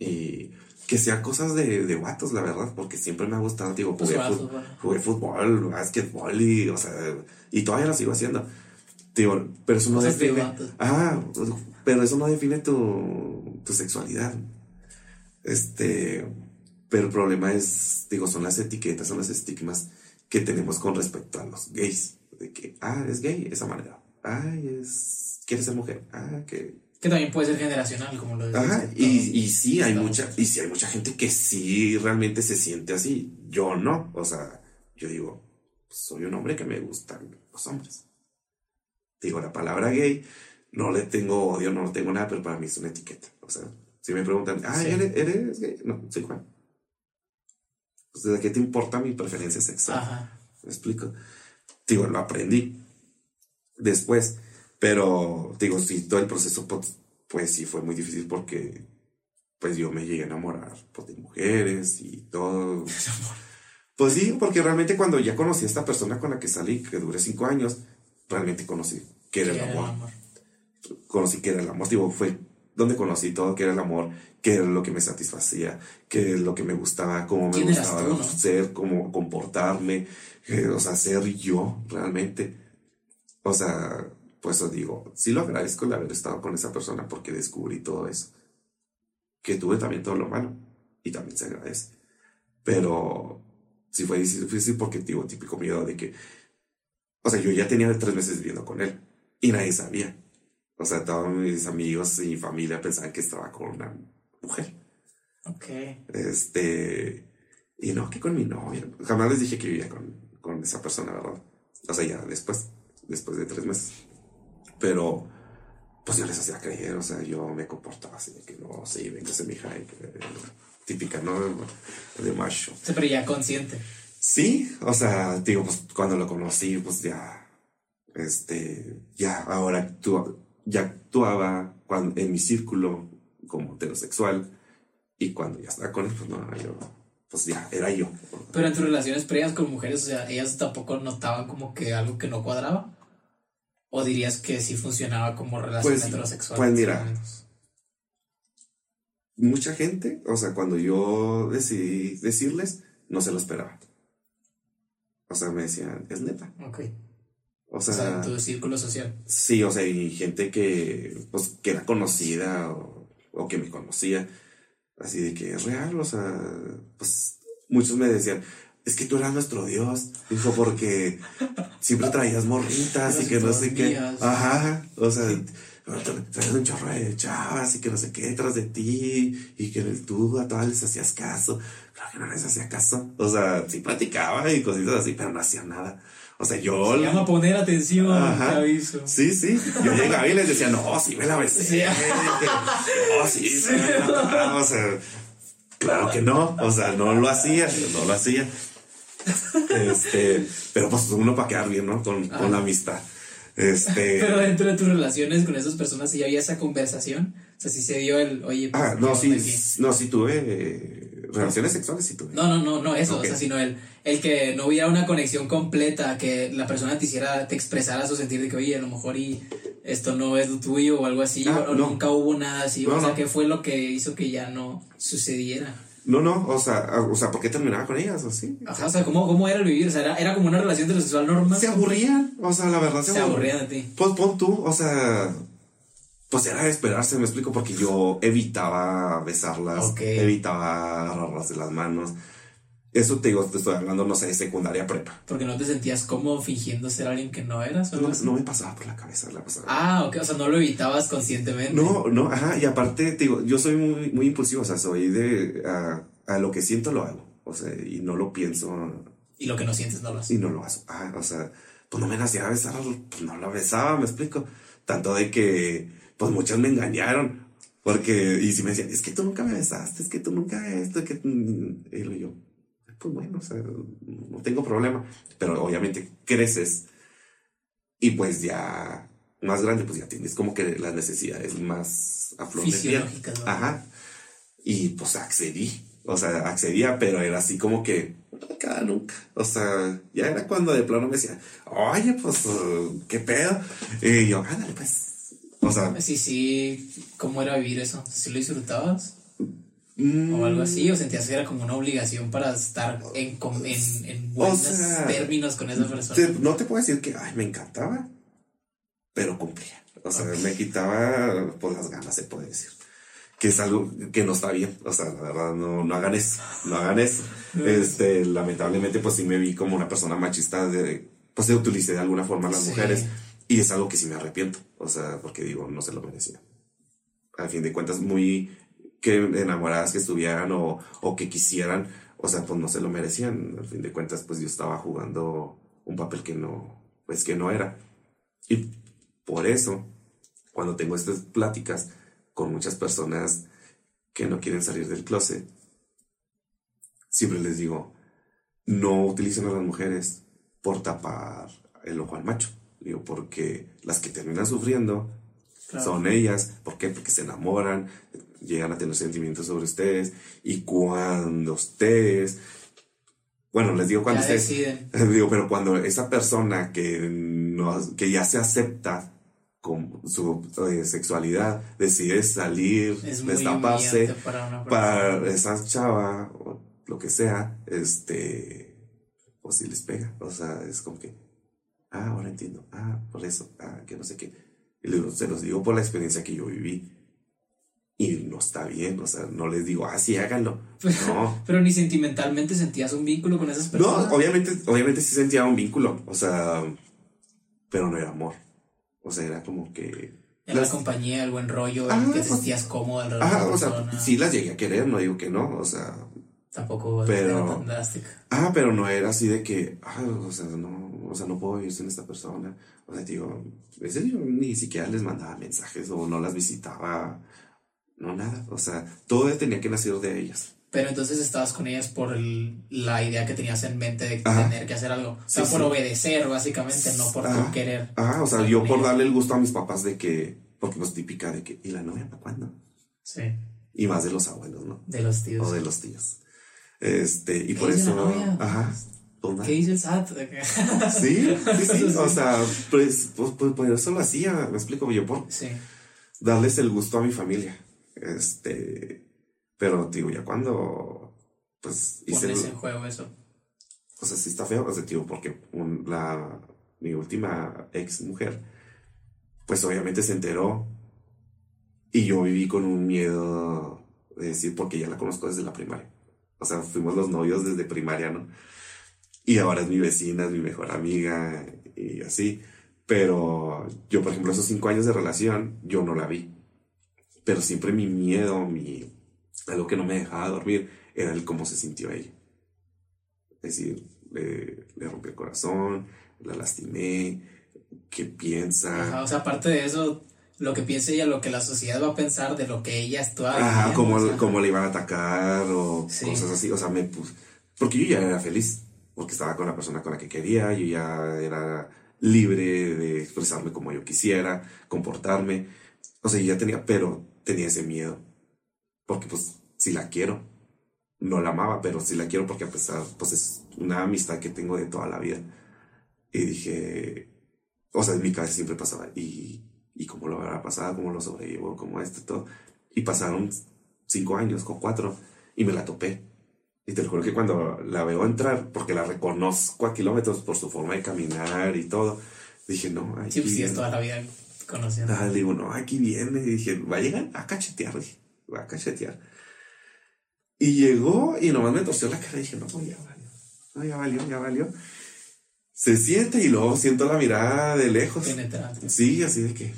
Y que sean cosas de, de vatos, la verdad, porque siempre me ha gustado, digo, Pues jugué, fut- fútbol. jugué fútbol, básquetbol y, o sea, y todavía lo sigo haciendo. Pero eso no Cosas define. Ah, pero eso no define tu, tu sexualidad. Este, pero el problema es, digo, son las etiquetas, son los estigmas que tenemos con respecto a los gays. De que, ah, es gay, esa manera. Ay, es, quiere ser mujer. Ah, que. Que también puede ser generacional, como lo decías. Ajá, y, y sí hay mucha, y sí hay mucha gente que sí realmente se siente así. Yo no. O sea, yo digo, soy un hombre que me gustan los hombres. Digo, la palabra gay, no le tengo odio, no tengo nada, pero para mí es una etiqueta. O sea, si me preguntan, ah, Sí. ¿eres, ¿eres gay? No, soy Juan. ¿de qué te importa mi preferencia sexual? Ajá. ¿Me explico? Digo, lo aprendí después, pero digo, sí, todo el proceso, pues, pues sí fue muy difícil porque, pues yo me llegué a enamorar pues, de mujeres y todo. Pues sí, porque realmente cuando ya conocí a esta persona con la que salí, que duré cinco años, realmente conocí que era el era el amor. Conocí que era el amor, digo, fue donde conocí todo, que era el amor, que era lo que me satisfacía, que es lo que me gustaba, cómo me ¿Quién eras gustaba tú, no? ser, cómo comportarme, eh, o sea, ser yo realmente. O sea, pues os digo, sí lo agradezco el haber estado con esa persona porque descubrí todo eso. Que tuve también todo lo malo y también se agradece. Pero sí fue difícil porque digo, típico miedo de que, o sea, yo ya tenía tres meses viviendo con él y nadie sabía. O sea, todos mis amigos y familia pensaban que estaba con una mujer. Ok. Este, y no, que con mi novia. Jamás les dije que vivía con, con esa persona, ¿verdad? O sea, ya después, después de tres meses. Pero, pues yo les hacía creer, o sea, yo me comportaba así, de que no, sí, véngase mi hija, típica, ¿no? De macho. Sí, pero ya consciente. Sí, o sea, digo, pues cuando lo conocí, pues ya, este, ya ahora actúa, ya actuaba cuando, en mi círculo como heterosexual y cuando ya estaba con él, pues no, yo, pues ya, era yo. Pero en tus relaciones previas con mujeres, o sea, ellas tampoco notaban como que algo que no cuadraba. ¿O dirías que sí funcionaba como relación Pues, heterosexual? pues, mira. Mucha gente, o sea, cuando yo decidí decirles, no se lo esperaba. O sea, me decían, es neta. Ok. O O sea, sea, en tu círculo social. Sí, o sea, y gente que, pues, que era conocida o, o que me conocía, así de que es real, o sea, pues, muchos me decían, es que tú eras nuestro Dios, dijo, porque siempre traías morritas y que no sé qué, ajá, o sea, traías un chorro de chavas y que no sé qué detrás de ti y que tú a todas les hacías caso, claro que no les hacía caso, o sea, sí platicaba y cositas así, pero no hacía nada. O sea, yo Se llama poner atención, Ajá. te aviso. Sí, sí. Yo llegaba y les decía, no, sí me la besé. Sí. No, sí, sí me la. O sea, claro que no. O sea, no lo hacía, no lo hacía. Este, pero pues uno para quedar bien, ¿no? Con, con la amistad. Este. Pero dentro de tus relaciones con esas personas, si había esa conversación, o sea, si se dio el, oye, pues, Ah, ¿qué no, sí, no, sí tuve eh, relaciones sexuales, sí tuve. No, no, no, no eso, o sea, sino el, el que no hubiera una conexión completa, que la persona te hiciera, te expresara su sentir de que, oye, a lo mejor y esto no es lo tuyo o algo así, Ah, o, no. nunca hubo nada así, No, o sea, no. ¿qué fue lo que hizo que ya no sucediera? No, no, o sea, ah, o sea, ¿por qué terminaba con ellas o sí? Ajá, o sea, ¿cómo, cómo era el vivir? O sea, era, era como una relación heterosexual normal. Se aburrían, o sea, la verdad se, Se aburrían. aburrían de ti. Pues pon tú, o sea, pues era de esperarse, me explico, porque yo evitaba besarlas, Ok. evitaba agarrarlas de las manos. Eso te digo, te estoy hablando, no sé, de secundaria prepa. Porque no te sentías como fingiendo ser alguien que no eras o No, no me pasaba por la cabeza la pasada. Ah, ok, o sea, no lo evitabas conscientemente. No, no, ajá, y aparte, te digo, yo soy muy, muy impulsivo, o sea, soy de, a, a lo que siento lo hago, o sea, y no lo pienso Y lo que no sientes no lo haces. y no lo hago. Ah, o sea, pues no me nacía besar, pues no la besaba, me explico. Tanto de que, pues muchas me engañaron, porque, y si me decían, es que tú nunca me besaste, es que tú nunca esto, que, mm", y lo yo, pues bueno, o sea, no tengo problema, pero obviamente creces y pues ya más grande, pues ya tienes como que las necesidades más a flor. Fisiológicas, ¿no? Ajá. Y pues accedí. O sea, accedía, pero era así como que cada nunca. O sea, ya era cuando de plano me decía, oye, pues, ¿qué pedo? Y yo, ándale, pues. O sea. Sí, sí. ¿Cómo era vivir eso? ¿Sí lo disfrutabas? o algo así, o sentías que era como una obligación para estar en, en, en buenos términos con esa persona. no te puedo decir que, ay, me encantaba, pero cumplía. O sea, me quitaba pues, las ganas, se puede decir. Que es algo que no está bien. O sea, la verdad, no, no hagan eso. No hagan eso. este, lamentablemente, pues sí me vi como una persona machista de, pues se utilicé de alguna forma a las mujeres. Y es algo que sí me arrepiento. O sea, porque digo, no se lo merecía. A fin de cuentas, muy que enamoradas que estuvieran o, o que quisieran, o sea, pues no se lo merecían. Al fin de cuentas, pues yo estaba jugando un papel que no, pues que no era. Y por eso, cuando tengo estas pláticas con muchas personas que no quieren salir del closet, siempre les digo, no utilicen a las mujeres por tapar el ojo al macho. Digo, porque las que terminan sufriendo son ellas. ¿Por qué? Porque se enamoran, llegan a tener sentimientos sobre ustedes. Y cuando ustedes, bueno, les digo cuando ustedes, digo, pero cuando esa persona que, no, que ya se acepta con su eh, sexualidad decide salir, destaparse para, para esa chava o lo que sea, este, o si les pega, o sea, es como que, ah, ahora entiendo, ah, por eso, ah, que no sé qué. Y se los digo por la experiencia que yo viví y no está bien, o sea, no les digo, ah, sí, háganlo. No. Pero ni sentimentalmente sentías un vínculo con esas personas. No, obviamente, obviamente sí sentía un vínculo, o sea, pero no era amor. O sea, era como que. En la compañía, el buen rollo, ah, que te pues, sentías cómodo alrededor ah, o sea, sí las llegué a querer, no digo que no, o sea. Tampoco pero, era tan drástica. Ah, pero no era así de que, ah, o sea, no, o sea, no puedo vivir sin esta persona. O sea, digo, ese yo ni siquiera les mandaba mensajes o no las visitaba no, nada. O sea, todo tenía que nacer de ellas. Pero entonces estabas con ellas por la idea que tenías en mente de tener que hacer algo. O sea, por obedecer, básicamente, no por querer. Ajá, o sea, yo por darle el gusto a mis papás de que, porque pues típica de que, ¿y la novia para cuándo? Sí. Y más de los abuelos, ¿no? De los tíos. O de los tíos. Este, y por eso. Ajá. ¿Qué dice el SAT? sí, sí, sí. O sea, pues, pues, pues, eso lo hacía, me explico yo por. Sí. Darles el gusto a mi familia. Este, pero digo, ya cuando, pues hice... Pones en juego eso. O sea, sí está feo, o sea, digo, porque la, mi última ex mujer, pues obviamente se enteró y yo viví con un miedo de decir, porque ya la conozco desde la primaria. O sea, fuimos los novios desde primaria, ¿no? Y ahora es mi vecina, es mi mejor amiga y así. Pero yo, por ejemplo, esos cinco años de relación, yo no la vi pero siempre mi miedo, mi, algo que no me dejaba dormir, era el cómo se sintió ella. Es decir, le, le rompí el corazón, la lastimé, qué piensa. o sea, aparte de eso, lo que piensa ella, lo que la sociedad va a pensar de lo que ella está Ajá, cómo, le iban a atacar o cosas así. O sea, me Porque yo ya era feliz, porque estaba con la persona con la que quería, yo ya era libre de expresarme como yo quisiera, comportarme. O sea, yo ya tenía, pero tenía ese miedo. Porque pues si la quiero, no la amaba, pero si la quiero porque a pesar, pues es una amistad que tengo de toda la vida. Y dije, o sea, en mi cabeza siempre pasaba, ¿y, y cómo lo habrá pasado? ¿Cómo lo sobrevivo? ¿Cómo esto? Todo. Y pasaron cinco años, con cuatro, y me la topé. Y te lo juro que cuando la veo entrar, porque la reconozco a kilómetros por su forma de caminar y todo, dije, no, ay, Sí, pues sí, es toda la vida conociendo. Ah, digo, no, aquí viene. Y dije, va a llegar a cachetear, dije, va a cachetear. Y llegó y nomás me torció la cara y dije, no, pues ya valió. No, ya valió, ya valió. Se siente y luego siento la mirada de lejos. Penetrante. Sí, así de que.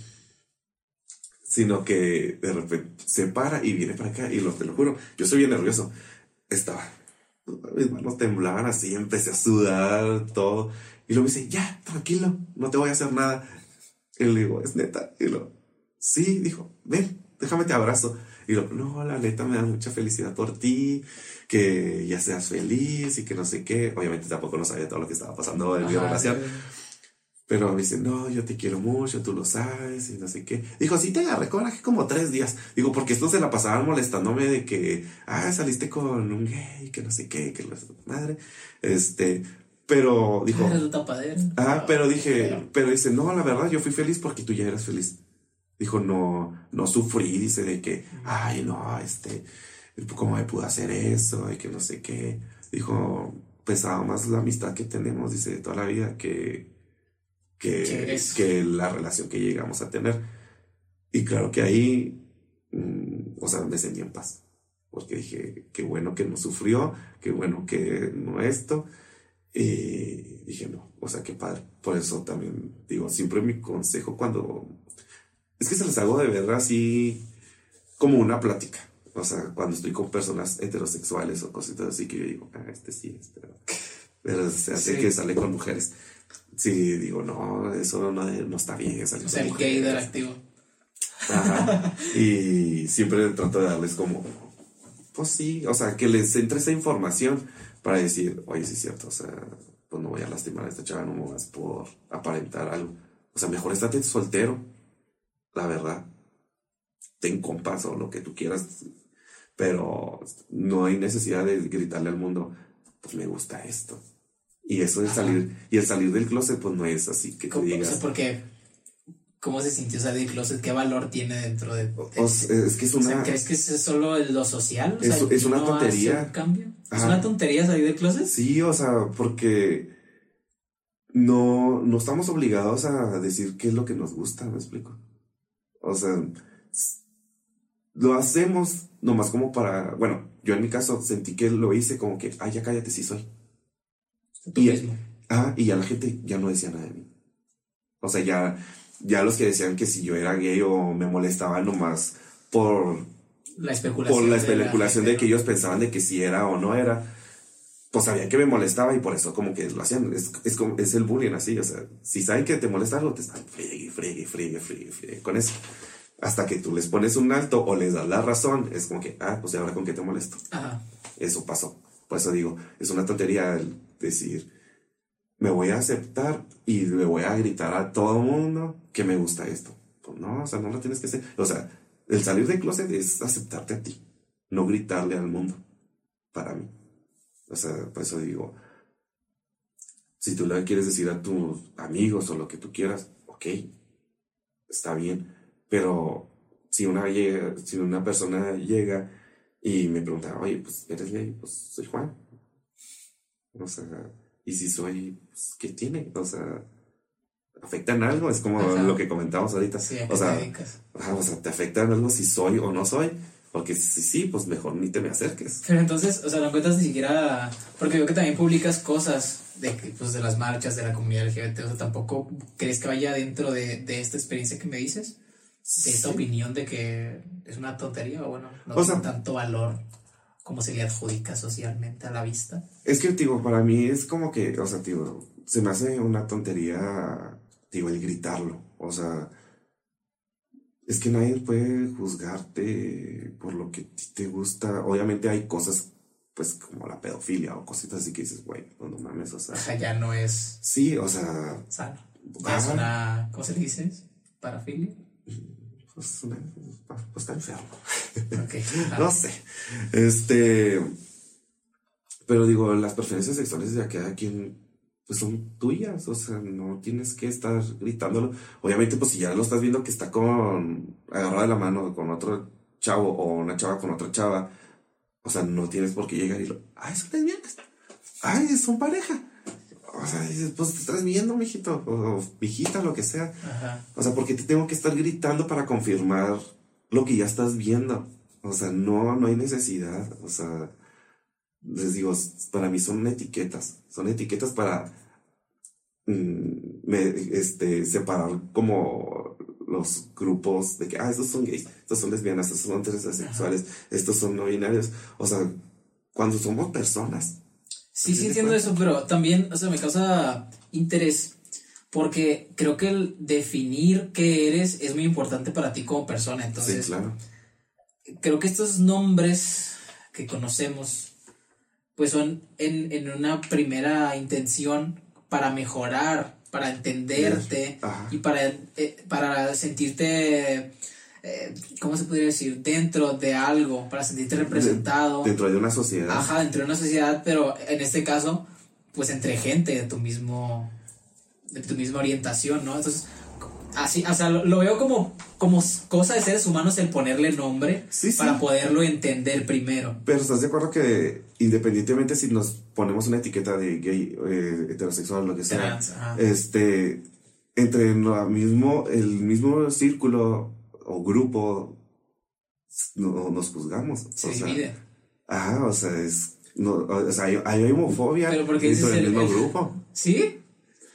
Sino que de repente se para y viene para acá y lo, te lo juro, yo soy bien nervioso. Estaba, mis manos temblaban así, empecé a sudar, todo. Y luego me dice, ya, tranquilo, no te voy a hacer nada. Y le digo, es neta. Y lo, sí, dijo, ven, déjame te abrazo. Y lo, no, la neta me da mucha felicidad por ti, que ya seas feliz y que no sé qué. Obviamente tampoco no sabía todo lo que estaba pasando en mi relación. Pero me dice, no, yo te quiero mucho, tú lo sabes, y no sé qué. Dijo, sí te agarré coraje como tres días. Digo, porque estos se la pasaban molestándome de que, ah, saliste con un gay, que no sé qué, que la madre. Este, pero dijo. Ah, pero dije, pero dice, no, la verdad, yo fui feliz porque tú ya eras feliz. Dijo, no, no sufrí, dice, de que, ay, no, este, ¿cómo me pude hacer eso? Y que no sé qué. Dijo, pesaba más la amistad que tenemos, dice, de toda la vida que, que, que la relación que llegamos a tener. Y claro que ahí, mm, o sea, me sentí en paz. Porque dije, qué bueno que no sufrió, qué bueno que no esto. Y dije, no, o sea, qué padre. Por eso también digo, siempre mi consejo cuando... Es que se les hago de ver así como una plática. O sea, cuando estoy con personas heterosexuales o cositas así que yo digo, ah, este sí, este pero se hace que sale con mujeres. Sí, digo, no, eso no, no está bien. o sea, el gay del activo. Ajá. y siempre trato de darles como, pues sí, o sea, que les entre esa información para decir, oye, sí es cierto, o sea, pues no voy a lastimar a esta chava no más por aparentar algo. O sea, mejor estate soltero, la verdad. Ten compas o lo que tú quieras pero no hay necesidad de gritarle al mundo, pues me gusta esto. Y eso de salir, y el salir del closet, pues no es así que te digas. O porque, ¿cómo se sintió salir del closet? ¿Qué valor tiene dentro de.? es que es una. ¿Crees que es solo lo social? es, una tontería. cambio? ¿Es una tontería salir del closet? Sí, o sea, porque no, no estamos obligados a decir qué es lo que nos gusta, me explico. O sea, lo hacemos nomás como para, bueno, yo en mi caso sentí que lo hice como que, ay, ya cállate, sí soy. Y, ah, y ya la gente ya no decía nada de mí. O sea, ya, ya los que decían que si yo era gay o me molestaba nomás por la especulación, por la especulación de, que ellos pensaban de que si era o no era, pues sabían que me molestaba y por eso como que lo hacían. Es, es, es el bullying así, o sea, si saben que te molesta algo, te están friegue, friegue, friegue, friegue, friegue, con eso hasta que tú les pones un alto o les das la razón, es como que, ah, pues ahora con qué te molesto. Ajá. Eso pasó. Por eso digo, es una tontería decir, me voy a aceptar y le voy a gritar a todo mundo que me gusta esto. Pues no, o sea, no lo tienes que hacer. O sea, el salir del closet es aceptarte a ti, no gritarle al mundo. Para mí. O sea, por eso digo, si tú le quieres decir a tus amigos o lo que tú quieras, ok, está bien pero si una, si una persona llega y me pregunta, oye, pues eres gay, pues soy Juan. O sea, y si soy, pues, ¿qué tiene? O sea, ¿afecta en algo? Es como lo que comentamos ahorita. Sí, o, sea, o sea, ¿te afecta en algo si soy o no soy? Porque si sí, pues mejor ni te me acerques. Pero entonces, o sea, no encuentras ni siquiera. Porque veo que también publicas cosas de, pues, de las marchas de la comunidad LGBT. O sea, tampoco crees que vaya dentro de, de esta experiencia que me dices de esa opinión de que es una tontería o bueno, no tiene tanto valor como se le adjudica socialmente a la vista. Es que, digo, para mí es como que, o sea, digo, se me hace una tontería, digo, el gritarlo. O sea, es que nadie puede juzgarte por lo que te gusta. Obviamente hay cosas, pues, como la pedofilia o cositas así que dices, güey, no, no mames, o sea. Ya no es. Sí, o sea. Sano. Es una. ¿Cómo se dice? Parafilia pues, pues, está enfermo. no sé. Este. Pero digo, las preferencias sexuales de cada quien pues son tuyas, o sea, no tienes que estar gritándolo. Obviamente, pues si ya lo estás viendo que está con agarrado de la mano con otro chavo o una chava con otra chava, o sea, no tienes por qué llegar y lo, ay, son lesbianas, ay, son pareja o sea, pues te estás viendo, mijito, o, mijita, lo que sea. O sea, porque te tengo que estar gritando para confirmar lo que ya estás viendo. O sea, no, no hay necesidad. O sea, les digo, para mí son etiquetas. Son etiquetas para mm, me, este, separar como los grupos de que, ah, estos son gays, estos son lesbianas, estos son heterosexuales, estos son no binarios. O sea, cuando somos personas, Sí, sí entiendo eso, pero también, o sea, me causa interés porque creo que el definir qué eres es muy importante para ti como persona. Entonces, sí, claro. creo que estos nombres que conocemos, pues son en, en una primera intención para mejorar para entenderte y para, eh, para sentirte, eh, ¿cómo se podría decir? Dentro de algo, para sentirte representado. Dentro de una sociedad. Ajá, dentro de una sociedad, pero en este caso, pues entre gente de tu mismo, de tu misma orientación, ¿no? Entonces, así, o sea, lo, veo como, como cosa de seres humanos el ponerle nombre Sí, sí. para poderlo entender primero. Pero estás de acuerdo que independientemente si nos ponemos una etiqueta de gay, eh, heterosexual, lo que sea, Trans, este, entre lo mismo, el mismo círculo o grupo, no, nos juzgamos. Se o sea, divide. Ajá, o sea, es, no, o sea, hay, hay homofobia Pero porque dentro del el- mismo el- grupo. ¿Sí?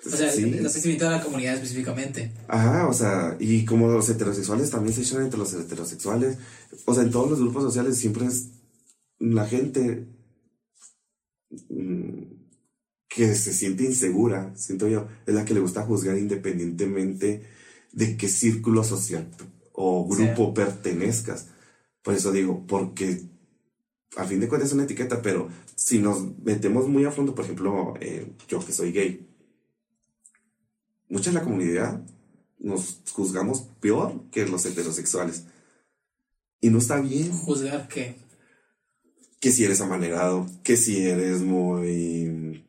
O sea, Sí. invito a la comunidad específicamente. Ajá, o sea, y como los heterosexuales también se echan entre los heterosexuales, o sea, en todos los grupos sociales siempre es la gente mm, que se siente insegura, siento yo, es la que le gusta juzgar independientemente de qué círculo social o grupo pertenezcas. Por eso digo, porque a fin de cuentas es una etiqueta, pero si nos metemos muy a fondo, por ejemplo, eh, yo que soy gay, mucha de la comunidad nos juzgamos peor que los heterosexuales. Y no está bien Juzgar que. que si eres amanerado, que si eres muy...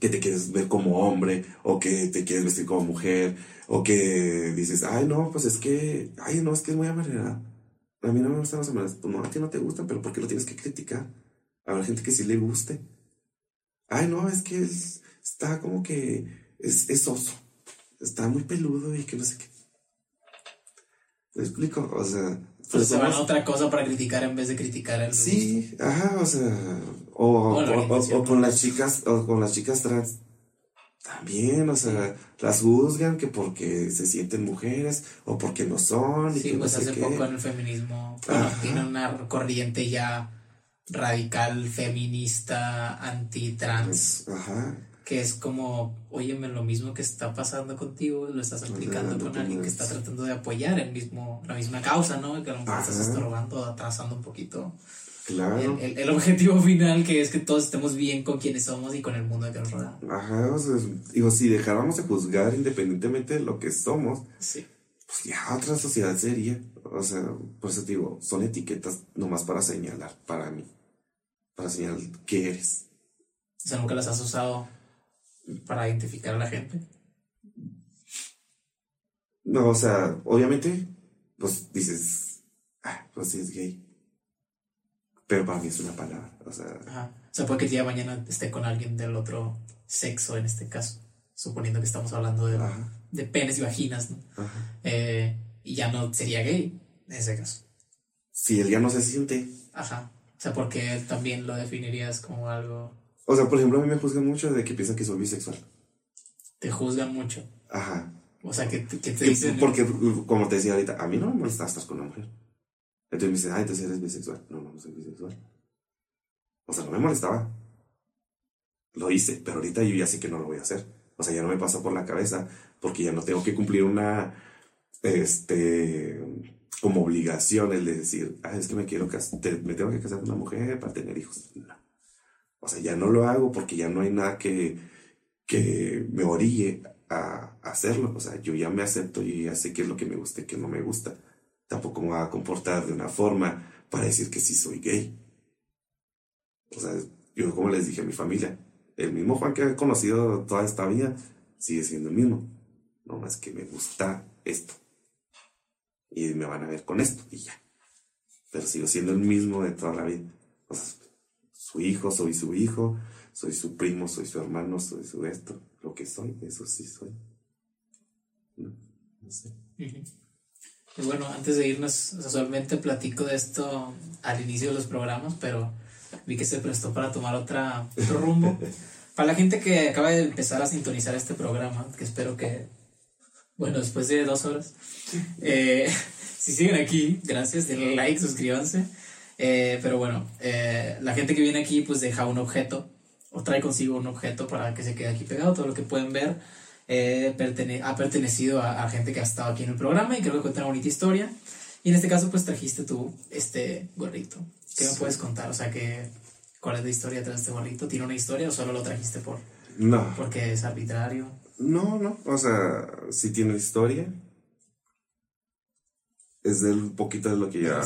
que te quieres ver como hombre, o que te quieres vestir como mujer, o que dices, ay no, pues es que, ay no, es que es muy amanerado. A mí no me gustan los amanerados. Pues no, a ti no te gustan, pero ¿por qué lo tienes que criticar? Habrá gente que sí le guste. Ay no, es que es- está como que es, es oso. Está muy peludo y que no sé qué. ¿Me explico? O sea... Pues se van a otra cosa para criticar en vez de criticar el Sí, ajá, o sea, o, O la o- o- orientación, o con las chicas, o con las chicas trans, también, o sea, las juzgan que porque se sienten mujeres, o porque no son, y Sí, que pues no sé hace qué. poco en el feminismo bueno, tiene una corriente ya radical, feminista, anti-trans, Ajá, que es como, óyeme, lo mismo que está pasando contigo, lo estás aplicando con alguien que está tratando de apoyar el mismo, la misma causa, ¿no? Que a lo mejor estás estorbando, atrasando un poquito claro. el, el- el objetivo final, que es que todos estemos bien con quienes somos y con el mundo que nos rodea. Ajá, o sea, digo, si dejáramos de juzgar independientemente de lo que somos, Sí. pues ya otra sociedad sería. O sea, por eso te digo, son etiquetas nomás para señalar, para mí. Para señalar qué eres. O sea, nunca las has usado para identificar a la gente. No, o sea, obviamente, pues dices, ah, pues sí es gay. Pero para mí es una palabra, o sea, Ajá. O sea, puede que el día de mañana esté con alguien del otro sexo en este caso, suponiendo que estamos hablando de, Ajá. de penes y vaginas, ¿no? ajá. Eh, y ya no sería gay en ese caso. Si él ya no se siente. Ajá. O sea, porque también lo definirías como algo. O sea, por ejemplo, a mí me juzgan mucho de que piensan que soy bisexual. Te juzgan mucho. Ajá. O sea, que, te- que te dicen. porque, como te decía ahorita, a mí no me molesta estar con una mujer. Entonces me dicen, ah, entonces eres bisexual. No, no, no soy bisexual. O sea, no me molestaba. Lo hice, pero ahorita yo ya sé que no lo voy a hacer. O sea, ya no me pasa por la cabeza porque ya no tengo que cumplir una, este, como obligación el de decir, ah, es que me quiero casar, me tengo que casar con una mujer para tener hijos. No. O sea, ya no lo hago porque ya no hay nada que, que me orille a, hacerlo. O sea, yo ya me acepto, yo ya sé qué es lo que me gusta y qué no me gusta. Tampoco me voy a comportar de una forma para decir que sí soy gay. O sea, yo como les dije a mi familia, el mismo Juan que he conocido toda esta vida sigue siendo el mismo. No más que me gusta esto. Y me van a ver con esto y ya. Pero sigo siendo el mismo de toda la vida. O sea, su hijo, soy su hijo, soy su primo, soy su hermano, soy su esto. Lo que soy, eso sí soy. No, no sé. Ujú. Y bueno, antes de irnos, usualmente platico de esto al inicio de los programas, pero vi que se prestó para tomar otra, otro rumbo. Para la gente que acaba de empezar a sintonizar este programa, que espero que, bueno, después de dos horas, eh, si siguen aquí, gracias, denle like, suscríbanse. Eh, pero bueno, eh, la gente que viene aquí pues deja un objeto o trae consigo un objeto para que se quede aquí pegado. Todo lo que pueden ver eh, pertene- ha pertenecido a, a gente que ha estado aquí en el programa y creo que cuenta una bonita historia. Y en este caso pues trajiste tú este gorrito. ¿Qué me Sí. puedes contar? O sea, que, ¿cuál es la historia detrás de este gorrito? ¿Tiene una historia o solo lo trajiste por, No, porque es arbitrario? No, no, o sea, sí tiene historia. Es del poquito de lo que ¿De ya,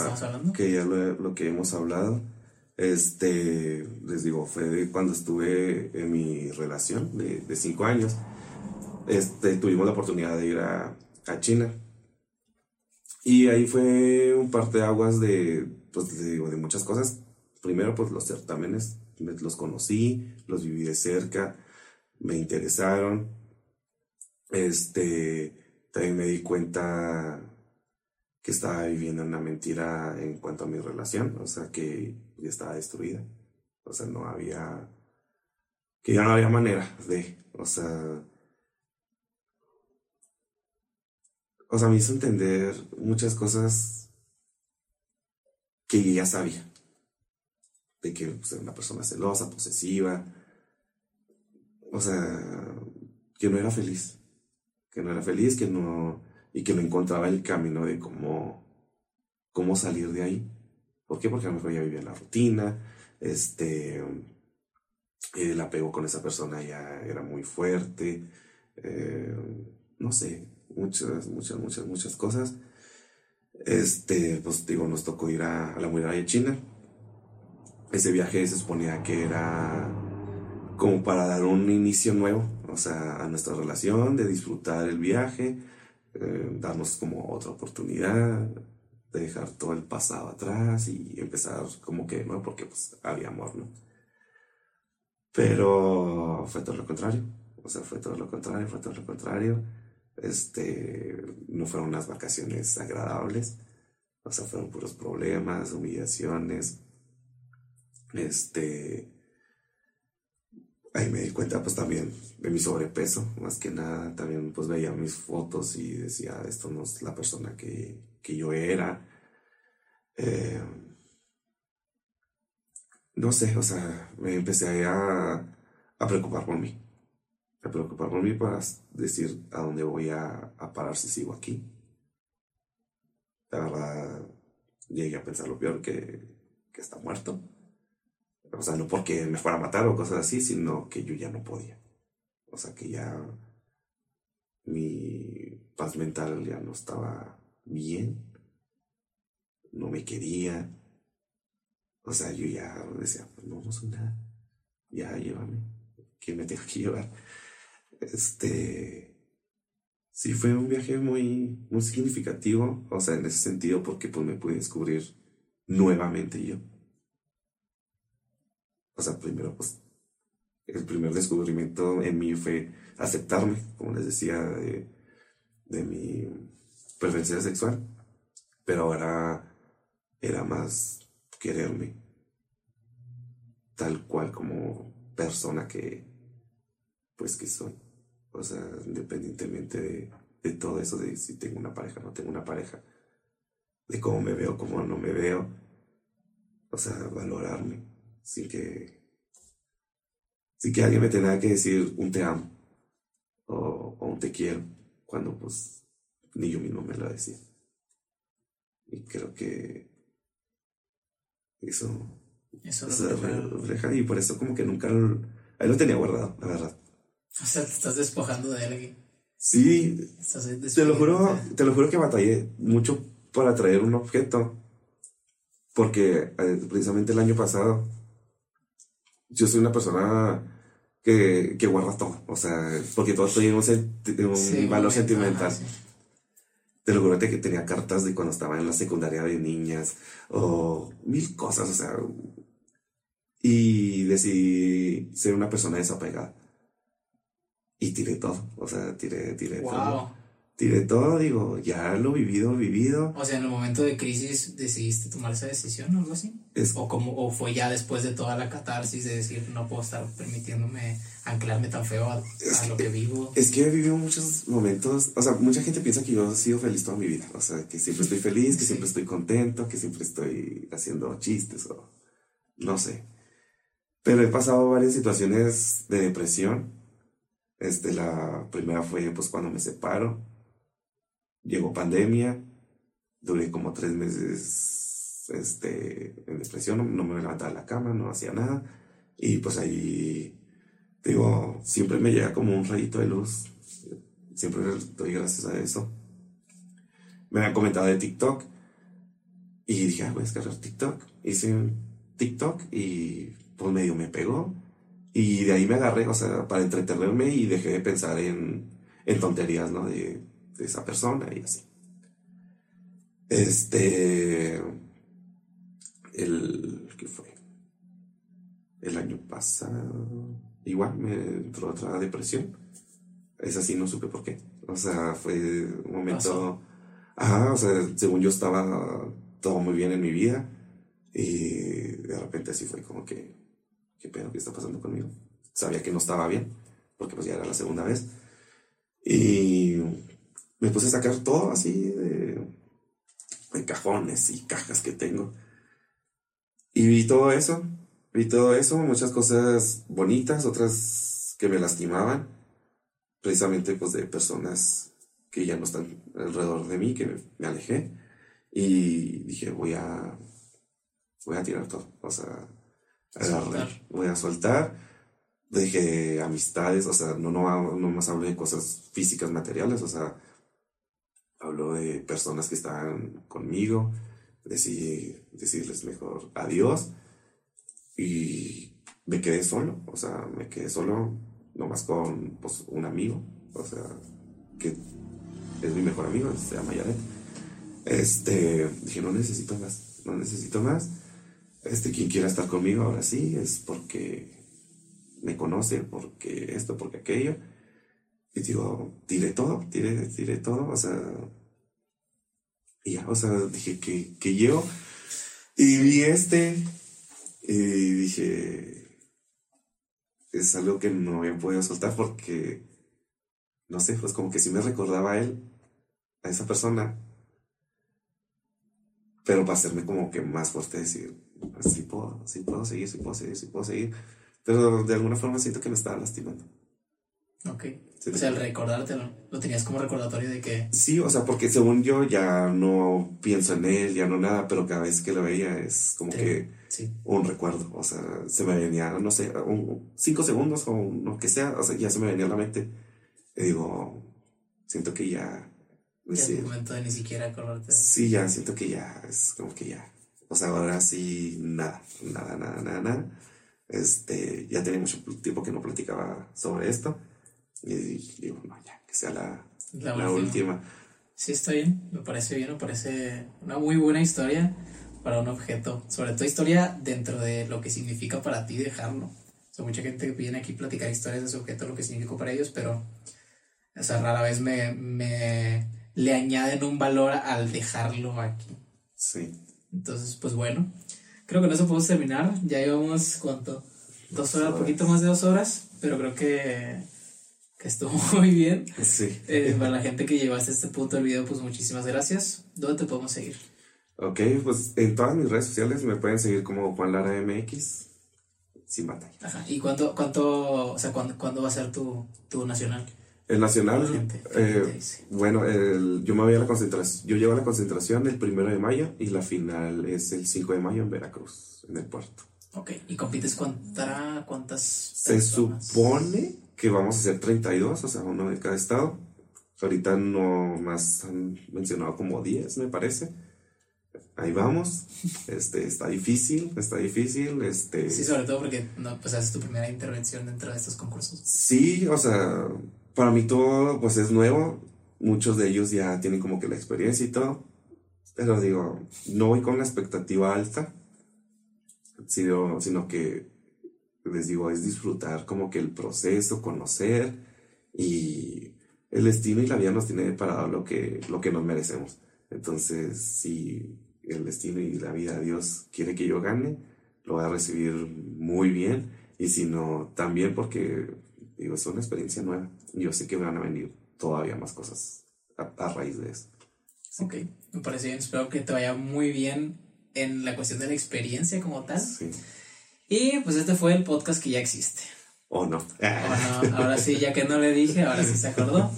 que ya lo, lo que hemos hablado. Este, les digo, fue de cuando estuve en mi relación de, de cinco años. Este, tuvimos la oportunidad de ir a, a China. Y ahí fue un parteaguas de, pues, les digo, de muchas cosas. Primero, pues los certámenes, me- los conocí, los viví de cerca, me interesaron. Este, también me di cuenta que estaba viviendo una mentira en cuanto a mi relación, o sea, que ya estaba destruida. O sea, no había, que ya no había manera de, o sea, o sea, me hizo entender muchas cosas que ya sabía. De que pues, era una persona celosa, posesiva. O sea, que no era feliz. Que no era feliz, que no. Y que no encontraba el camino de cómo. cómo salir de ahí. ¿Por qué? Porque a lo mejor ya vivía en la rutina. Este. El apego con esa persona ya era muy fuerte. eh, no sé, muchas, muchas, muchas, muchas cosas. Este, pues digo, nos tocó ir a, la muralla de China. Ese viaje se suponía que era como para dar un inicio nuevo, o sea, a nuestra relación, de disfrutar el viaje, eh, darnos como otra oportunidad, de dejar todo el pasado atrás y empezar como que nuevo, porque pues había amor, ¿no? Pero fue todo lo contrario, o sea, fue todo lo contrario, fue todo lo contrario. Este, no fueron unas vacaciones agradables, o sea, fueron puros problemas, humillaciones. Este, ahí me di cuenta pues también de mi sobrepeso, más que nada, también pues veía mis fotos y decía, esto no es la persona que, que yo era. Eh, no sé, o sea, me empecé a, a preocupar por mí. A preocupar por mí para decir a dónde voy a, parar si sigo aquí. La verdad, llegué a pensar lo peor que, que está muerto. O sea, no porque me fuera a matar o cosas así, sino que yo ya no podía. O sea, que ya mi paz mental ya no estaba bien. No me quería. O sea, yo ya decía, pues no, no soy nada. Ya llévame. ¿Quién me tengo que llevar? Este. Sí, fue un viaje muy, muy significativo. O sea, en ese sentido, porque pues me pude descubrir nuevamente yo. O sea, primero, pues, el primer descubrimiento en mí fue aceptarme, como les decía, de, de mi preferencia sexual. Pero ahora era más quererme tal cual como persona que, pues, que soy. O sea, independientemente de, de todo eso, de si tengo una pareja o no tengo una pareja, de cómo me veo, cómo no me veo. O sea, valorarme sin que, sin que alguien me tenga que decir un te amo o, o un te quiero, cuando pues ni yo mismo me lo decía. Y creo que eso, Eso que fue. refleja y por eso como que nunca lo, ahí lo tenía guardado, la verdad. O sea, te estás despojando de aquí. Sí, te lo juro, te lo juro que batallé mucho para traer un objeto. Porque eh, precisamente el año pasado yo soy una persona que, que guarda todo. O sea, porque todo estoy en un, senti- en un Sí, valor ajá, sentimental. sí. Te lo juro que tenía cartas de cuando estaba en la secundaria de niñas o mil cosas, o sea. Y decidí ser una persona desapegada. Y tiré todo, o sea, tiré, tiré todo. Wow. Tiré todo, digo, ya lo vivido, vivido. O sea, en el momento de crisis decidiste tomar esa decisión o algo así. Es, O como, o fue ya después de toda la catarsis de decir no puedo estar permitiéndome anclarme tan feo a, a lo que vivo. es que he vivido muchos momentos, o sea, mucha gente piensa que yo he sido feliz toda mi vida, o sea, que siempre estoy feliz, que Sí. siempre estoy contento, que siempre estoy haciendo chistes o no sé. Pero he pasado varias situaciones de depresión. Este, la primera fue pues cuando me separo. Llegó pandemia. Duré como tres meses este, en depresión. No, me levantaba la cama, no hacía nada. Y pues ahí, digo, siempre me llega como un rayito de luz Siempre doy gracias a eso. Me han comentado de TikTok. Y dije, ah, voy a descargar TikTok. Hice un TikTok y pues medio me pegó. Y de ahí me agarré, o sea, para entretenerme y dejé de pensar en, tonterías, ¿no? De esa persona y así. Este. El. ¿Qué fue? El año pasado. Igual me entró otra depresión. Es así, no supe por qué. O sea, fue un momento. Ajá, o sea, según yo estaba todo muy bien en mi vida. Y de repente así fue como que. ¿Qué pedo? ¿Qué está pasando conmigo? Sabía que no estaba bien, porque pues ya era la segunda vez. Y me puse a sacar todo así de, de cajones y cajas que tengo. Y vi todo eso, vi todo eso, muchas cosas bonitas, otras que me lastimaban, precisamente pues de personas que ya no están alrededor de mí, que me, alejé. Y dije, voy a, voy a tirar todo, o sea, voy a soltar. Dejé amistades, o sea, no, no, no más hablo de cosas físicas, materiales, o sea, hablo de personas que están conmigo, decidí decirles mejor adiós y me quedé solo, o sea, me quedé solo nomás con pues, un amigo, o sea, que es mi mejor amigo, se llama Yaret. Este, dije, no necesito más, no necesito más. Este, quien quiera estar conmigo ahora sí, es porque me conoce, porque esto, porque aquello. Y digo, tiré todo, tiré, tiré todo, o sea, y ya, o sea, dije que, que llego. Y vi este, y dije, es algo que no había podido soltar porque, no sé, pues como que sí me recordaba a él, a esa persona, pero para hacerme como que más fuerte decir, sí puedo, sí puedo seguir, sí puedo seguir, sí puedo seguir, pero de alguna forma siento que me estaba lastimando. Ok. o sea, el recordártelo, lo tenías como recordatorio de que... Sí, o sea, porque según yo ya no pienso en él, ya no nada, pero cada vez que lo veía es como que un recuerdo, o sea, se me venía, no sé, cinco segundos o lo que sea, o sea, ya se me venía a la mente. Y digo, siento que ya... Es el momento de ni siquiera acordarte. Sí, ya, siento que ya, es como que ya. O sea, ahora sí, nada, nada, nada, nada, nada. Este, ya tenía mucho tiempo que no platicaba sobre esto. Y digo, no, ya, que sea la, la, última. Sí, está bien, me parece bien, me parece una muy buena historia para un objeto, sobre todo historia dentro de lo que significa para ti dejarlo. O sea, mucha gente viene aquí a platicar historias de ese objeto, lo que significó para ellos, pero o sea, rara vez me, me le añaden un valor al dejarlo aquí. Sí. Entonces, pues bueno, creo que no se podemos terminar. Ya llevamos, ¿cuánto? Dos horas, un poquito más de dos horas, pero creo que estuvo muy bien. Sí. Eh, para la gente que llegó hasta este punto del video, pues muchísimas gracias. ¿Dónde te podemos seguir? Ok, pues en todas mis redes sociales me pueden seguir como Juan Lara MX, sin batalla. Ajá. ¿Y cuánto, cuánto, o sea, cuándo, cuándo va a ser tu, tu nacional? El nacional, eh, bueno, el, yo me voy a la concentración, yo llevo a la concentración el primero de mayo y la final es el 5 de mayo en Veracruz, en el puerto. Ok, ¿y compites contra cuántas? Se supone que vamos a hacer 32, o sea, uno de cada estado. Ahorita no más han mencionado como 10, me parece. Ahí vamos. Este, está difícil, está difícil. Este... Sí, sobre todo porque no, pues haces tu primera intervención dentro de estos concursos. Sí, o sea, para mí todo pues es nuevo. Muchos de ellos ya tienen como que la experiencia y todo. Pero digo, no voy con la expectativa alta, sino, sino que les digo, es disfrutar como que el proceso, conocer y el destino y la vida nos tiene preparado lo que, lo que nos merecemos. Entonces, si el destino y la vida Dios quiere que yo gane, lo voy a recibir muy bien y si no, también porque, digo, es una experiencia nueva. Yo sé que van a venir todavía más cosas a, a raíz de eso. Ok, me parece bien. Espero que te vaya muy bien en la cuestión de la experiencia como tal. Sí. Y pues este fue el podcast que ya existe. ¿O no? no? Ahora sí, ya que no le dije, ahora sí se acordó.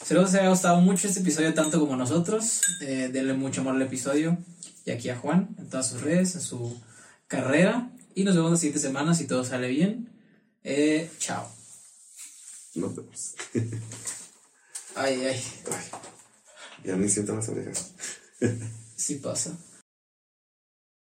Espero que os haya gustado mucho este episodio, tanto como nosotros. Eh, denle mucho amor al episodio. Y aquí a Juan, en todas sus redes, en su carrera. Y nos vemos la siguiente semana si todo sale bien. Eh, chao. Nos vemos. Ay, ay. Ay, ya ni siento las orejas. Sí pasa.